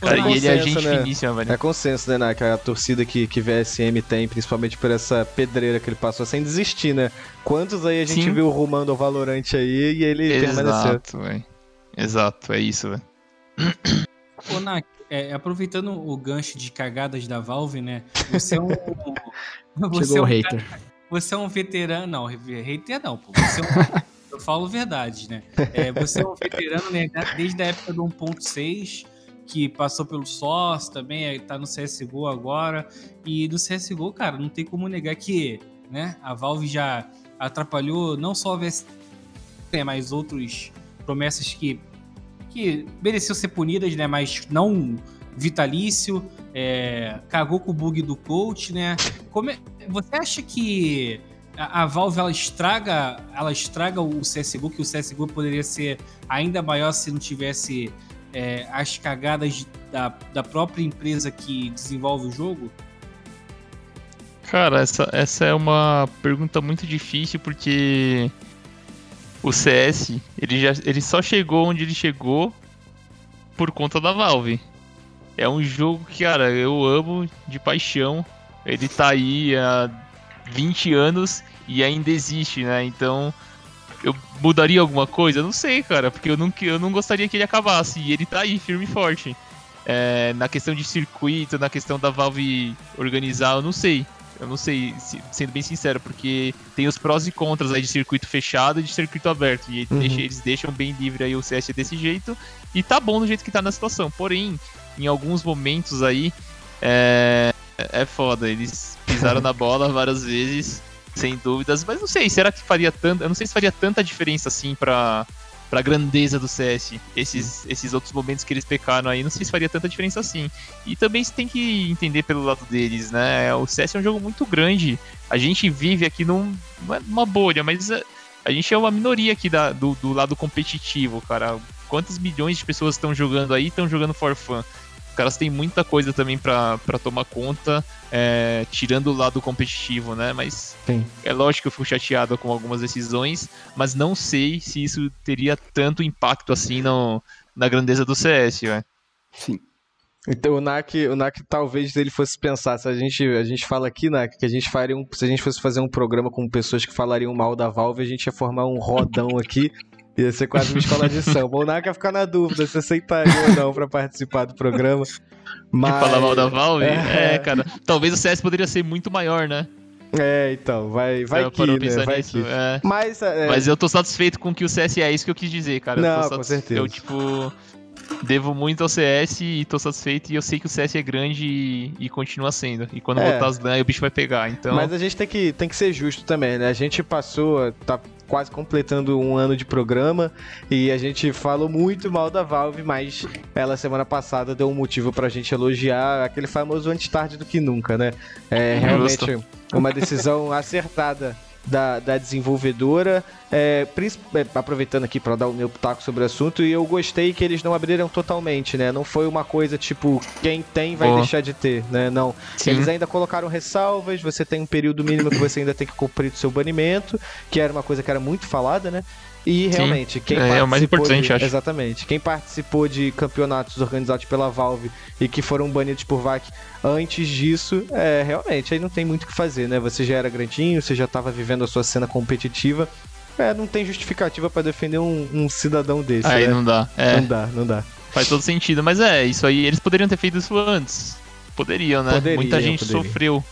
Cara, É e ele é consenso, gente né? finíssima, velho. É consenso, né, Nak? A torcida que, que VSM tem, principalmente por essa pedreira que ele passou sem desistir, né? Quantos aí a gente Sim. viu rumando ao Valorante aí e ele permaneceu? Exato, velho. Exato, é isso, velho. Ô, Nak, é, aproveitando o gancho de cagadas da Valve, né? Você é um. você Chegou é o um hater. Você é um veterano. Não, hater não, pô. Você é um- eu falo verdade, né? É, você é um veterano né, desde a época do 1.6, que passou pelo Source também, tá no CSGO agora. E no CSGO, cara, não tem como negar que né, a Valve já atrapalhou não só a VS, né, mas outros promessas que, que mereciam ser punidas, né? Mas não vitalício. é, cagou com o bug do coach, né? Como é- você acha que a, a Valve ela estraga, ela estraga o CSGO, que o CSGO poderia ser ainda maior se não tivesse é, as cagadas da, da própria empresa que desenvolve o jogo? Cara, essa, essa é uma pergunta muito difícil porque o CS ele, já, ele só chegou onde ele chegou por conta da Valve. É um jogo que, cara, eu amo de paixão. Ele tá aí há 20 anos e ainda existe, né? Então, eu mudaria alguma coisa? Não sei, cara, porque eu não, eu não gostaria que ele acabasse. E ele tá aí, firme e forte. É, na questão de circuito, na questão da Valve organizar, eu não sei. Eu não sei, sendo bem sincero, porque tem os prós e contras aí de circuito fechado e de circuito aberto. E uhum. deixa, eles deixam bem livre aí o CS desse jeito. E tá bom do jeito que tá na situação. Porém, em alguns momentos aí, é, é foda. Eles pisaram na bola várias vezes, sem dúvidas. Mas não sei, será que faria tanta. Eu não sei se faria tanta diferença assim pra, pra grandeza do CS. Esses, esses outros momentos que eles pecaram aí, não sei se faria tanta diferença assim. E também você tem que entender pelo lado deles, né? O CS é um jogo muito grande. A gente vive aqui num, numa bolha, mas a, a gente é uma minoria aqui da, do, do lado competitivo, cara. Quantas milhões de pessoas estão jogando aí estão jogando for fun? Caras têm muita coisa também para tomar conta, é, tirando o lado competitivo, né? Mas Sim. é lógico que eu fico chateado com algumas decisões, mas não sei se isso teria tanto impacto assim no, na grandeza do CS, né? Sim. Então o NAC, o NAC talvez ele fosse pensar, se a gente, a gente fala aqui, NAC, que a gente faria um, se a gente fosse fazer um programa com pessoas que falariam mal da Valve, a gente ia formar um rodão aqui Ia ser quase uma escola de samba. O Naka ficar na dúvida se aceitaria ou não pra participar do programa. Mas... Falar mal da Valve? É... é, cara. Talvez o CS poderia ser muito maior, né? É, então, vai, vai eu que, né? Vai nisso, que. É. Mas, é... Mas eu tô satisfeito com que o CS é isso que eu quis dizer, cara. Não, com certeza. Eu, tipo, devo muito ao CS e tô satisfeito. E eu sei que o CS é grande e, e continua sendo. E quando é. voltar as LAN, o bicho vai pegar, então... Mas a gente tem que, tem que ser justo também, né? A gente passou, tá quase completando um ano de programa e a gente falou muito mal da Valve, mas ela semana passada deu um motivo pra gente elogiar aquele famoso antes tarde do que nunca, né? É realmente uma decisão acertada da, da desenvolvedora. É, é, aproveitando aqui para dar o meu pitaco sobre o assunto, e eu gostei que eles não abriram totalmente, né? Não foi uma coisa tipo, quem tem vai oh. deixar de ter, né? Não. Sim. Eles ainda colocaram ressalvas, você tem um período mínimo que você ainda tem que cumprir o seu banimento, que era uma coisa que era muito falada, né? E realmente, Sim, quem é, é o mais importante, de, acho. Exatamente. Quem participou de campeonatos organizados pela Valve e que foram banidos por VAC antes disso, é, realmente, aí não tem muito o que fazer, né? Você já era grandinho, você já estava vivendo a sua cena competitiva. É, não tem justificativa para defender um, um, cidadão desse. Aí né? não dá. É. Não dá, não dá. Faz todo sentido, mas é, isso aí, eles poderiam ter feito isso antes. Poderiam, né? Muita gente sofreu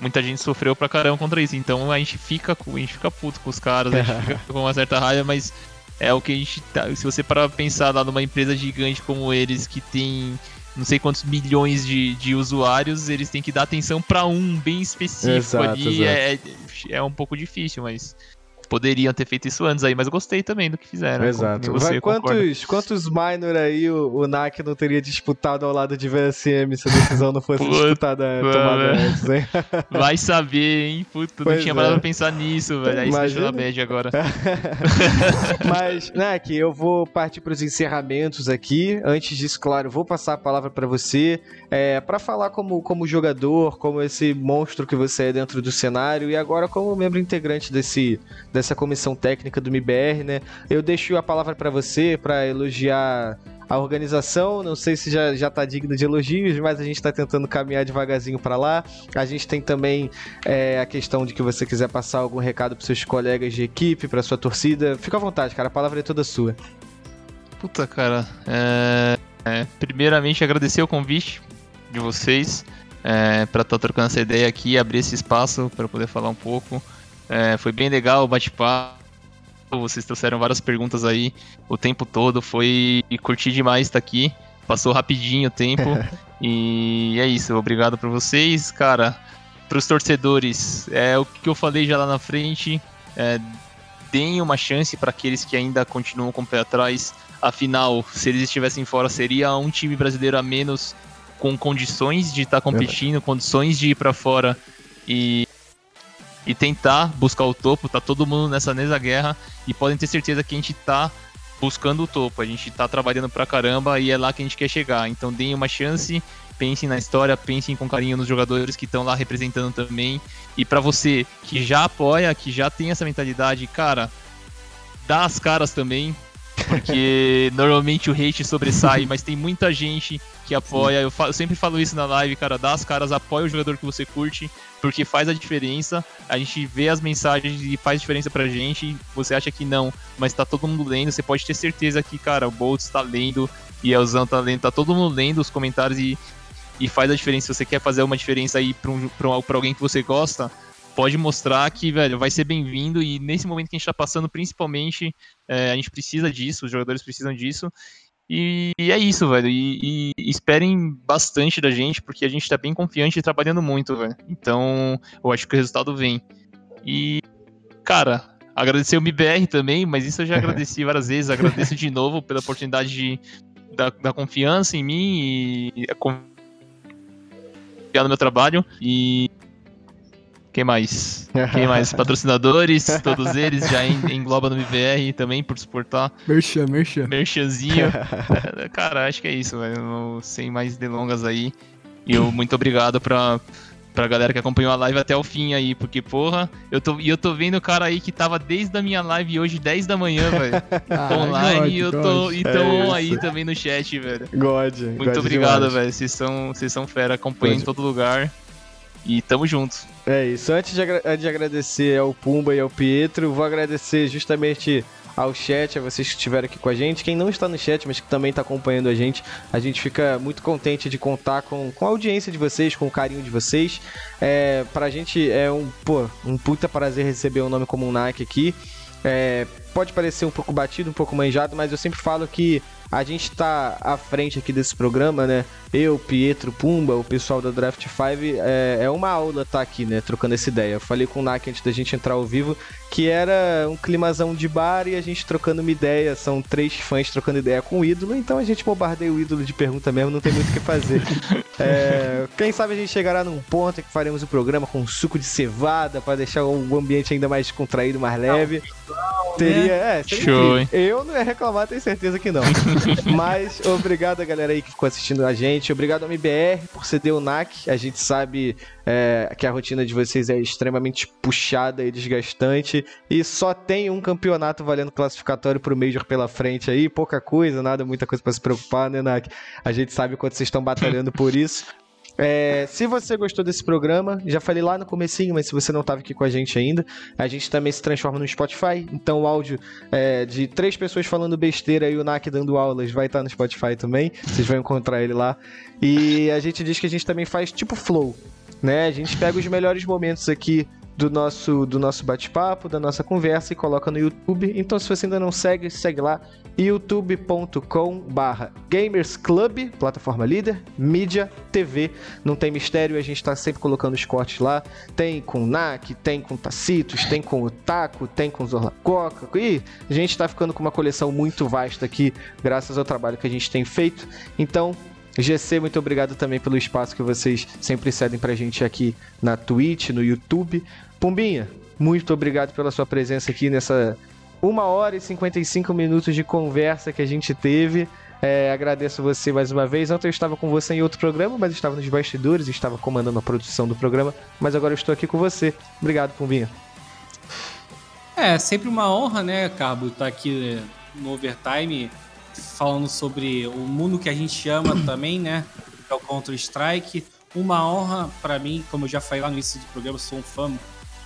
muita gente sofreu pra caramba contra isso. Então a gente fica, a gente fica puto com os caras, a gente fica com uma certa raiva, mas é o que a gente tá. Se você parar pra pensar lá numa empresa gigante como eles, que tem não sei quantos milhões de, de usuários, eles têm que dar atenção para um bem específico exato, ali. Exato. É, é, é um pouco difícil, mas poderiam ter feito isso antes aí, mas eu gostei também do que fizeram. Exato. Você, Vai, quantos, quantos minor aí o, o NAC não teria disputado ao lado de VSM se a decisão não fosse Puta, disputada tomada antes, hein? Vai saber, hein? Puta, pois não tinha é. parado pra pensar nisso, velho. Aí você na média agora. mas, NAC, eu vou partir para os encerramentos aqui. Antes disso, claro, vou passar a palavra para você é, para falar como, como jogador, como esse monstro que você é dentro do cenário e agora como membro integrante desse, desse dessa comissão técnica do MBR, né? Eu deixo a palavra para você para elogiar a organização. Não sei se já, já tá digno de elogios, mas a gente está tentando caminhar devagarzinho para lá. A gente tem também é, a questão de que você quiser passar algum recado para seus colegas de equipe, para sua torcida. Fica à vontade, cara. A palavra é toda sua. Puta, cara. É... É, primeiramente, agradecer o convite de vocês é, para estar tá trocando essa ideia aqui, abrir esse espaço para poder falar um pouco. É, foi bem legal o bate-papo. Vocês trouxeram várias perguntas aí o tempo todo. Foi curti demais estar aqui. Passou rapidinho o tempo. e é isso. Obrigado para vocês, cara. Para os torcedores, é o que eu falei já lá na frente. É, deem uma chance para aqueles que ainda continuam com o pé atrás. Afinal, se eles estivessem fora, seria um time brasileiro a menos com condições de estar tá competindo, condições de ir para fora e e tentar buscar o topo. Tá todo mundo nessa mesma guerra e podem ter certeza que a gente tá buscando o topo. A gente tá trabalhando pra caramba e é lá que a gente quer chegar. Então deem uma chance, pensem na história, pensem com carinho nos jogadores que estão lá representando também. E para você que já apoia, que já tem essa mentalidade, cara, dá as caras também, porque normalmente o hate sobressai, mas tem muita gente que apoia. Eu, eu, sempre falo isso na live, cara, dá as caras, apoia o jogador que você curte, porque faz a diferença. A gente vê as mensagens e faz diferença pra gente. Você acha que não, mas tá todo mundo lendo. Você pode ter certeza que, cara, o Boltz tá lendo e Elzão tá lendo, tá todo mundo lendo os comentários e, e faz a diferença. Se você quer fazer uma diferença aí pra, um, pra, pra alguém que você gosta, pode mostrar que, velho, vai ser bem-vindo e nesse momento que a gente tá passando, principalmente, é, a gente precisa disso, os jogadores precisam disso. E, e é isso, velho. E, e, esperem bastante da gente, porque a gente tá bem confiante e trabalhando muito, velho. Então, eu acho que o resultado vem. E, cara, agradecer o MBR também, mas isso eu já agradeci várias vezes. Agradeço de novo pela oportunidade de, da, da confiança em mim e confiar no meu trabalho. E quem mais? Quem mais? Patrocinadores, todos eles já engloba no MVR também por suportar. Merchan, merchan. Merchanzinho. Cara, acho que é isso, velho. Sem mais delongas aí. E eu muito obrigado pra, pra galera que acompanhou a live até o fim aí, porque, porra, eu tô, e eu tô vendo o cara aí que tava desde a minha live hoje, 10 da manhã, velho. ah, online God, e eu tô God. e tão é aí também no chat, velho. God. Muito God obrigado, velho. Vocês são, vocês são fera, acompanham em todo lugar. E tamo junto. É isso. Antes de, agra de agradecer ao Pumba e ao Pietro, vou agradecer justamente ao chat, a vocês que estiveram aqui com a gente. Quem não está no chat, mas que também está acompanhando a gente, a gente fica muito contente de contar com, com a audiência de vocês, com o carinho de vocês. É, pra gente é um, pô, um puta prazer receber um nome como um Nike aqui. É, pode parecer um pouco batido, um pouco manjado, mas eu sempre falo que a gente está à frente aqui desse programa, né? Eu, Pietro, Pumba, o pessoal da Draft 5, é, é uma aula tá aqui, né? Trocando essa ideia. Eu falei com o Nak antes da gente entrar ao vivo que era um climazão de bar e a gente trocando uma ideia. São três fãs trocando ideia com o ídolo, então a gente bombardeia o ídolo de pergunta mesmo, não tem muito o que fazer. é, quem sabe a gente chegará num ponto em que faremos o programa com suco de cevada para deixar o ambiente ainda mais contraído, mais leve. Teria, é, Show, hein? Eu não ia reclamar, tenho certeza que não. Mas obrigado a galera aí que ficou assistindo a gente. Obrigado ao MBR por ceder o NAC. A gente sabe é, que a rotina de vocês é extremamente puxada e desgastante. E só tem um campeonato valendo classificatório pro Major pela frente aí. Pouca coisa, nada, muita coisa para se preocupar, né, NAC? A gente sabe quanto vocês estão batalhando por isso. É, se você gostou desse programa, já falei lá no comecinho, mas se você não estava aqui com a gente ainda, a gente também se transforma no Spotify. Então o áudio é, de três pessoas falando besteira e o NAC dando aulas vai estar no Spotify também. Vocês vão encontrar ele lá. E a gente diz que a gente também faz tipo flow, né? A gente pega os melhores momentos aqui do nosso, do nosso bate-papo, da nossa conversa e coloca no YouTube. Então, se você ainda não segue, segue lá. youtube.com barra gamersclub, plataforma líder, mídia, TV, não tem mistério, a gente está sempre colocando os cortes lá, tem com NAC, tem com Tacitos, tem com o Taco, tem com Zorlacoca, e a gente está ficando com uma coleção muito vasta aqui, graças ao trabalho que a gente tem feito, então GC, muito obrigado também pelo espaço que vocês sempre cedem pra gente aqui na Twitch, no YouTube. Pumbinha, muito obrigado pela sua presença aqui nessa uma hora e 55 minutos de conversa que a gente teve. É, agradeço você mais uma vez. Ontem eu estava com você em outro programa, mas estava nos bastidores, estava comandando a produção do programa, mas agora eu estou aqui com você. Obrigado, Pumbinha. É, sempre uma honra, né, Cabo, estar aqui no Overtime falando sobre o mundo que a gente ama também, né? Que é o Counter-Strike. Uma honra para mim, como eu já falei lá no início do programa, sou um fã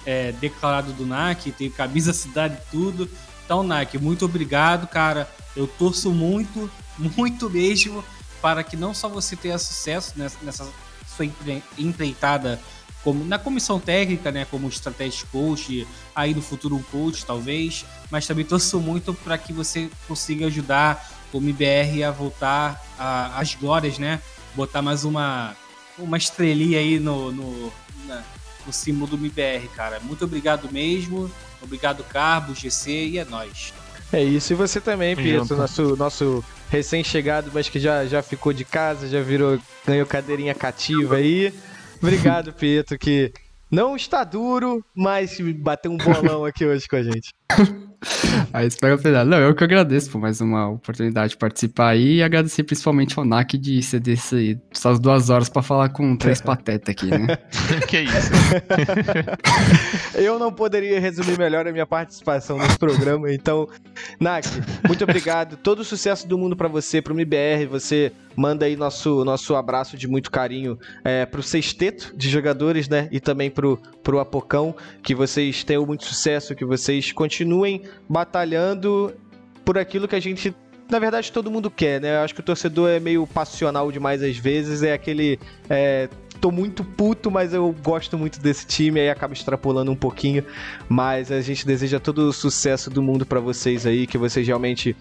é, declarado do NAC, tenho camisa cidade e tudo. Então, NAC, muito obrigado, cara. Eu torço muito, muito mesmo, para que não só você tenha sucesso nessa, nessa sua empreitada como na comissão técnica, né, como strategy coach, aí no futuro um coach talvez, mas também torço muito para que você consiga ajudar o MBR a voltar às glórias, né? Botar mais uma, uma estrelinha aí no, no, na, no símbolo do MBR, cara. Muito obrigado mesmo. Obrigado, Carbo, GC e é nóis. É isso. E você também, Pietro, nosso, nosso recém-chegado, mas que já, já ficou de casa, já virou, ganhou cadeirinha cativa aí. Obrigado, Pietro, que Não está duro, mas bateu um bolão aqui hoje com a gente. Aí espero pesado. Não, eu que agradeço por mais uma oportunidade de participar aí e agradecer principalmente ao NAC de ceder esse, essas duas horas pra falar com três patetas aqui, né? que isso. Eu não poderia resumir melhor a minha participação nesse programa, então, Nak, muito obrigado. Todo o sucesso do mundo pra você, pro MBR, você manda aí nosso, nosso abraço de muito carinho é, pro sexteto de jogadores, né? E também pro, pro Apocão, que vocês tenham muito sucesso, que vocês continuem batalhando por aquilo que a gente. Na verdade, todo mundo quer, né? Eu acho que o torcedor é meio passional demais às vezes, é aquele. É, tô muito puto, mas eu gosto muito desse time, aí acaba extrapolando um pouquinho. Mas a gente deseja todo o sucesso do mundo para vocês aí, que vocês realmente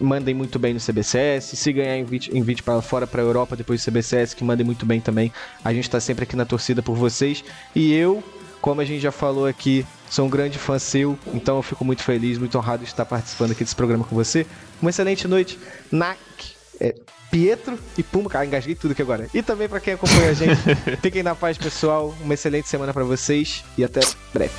mandem muito bem no CBCS. Se ganhar invite, invite para fora para a Europa depois do CBCS, que mandem muito bem também. A gente tá sempre aqui na torcida por vocês. E eu, como a gente já falou aqui, sou um grande fã seu, então eu fico muito feliz, muito honrado de estar participando aqui desse programa com você. Uma excelente noite, NAC, é, Pietro e Puma, cara, engasguei tudo aqui agora. E também para quem acompanha a gente, fiquem na paz, pessoal. Uma excelente semana para vocês e até breve.